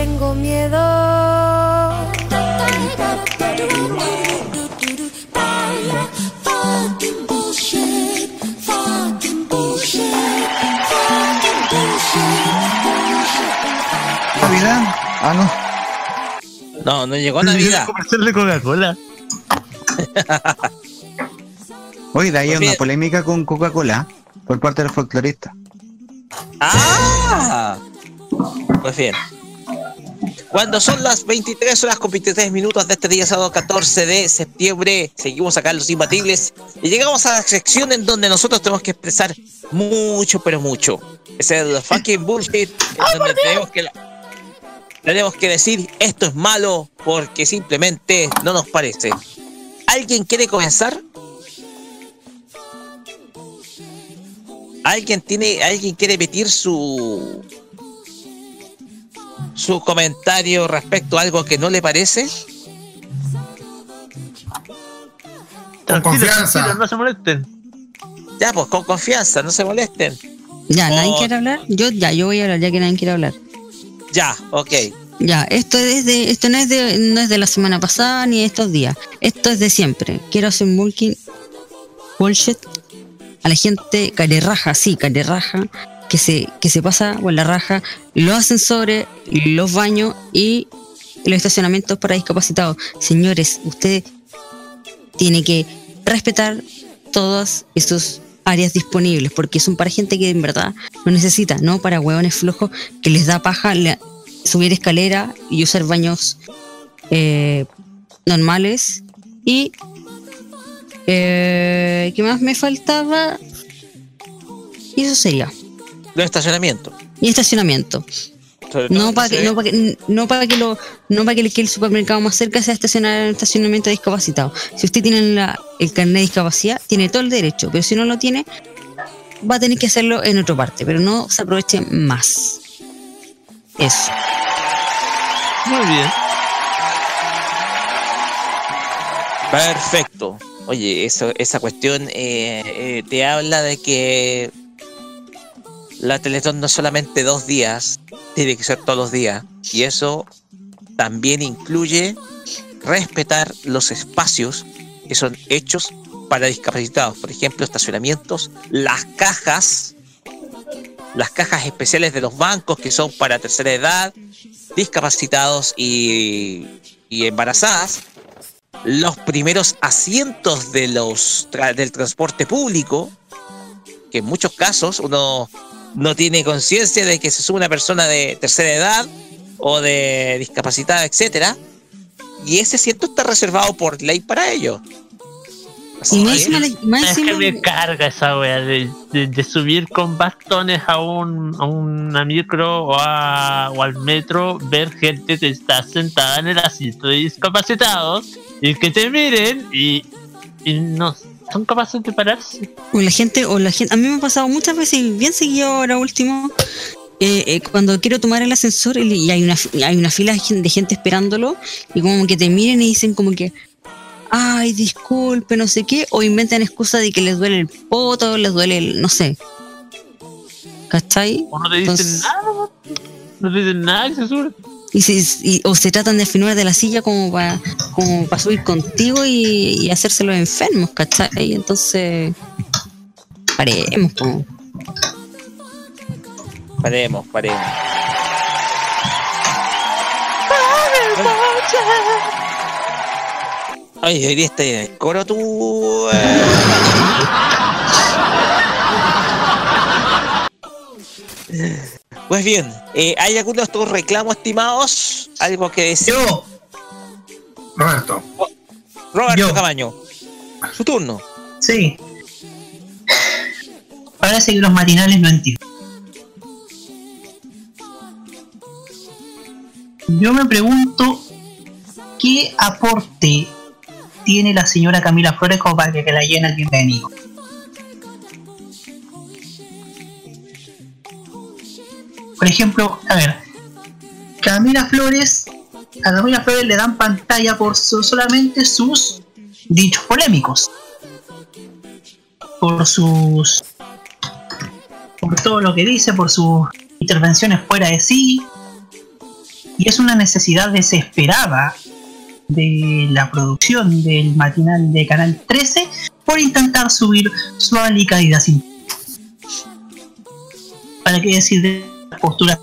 Tengo miedo. ¿Navidad? Ah, no. No, no llegó Navidad. comercial de Coca-Cola. *laughs* Oye, de ahí hay Pues una polémica con Coca-Cola por parte del folclorista. ¡Ah! Pues bien. Cuando son las 23 horas con 23 minutos de este día sábado 14 de septiembre, seguimos acá en Los Imbatibles y llegamos a la sección en donde nosotros tenemos que expresar mucho, pero mucho. Es el fucking bullshit, en donde tenemos que, tenemos que decir esto es malo porque simplemente no nos parece. ¿Alguien quiere comenzar? ¿Alguien tiene, alguien quiere emitir su su comentario respecto a algo que no le parece? Con confianza. No se molesten. Ya, pues con confianza, no se molesten. Ya, ¿nadie Oh. quiere hablar? Yo, ya, yo voy a hablar, ya que nadie quiere hablar. Ya, ok. Ya, esto es de, esto no es de, no es de la semana pasada ni de estos días. Esto es de siempre. Quiero hacer un bulking bullshit a la gente carerraja, sí, carerraja, que se, que se pasa por la raja, los ascensores, los baños y los estacionamientos para discapacitados. Señores, usted tiene que respetar todas sus áreas disponibles, porque son para gente que en verdad lo necesita, no para hueones flojos que les da paja la- subir escalera y usar baños eh, normales. Y eh, ¿qué más me faltaba? Y eso sería. Los estacionamientos. Y estacionamiento. No para que, no para que, no para que, lo, no para que, el- supermercado más cerca sea estacionar en el estacionamiento de discapacitado. Si usted tiene la- el carnet de discapacidad, tiene todo el derecho, pero si no lo tiene, va a tener que hacerlo en otra parte, pero no se aproveche más. Eso. Muy bien. Perfecto. Oye, eso, esa cuestión eh, eh, te habla de que la Teletón no es solamente dos días, tiene que ser todos los días. Y eso también incluye respetar los espacios que son hechos para discapacitados. Por ejemplo, estacionamientos, las cajas, las cajas especiales de los bancos que son para tercera edad, discapacitados y, y embarazadas los primeros asientos de los tra- del transporte público, que en muchos casos uno no tiene conciencia de que se sube una persona de tercera edad o de discapacitada, etcétera, y ese asiento está reservado por ley para ellos. Así Y más más Es que me carga esa wea de, de- de subir con bastones a, un, a una micro o, a- o al metro, ver gente que está sentada en el asiento de discapacitados y que te miren y, y no son capaces de pararse. O la gente, o la gente, a mí me ha pasado muchas veces, y bien seguido ahora último, eh, eh, cuando quiero tomar el ascensor y, hay una hay una fila de gen- de gente esperándolo y como que te miren y dicen como que ay disculpe no sé qué o inventan excusa de que les duele el poto les duele el no sé ¿cachai? O no te dicen Entonces- nada, no te dicen nada que se sube. Y, si- o se tratan de afinar de la silla como para como para subir contigo y, y hacerse los enfermos ¿cachai? entonces paremos po. Paremos, paremos. Ay, hoy día está en el coro tú. eh. Pues bien, eh, ¿hay algunos de estos reclamos, estimados? ¿Algo que decir? Yo. Roberto. Roberto Camaño. Su turno. Sí. Parece que los matinales no entienden. Yo me pregunto qué aporte tiene la señora Camila Flores como para que la llene el bienvenido. Por ejemplo, a ver, Camila Flores, a Camila Flores le dan pantalla por su- solamente sus dichos polémicos. Por sus. por todo lo que dice, por sus intervenciones fuera de sí. Y es una necesidad desesperada de la producción del matinal de Canal 13 por intentar subir su alicaída sin. ¿Para qué decir de postura?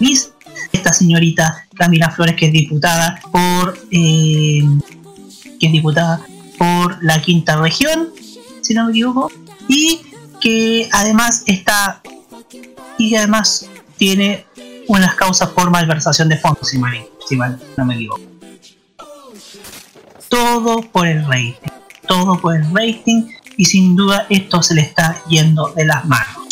Mis- Esta señorita Camila Flores, que es diputada por. eh, que diputada por la quinta región, si no me equivoco, y que además está. y además tiene unas causas por malversación de fondos, si, mal- si mal no me equivoco. Todo por el rating, todo por el rating, y sin duda esto se le está yendo de las manos.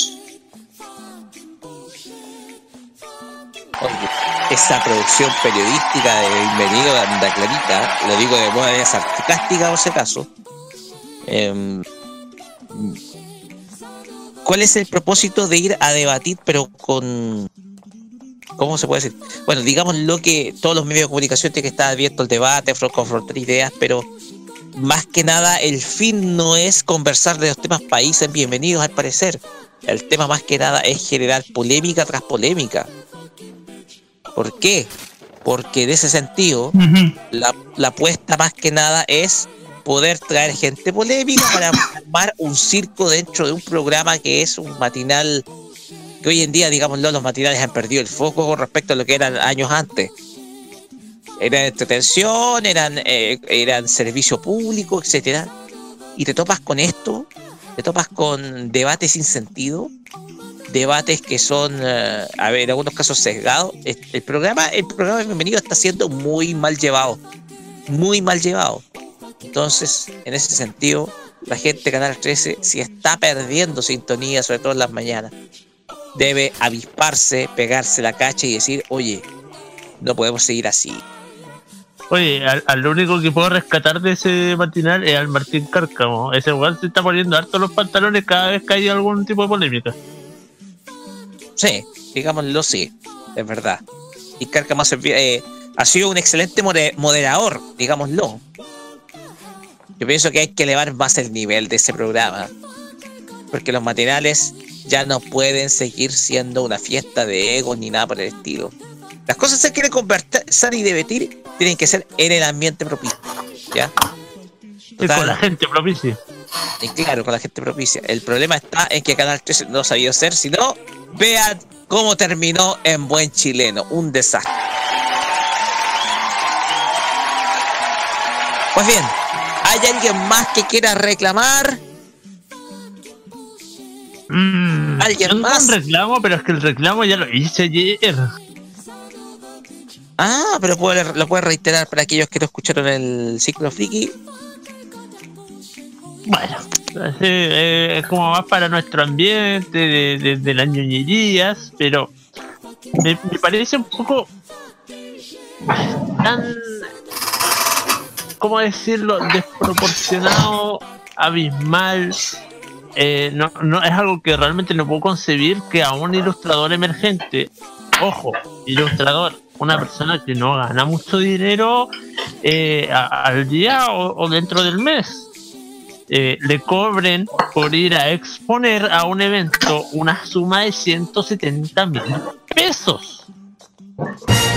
Esa producción periodística de Bienvenido de Anda Clarita, lo digo de manera sarcástica por si acaso. em, ¿Cuál es el propósito de ir a debatir, pero con. ¿Cómo se puede decir? Bueno, digamos lo que todos los medios de comunicación tienen que estar abierto el debate, fro- confrontar ideas, pero más que nada el fin no es conversar de los temas países bienvenidos al parecer. El tema más que nada es generar polémica tras polémica. ¿Por qué? Porque en ese sentido, la, la apuesta más que nada es poder traer gente polémica para armar un circo dentro de un programa que es un matinal que hoy en día, digámoslo, los matinales han perdido el foco con respecto a lo que eran años antes. Eran entretención, eran, eh, eran servicio público, etcétera. Y te topas con esto, te topas con debates sin sentido, debates que son, eh, a ver, en algunos casos sesgados. Es- El programa, el programa de Bienvenido está siendo muy mal llevado, muy mal llevado. Entonces, en ese sentido, la gente de Canal 13, si está perdiendo sintonía, sobre todo en las mañanas, debe avisparse, pegarse la cacha y decir, oye, no podemos seguir así. Oye, al, al único que puedo rescatar de ese matinal es al Martín Cárcamo. Ese weón se está poniendo harto los pantalones cada vez que hay algún tipo de polémica. Sí, digámoslo, sí, es verdad. Y Cárcamo eh, ha sido un excelente moderador, digámoslo. Yo pienso que hay que elevar más el nivel de ese programa. Porque los matinales ya no pueden seguir siendo una fiesta de egos ni nada por el estilo. Las cosas se quieren conversar y debatir, tienen que ser en el ambiente propicio. ¿Ya? Con la gente propicia. Y claro, con la gente propicia. El problema está en que Canal 13 no sabido ser, sino vean cómo terminó en buen chileno. Un desastre. Pues bien, ¿hay alguien más que quiera reclamar? ¿Alguien más? Mm, un reclamo, pero es que el reclamo ya lo hice ayer. Ah, pero lo puede reiterar para aquellos que no escucharon el ciclo friki. Bueno, así, eh, es como más para nuestro ambiente, de, las ñoñerías, pero me, parece un poco tan, ¿cómo decirlo?, desproporcionado, abismal. Eh, no, no es algo que realmente no puedo concebir que a un ilustrador emergente, ojo, ilustrador, una persona que no gana mucho dinero eh, al día o dentro del mes, eh, le cobren por ir a exponer a un evento una suma de 170 mil pesos.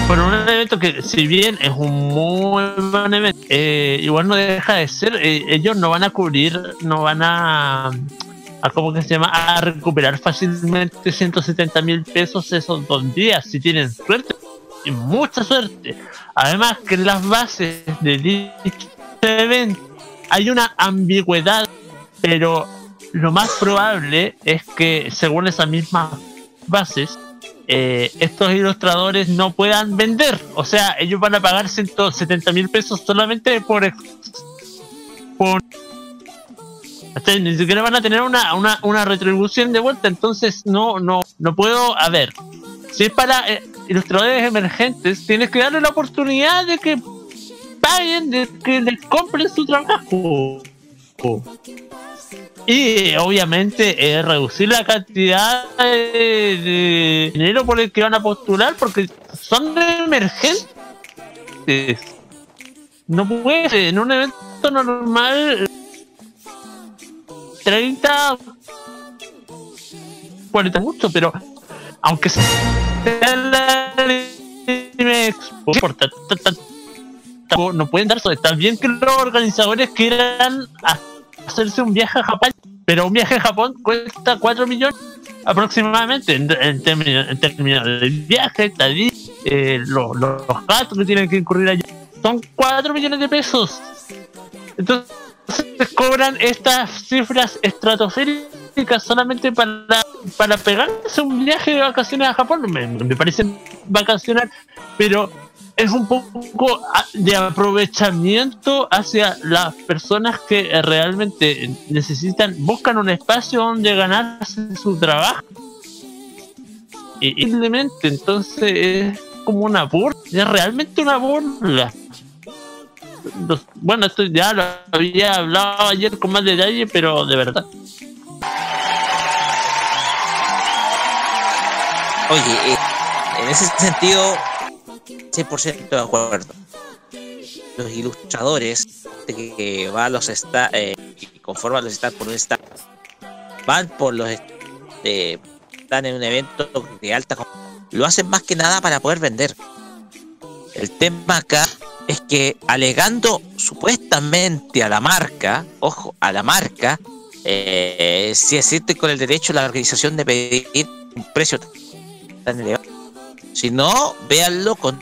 Por un evento que, si bien es un muy buen evento, eh, igual no deja de ser, eh, ellos no van a cubrir, no van a a cómo que se llama a recuperar fácilmente 170 mil pesos esos dos días si tienen suerte y mucha suerte además que las bases de dicho evento hay una ambigüedad pero lo más probable es que según esas mismas bases eh, estos ilustradores no puedan vender. O sea ellos van a pagar 170 mil pesos solamente por ni siquiera van a tener una, una, una retribución de vuelta, entonces no, no, no puedo, a ver, si es para eh, ilustradores emergentes, tienes que darle la oportunidad de que paguen, de que les compren su trabajo. Y obviamente eh, reducir la cantidad de, de dinero por el que van a postular porque son emergentes. No puede en un evento normal 30 40 mucho, pero aunque sea la Expo, por ta- ta- ta- no pueden darse. Está bien que los organizadores quieran ha- hacerse un viaje a Japón, pero un viaje a Japón cuesta 4 millones aproximadamente en, en términos, en términos de viaje, eh, los, los gastos que tienen que incurrir allá. Son 4 millones de pesos. Entonces cobran estas cifras estratosféricas solamente para, para pegarse un viaje de vacaciones a Japón. Me, me parece vacacional, pero es un poco a- de aprovechamiento hacia las personas que eh, realmente necesitan, buscan un espacio donde ganarse su trabajo. Y simplemente, entonces es como una burla, es realmente una burla. Bueno, esto ya lo había hablado ayer con más detalle, pero de verdad. Oye, eh, en ese sentido, 100% de acuerdo. Los ilustradores que, que van a los sta- eh, conforman los stands por un stand, van por los eh, están en un evento de alta lo hacen más que nada para poder vender. El tema acá es que alegando supuestamente a la marca, ojo, a la marca, eh, si existe con el derecho la organización de pedir un precio tan elevado. Si no, véanlo con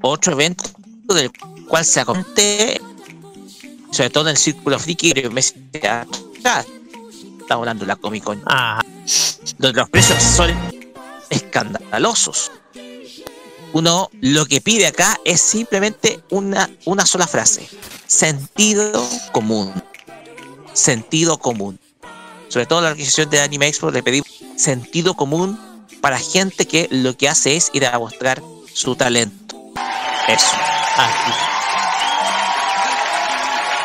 otro evento del cual se acontece, sobre todo en el círculo friki meses atrás. Estamos hablando de la Comic Con. Donde los precios son escandalosos. Uno lo que pide acá es simplemente una, una sola frase. Sentido común. Sentido común. Sobre todo la organización de Anime Expo le pedimos sentido común para gente que lo que hace es ir a mostrar su talento. Eso. Así.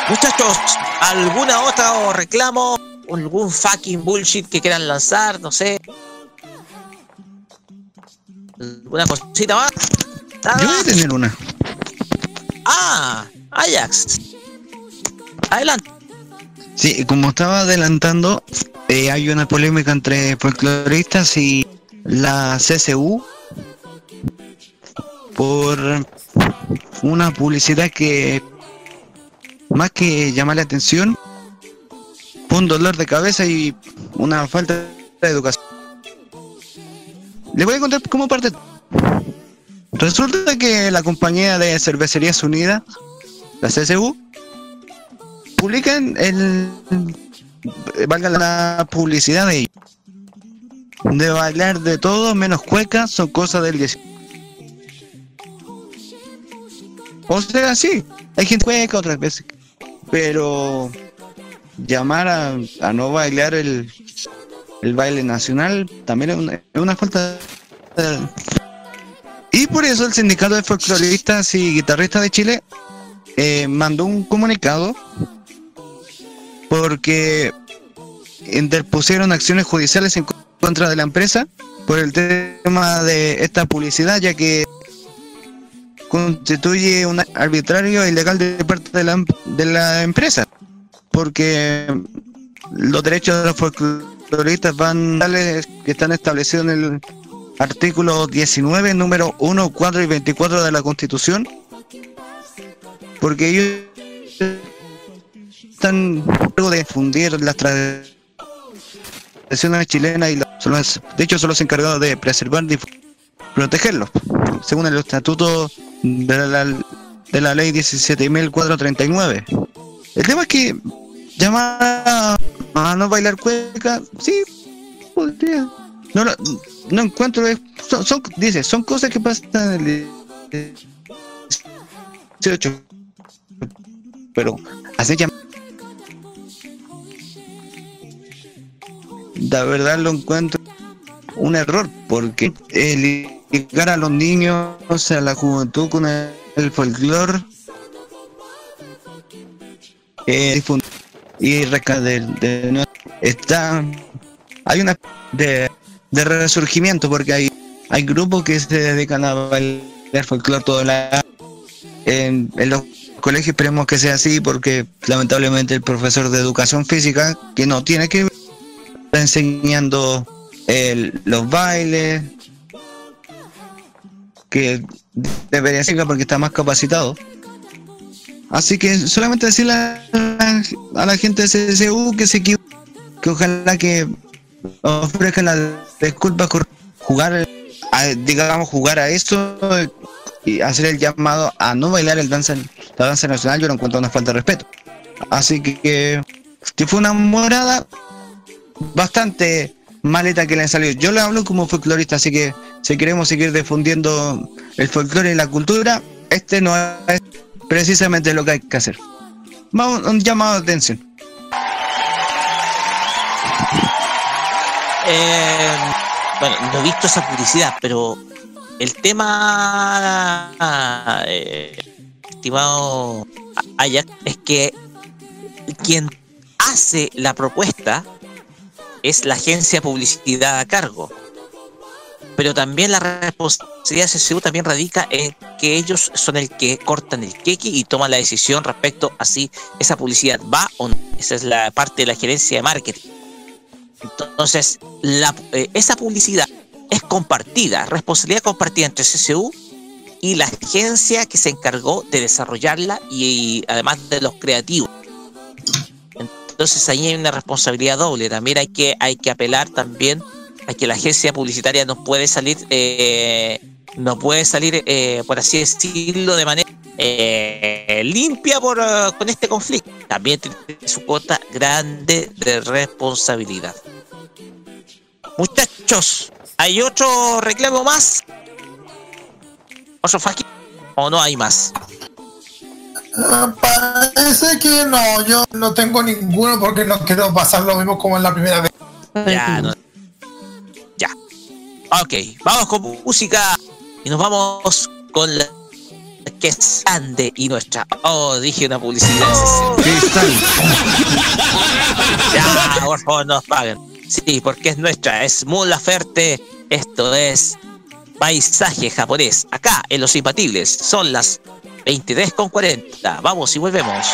Muchachos, ¿alguna otra o reclamo? ¿Algún fucking bullshit que quieran lanzar? No sé. ¿Una cosita más? Yo voy a tener una. Ah, Ajax. Adelante. Sí, como estaba adelantando, eh, hay una polémica entre folcloristas y la CSU por una publicidad que más que llamar la atención fue un dolor de cabeza y una falta de educación. Les voy a contar cómo parte. Resulta que la compañía de cervecerías unidas, la CSU, publican el valga la publicidad de ellos. De bailar de todo menos cuecas son cosas del 10 o sea sí hay gente cueca otras veces pero llamar a, a no bailar el, el baile nacional también es una, es una falta de- y por eso el sindicato de folcloristas y guitarristas de Chile eh, mandó un comunicado porque interpusieron acciones judiciales en contra de la empresa por el tema de esta publicidad, ya que constituye un arbitrario ilegal de parte de la, de la empresa, porque los derechos de los folcloristas van tales que están establecidos en el artículo 19, número 1, 4 y 24 de la Constitución, porque ellos están luego de fundir las tradiciones chilenas y los- de hecho son los encargados de preservar y protegerlos, según el estatuto de la, de la ley 17.439. El tema es que llamar a, no bailar cueca, sí, podría. No, lo- no encuentro, son- dice, son cosas que pasan en el 18, pero así llamar. La verdad lo encuentro un error, porque el ligar a los niños, o sea, la juventud con el, el folclore eh, y resca- de, de- está hay una de, de resurgimiento porque hay hay grupos que se dedican a bailar folclore todo el año en, en los colegios esperemos que sea así porque lamentablemente el profesor de educación física que no tiene que está enseñando el- los bailes que debería ser porque está más capacitado. Así que solamente decirle a la, gente de CSU que se equivo- que ojalá que ofrezcan las disculpas jugar a- digamos jugar a esto y hacer el llamado a no bailar el danza la danza nacional. Yo lo encuentro una falta de respeto. Así que, que fue una morada bastante maleta que le salió. Yo le hablo como folclorista, así que si queremos seguir difundiendo el folclore y la cultura, este no es precisamente lo que hay que hacer. Vamos, un llamado de atención. Eh, bueno, no he visto esa publicidad, pero el tema, eh, estimado Ayak, es que quien hace la propuesta es la agencia de publicidad a cargo. Pero también la responsabilidad de CCU también radica en que ellos son el que cortan el queque y toman la decisión respecto a si esa publicidad va o no. Esa es la parte de la gerencia de marketing. Entonces, eh, esa publicidad es compartida, responsabilidad compartida entre CCU y la agencia que se encargó de desarrollarla y, además de los creativos. Entonces ahí hay una responsabilidad doble. También hay que, hay que apelar también a que la agencia publicitaria no puede salir, eh, no puede salir, eh, por así decirlo, de manera eh, limpia por, eh, con este conflicto. También tiene su cuota grande de responsabilidad. Muchachos, ¿hay otro reclamo más? ¿Otro? ¿O no hay más? Ah, Parece que no, yo no tengo ninguno porque no quiero pasar lo mismo como en la primera vez. Ya, no- ya. Ok, vamos con música y nos vamos con la que es grande y nuestra. Oh, dije una publicidad. ya, por favor, nos paguen. Sí, porque es nuestra, es Mon Laferte. Esto es paisaje japonés. Acá en Los Imbatibles son las 23 con 40. Vamos y volvemos.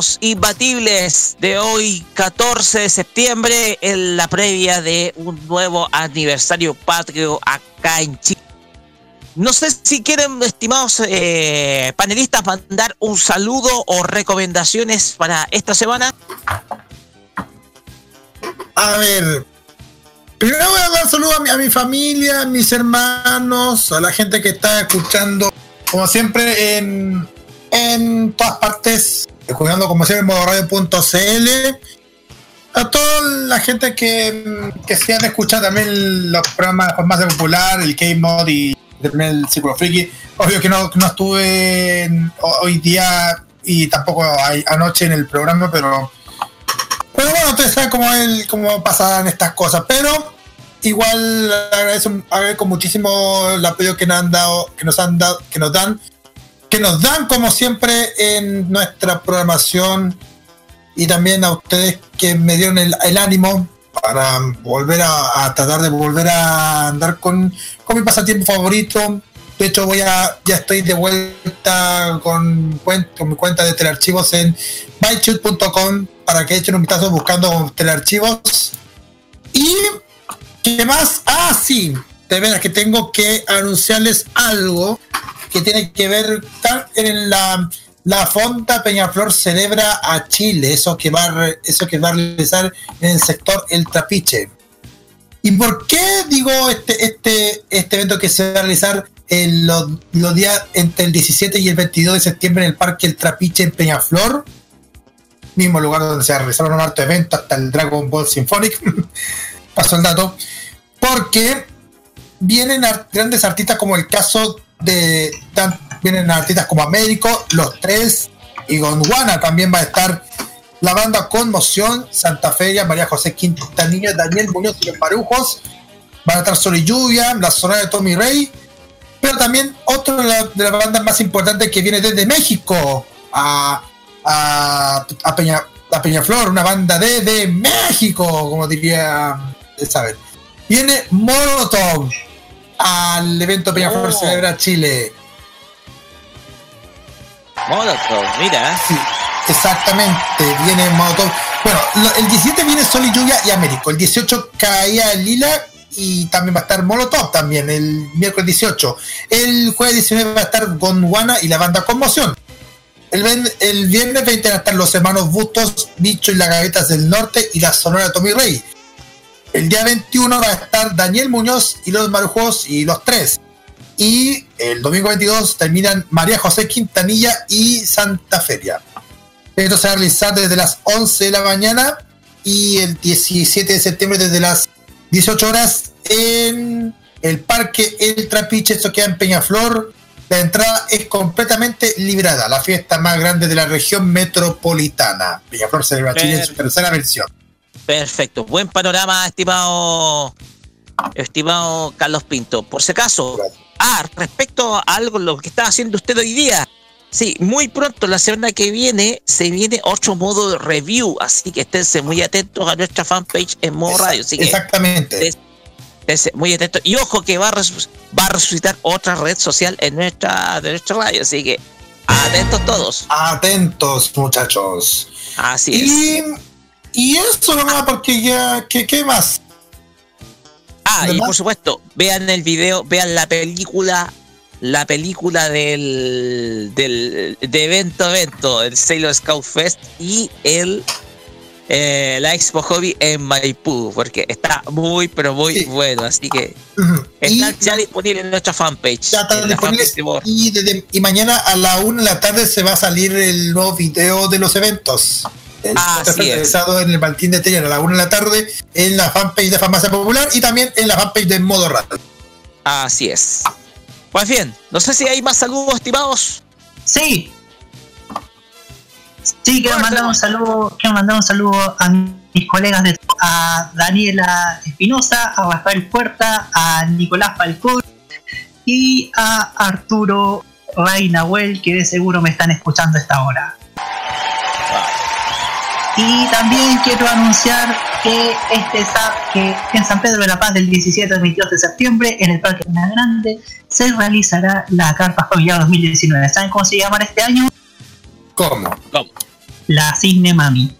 Estos imbatibles de hoy, 14 de septiembre, en la previa de un nuevo aniversario patrio acá en Chile. No sé si quieren, estimados eh, panelistas, mandar un saludo o recomendaciones para esta semana. A ver. Primero voy a dar saludos a mi, a mi familia, a mis hermanos, a la gente que está escuchando, como siempre, en, en todas partes, escuchando como siempre en modoradio.cl. A toda la gente que, que se han escuchado también los programas más de popular, el K-Mod y también el Círculo Friki. Obvio que no, no estuve hoy día y tampoco hay- anoche en el programa, pero pero bueno, ustedes saben cómo, el, cómo pasan estas cosas. Pero igual agradezco, agradezco muchísimo el apoyo que nos han dado, que nos han dado, que nos dan, que nos dan como siempre en nuestra programación y también a ustedes que me dieron el, ánimo para volver a, tratar de volver a andar con, con mi pasatiempo favorito. De hecho, voy a, ya estoy de vuelta con, mi cuenta de telearchivos en bytechute.com para que echen un vistazo buscando telearchivos. Y ¿qué más? Ah, sí, de veras que tengo que anunciarles algo que tiene que ver en la, la Fonda Peñaflor celebra a Chile, eso que va eso que va a realizar en el sector El Trapiche. ¿Y por qué digo este, este, este evento que se va a realizar en los, los días entre el 17 y el 22 de septiembre en el Parque El Trapiche en Peñaflor? Mismo lugar donde se realizaron un harto evento, hasta el Dragon Ball Symphonic. *laughs* Pasó el dato. Porque vienen grandes artistas como el caso de. tan- vienen artistas como Américo, Los Tres y Gondwana. También va a estar la banda Conmoción, Santa Feria, María José Quintanilla, Daniel Muñoz y los Marujos. Van a estar Sol y Lluvia, la zona de Tommy Rey. Pero también otro de, la- las bandas más importantes que viene desde México a, a, Peña, Peñaflor, una banda de, de México, como diría saber. Viene Molotov al evento Peñaflor Oh. Celebra Chile. Molotov, mira. Sí, exactamente, viene Molotov. Bueno, lo- el 17 viene Sol y Lluvia y Américo. El 18 caía Lila y también va a estar Molotov también, el miércoles 18. El jueves 19 va a estar Gondwana y la banda Conmoción. El, el viernes 20 van a estar los hermanos Bustos, Bicho y las Gavetas del Norte y la Sonora de Tommy Rey. El día 21 va a estar Daniel Muñoz y los Marujos y los tres. Y el domingo 22 terminan María José Quintanilla y Santa Feria. Esto se va a realizar desde las 11 de la mañana y el 17 de septiembre desde las 18 horas en el Parque El Trapiche, esto queda en Peñaflor. La entrada es completamente librada, la fiesta más grande de la región metropolitana. Peñaflor celebra Chile en su tercera versión. Perfecto. Buen panorama, estimado, estimado Carlos Pinto. Por si acaso, ah, respecto a algo lo que está haciendo usted hoy día. Sí, muy pronto, la semana que viene, se viene otro modo de review, así que esténse muy atentos a nuestra fanpage en modo radio. Así que Exactamente. esténse muy atentos. Y ojo que va a, resu- va a resucitar otra red social en nuestra, de nuestra radio, así que atentos todos. Atentos, muchachos. Así y, y eso nomás, porque ya, ¿qué, qué más? Ah, y por supuesto, vean el video, vean la película, la película del, del de evento a evento, el Sailor Scout Fest y el eh, la Expo Hobby en Maipú, porque está muy, pero muy bueno, así que está ya disponible en nuestra fanpage. Ya está disponible. fanpage desde- y mañana a la 1 de la tarde se va a salir el nuevo video de los eventos. Así realizado en el Martín de Teller a la 1 de la tarde en la fanpage de Farmacia Popular y también en la fanpage de Modo Radio. Así es. Pues bien, no sé si hay más saludos, estimados. Sí. Sí, quiero mandar un saludo, quiero mandar un saludo a mis colegas de a Daniela Espinosa, a Rafael Puerta, a Nicolás Falcón y a Arturo Reinahuel, que de seguro me están escuchando a esta hora. Y también quiero anunciar que, este, sa- que en San Pedro de la Paz del 17 al 22 de septiembre, en el Parque Más Grande, se realizará la Carpa Familiar 2019. ¿Saben cómo se llamará este año? ¿Cómo? ¿Cómo? La Cisne Mami.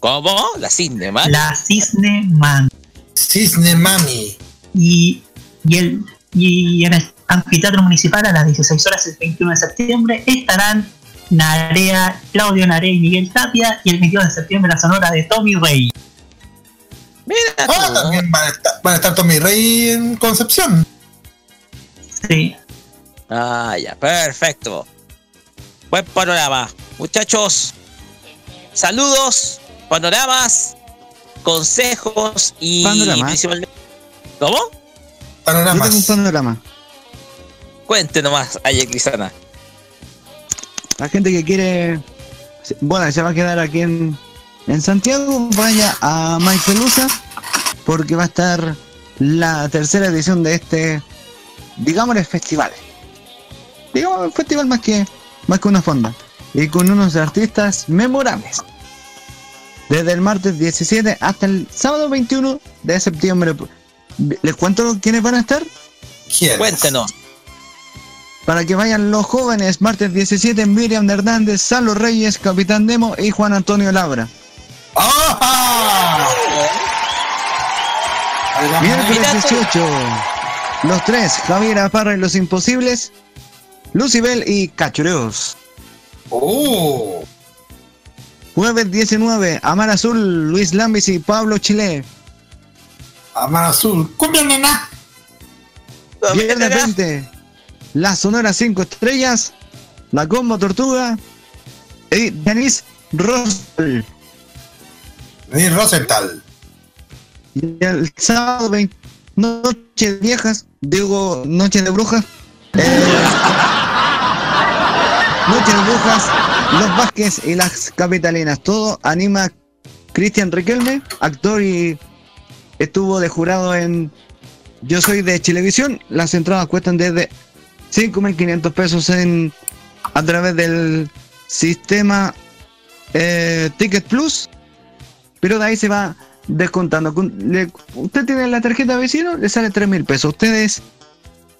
¿Cómo? La cisne, ¿mal? La Cisne Mami. Cisne Mami. Y, y, el, y en el anfiteatro municipal a las 16 horas el 21 de septiembre estarán Narea, Claudio Narea y Miguel Tapia y el 22 de septiembre la sonora de Tommy Rey. Ah, también van a estar, van a estar Tommy Rey en Concepción. Sí. Ah, ya, perfecto. Buen panorama. Muchachos, saludos, panoramas, consejos y Panorama. principalmente. ¿Cómo? Yo tengo un panorama. Cuente nomás, Aye Crisana. La gente que quiere, bueno, se va a quedar aquí en, en Santiago, vaya a Maipelusa, porque va a estar la tercera edición de este, digámosle, festival. Digamos, un festival más que, más que una fonda. Y con unos artistas memorables. Desde el martes 17 hasta el sábado 21 de septiembre. ¿Les cuento quiénes van a estar? Cuéntenos. Para que vayan los jóvenes, martes 17, Miriam Hernández, Salo Reyes, Capitán Demo y Juan Antonio Labra. Miércoles 18, los tres, Javier Aparra y los Imposibles, Lucibel y Cachureos. Oh. Jueves 19, Amar Azul, Luis Lambis y Pablo Chile. Amar Azul, cumbia nena. Viernes 20, La Sonora 5 Estrellas, La Combo Tortuga y Denise Rosal. Denise Rosenthal. Y el sábado 20, Noche de Viejas, digo Noche de Brujas. eh, *laughs* Noche de Brujas, Los Vázquez y las Capitalinas. Todo anima Cristian Riquelme, actor y estuvo de jurado en Yo Soy de Televisión. Las entradas cuestan desde 5.500 pesos en a través del sistema eh, Ticket Plus. Pero de ahí se va descontando. Con- le- usted tiene la tarjeta de vecino, le sale 3.000 pesos. Usted es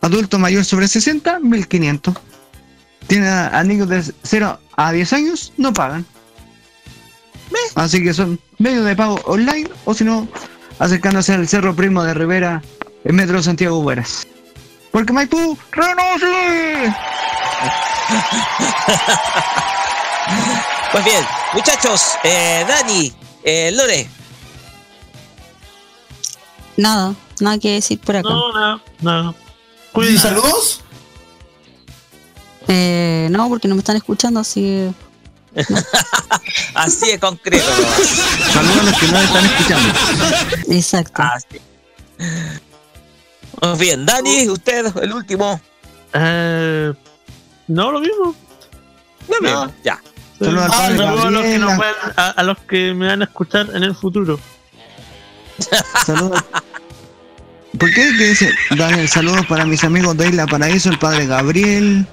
adulto mayor sobre 60, 1.500. Tiene a- niños de 0 a 10 años, no pagan. Así que son medios de pago online o si no, acercándose al Cerro Primo de Rivera en Metro Santiago Bueras. Porque Maipú reconoce. Pues bien, muchachos, eh, Dani, eh, Lore, Nada, nada que decir por acá. No, no, no. ¿Y saludos? Eh, no, porque no me están escuchando, así que. *laughs* así de concreto. Saludos a los que no están escuchando. Exacto. Pues *laughs* bien, Dani, usted, el último. Eh, no, lo mismo. Lo mismo, ya. Saludos al Ah, a los, que nos Gabriela. van- a, a los que me van a escuchar en el futuro. Saludos. ¿Por qué que dice Daniel? Saludos para mis amigos de Isla Paraíso, el padre Gabriel,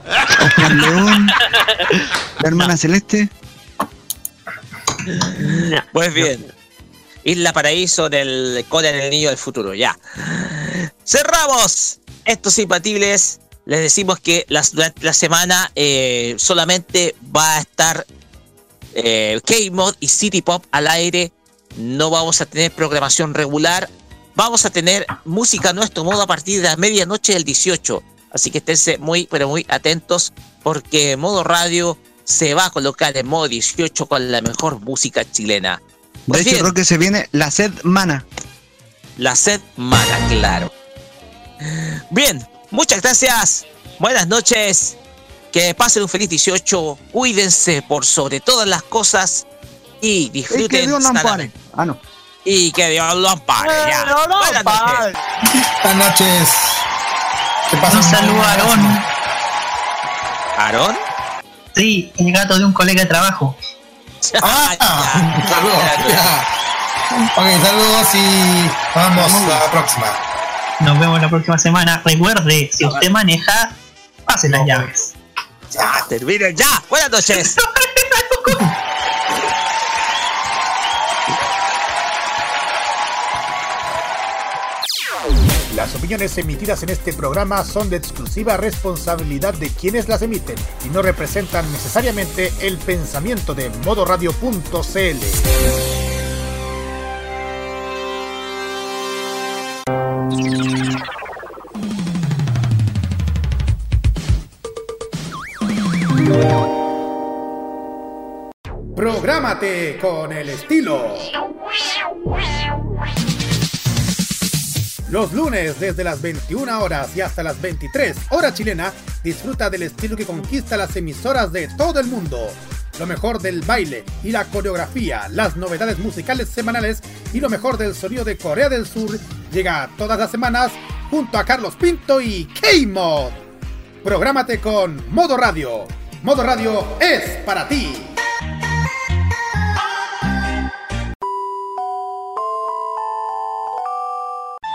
Oscar León, la hermana Celeste. Pues bien. Isla Paraíso del Corea del Niño del Futuro, ya. Cerramos estos impatibles. Les decimos que durante la semana eh, solamente va a estar eh, K-Mod y City Pop al aire. No vamos a tener programación regular. Vamos a tener música a nuestro modo a partir de la medianoche del 18. Así que esténse muy, pero muy atentos porque modo radio se va a colocar en modo 18 con la mejor música chilena. De Pues hecho, bien, creo que se viene la sed mana. la sed mala, claro. Bien, muchas gracias. Buenas noches. Que pasen un feliz 18. Cuídense por sobre todas las cosas. Y Y disfruten. que Dios lo ampare. Ah, no. Y que Dios lo ampare. ya. Buenas noches. Buenas noches. Un saludo a Aarón. ¿Aarón? Sí, el gato de un colega de trabajo. *laughs* Ah, saludos. ya. Ok, saludos y vamos a la próxima. Nos vemos la próxima semana. Recuerde, si usted maneja, pase las llaves. Pues. Ya, terminen ya. Buenas noches. *laughs* Las opiniones emitidas en este programa son de exclusiva responsabilidad de quienes las emiten y no representan necesariamente el pensamiento de modoradio.cl. Prográmate con el estilo. Los lunes desde las 21 horas y hasta las 23 horas chilena, disfruta del estilo que conquista las emisoras de todo el mundo. Lo mejor del baile y la coreografía, las novedades musicales semanales y lo mejor del sonido de Corea del Sur llega todas las semanas junto a Carlos Pinto y K-Mod. Prográmate con Modo Radio. Modo Radio es para ti.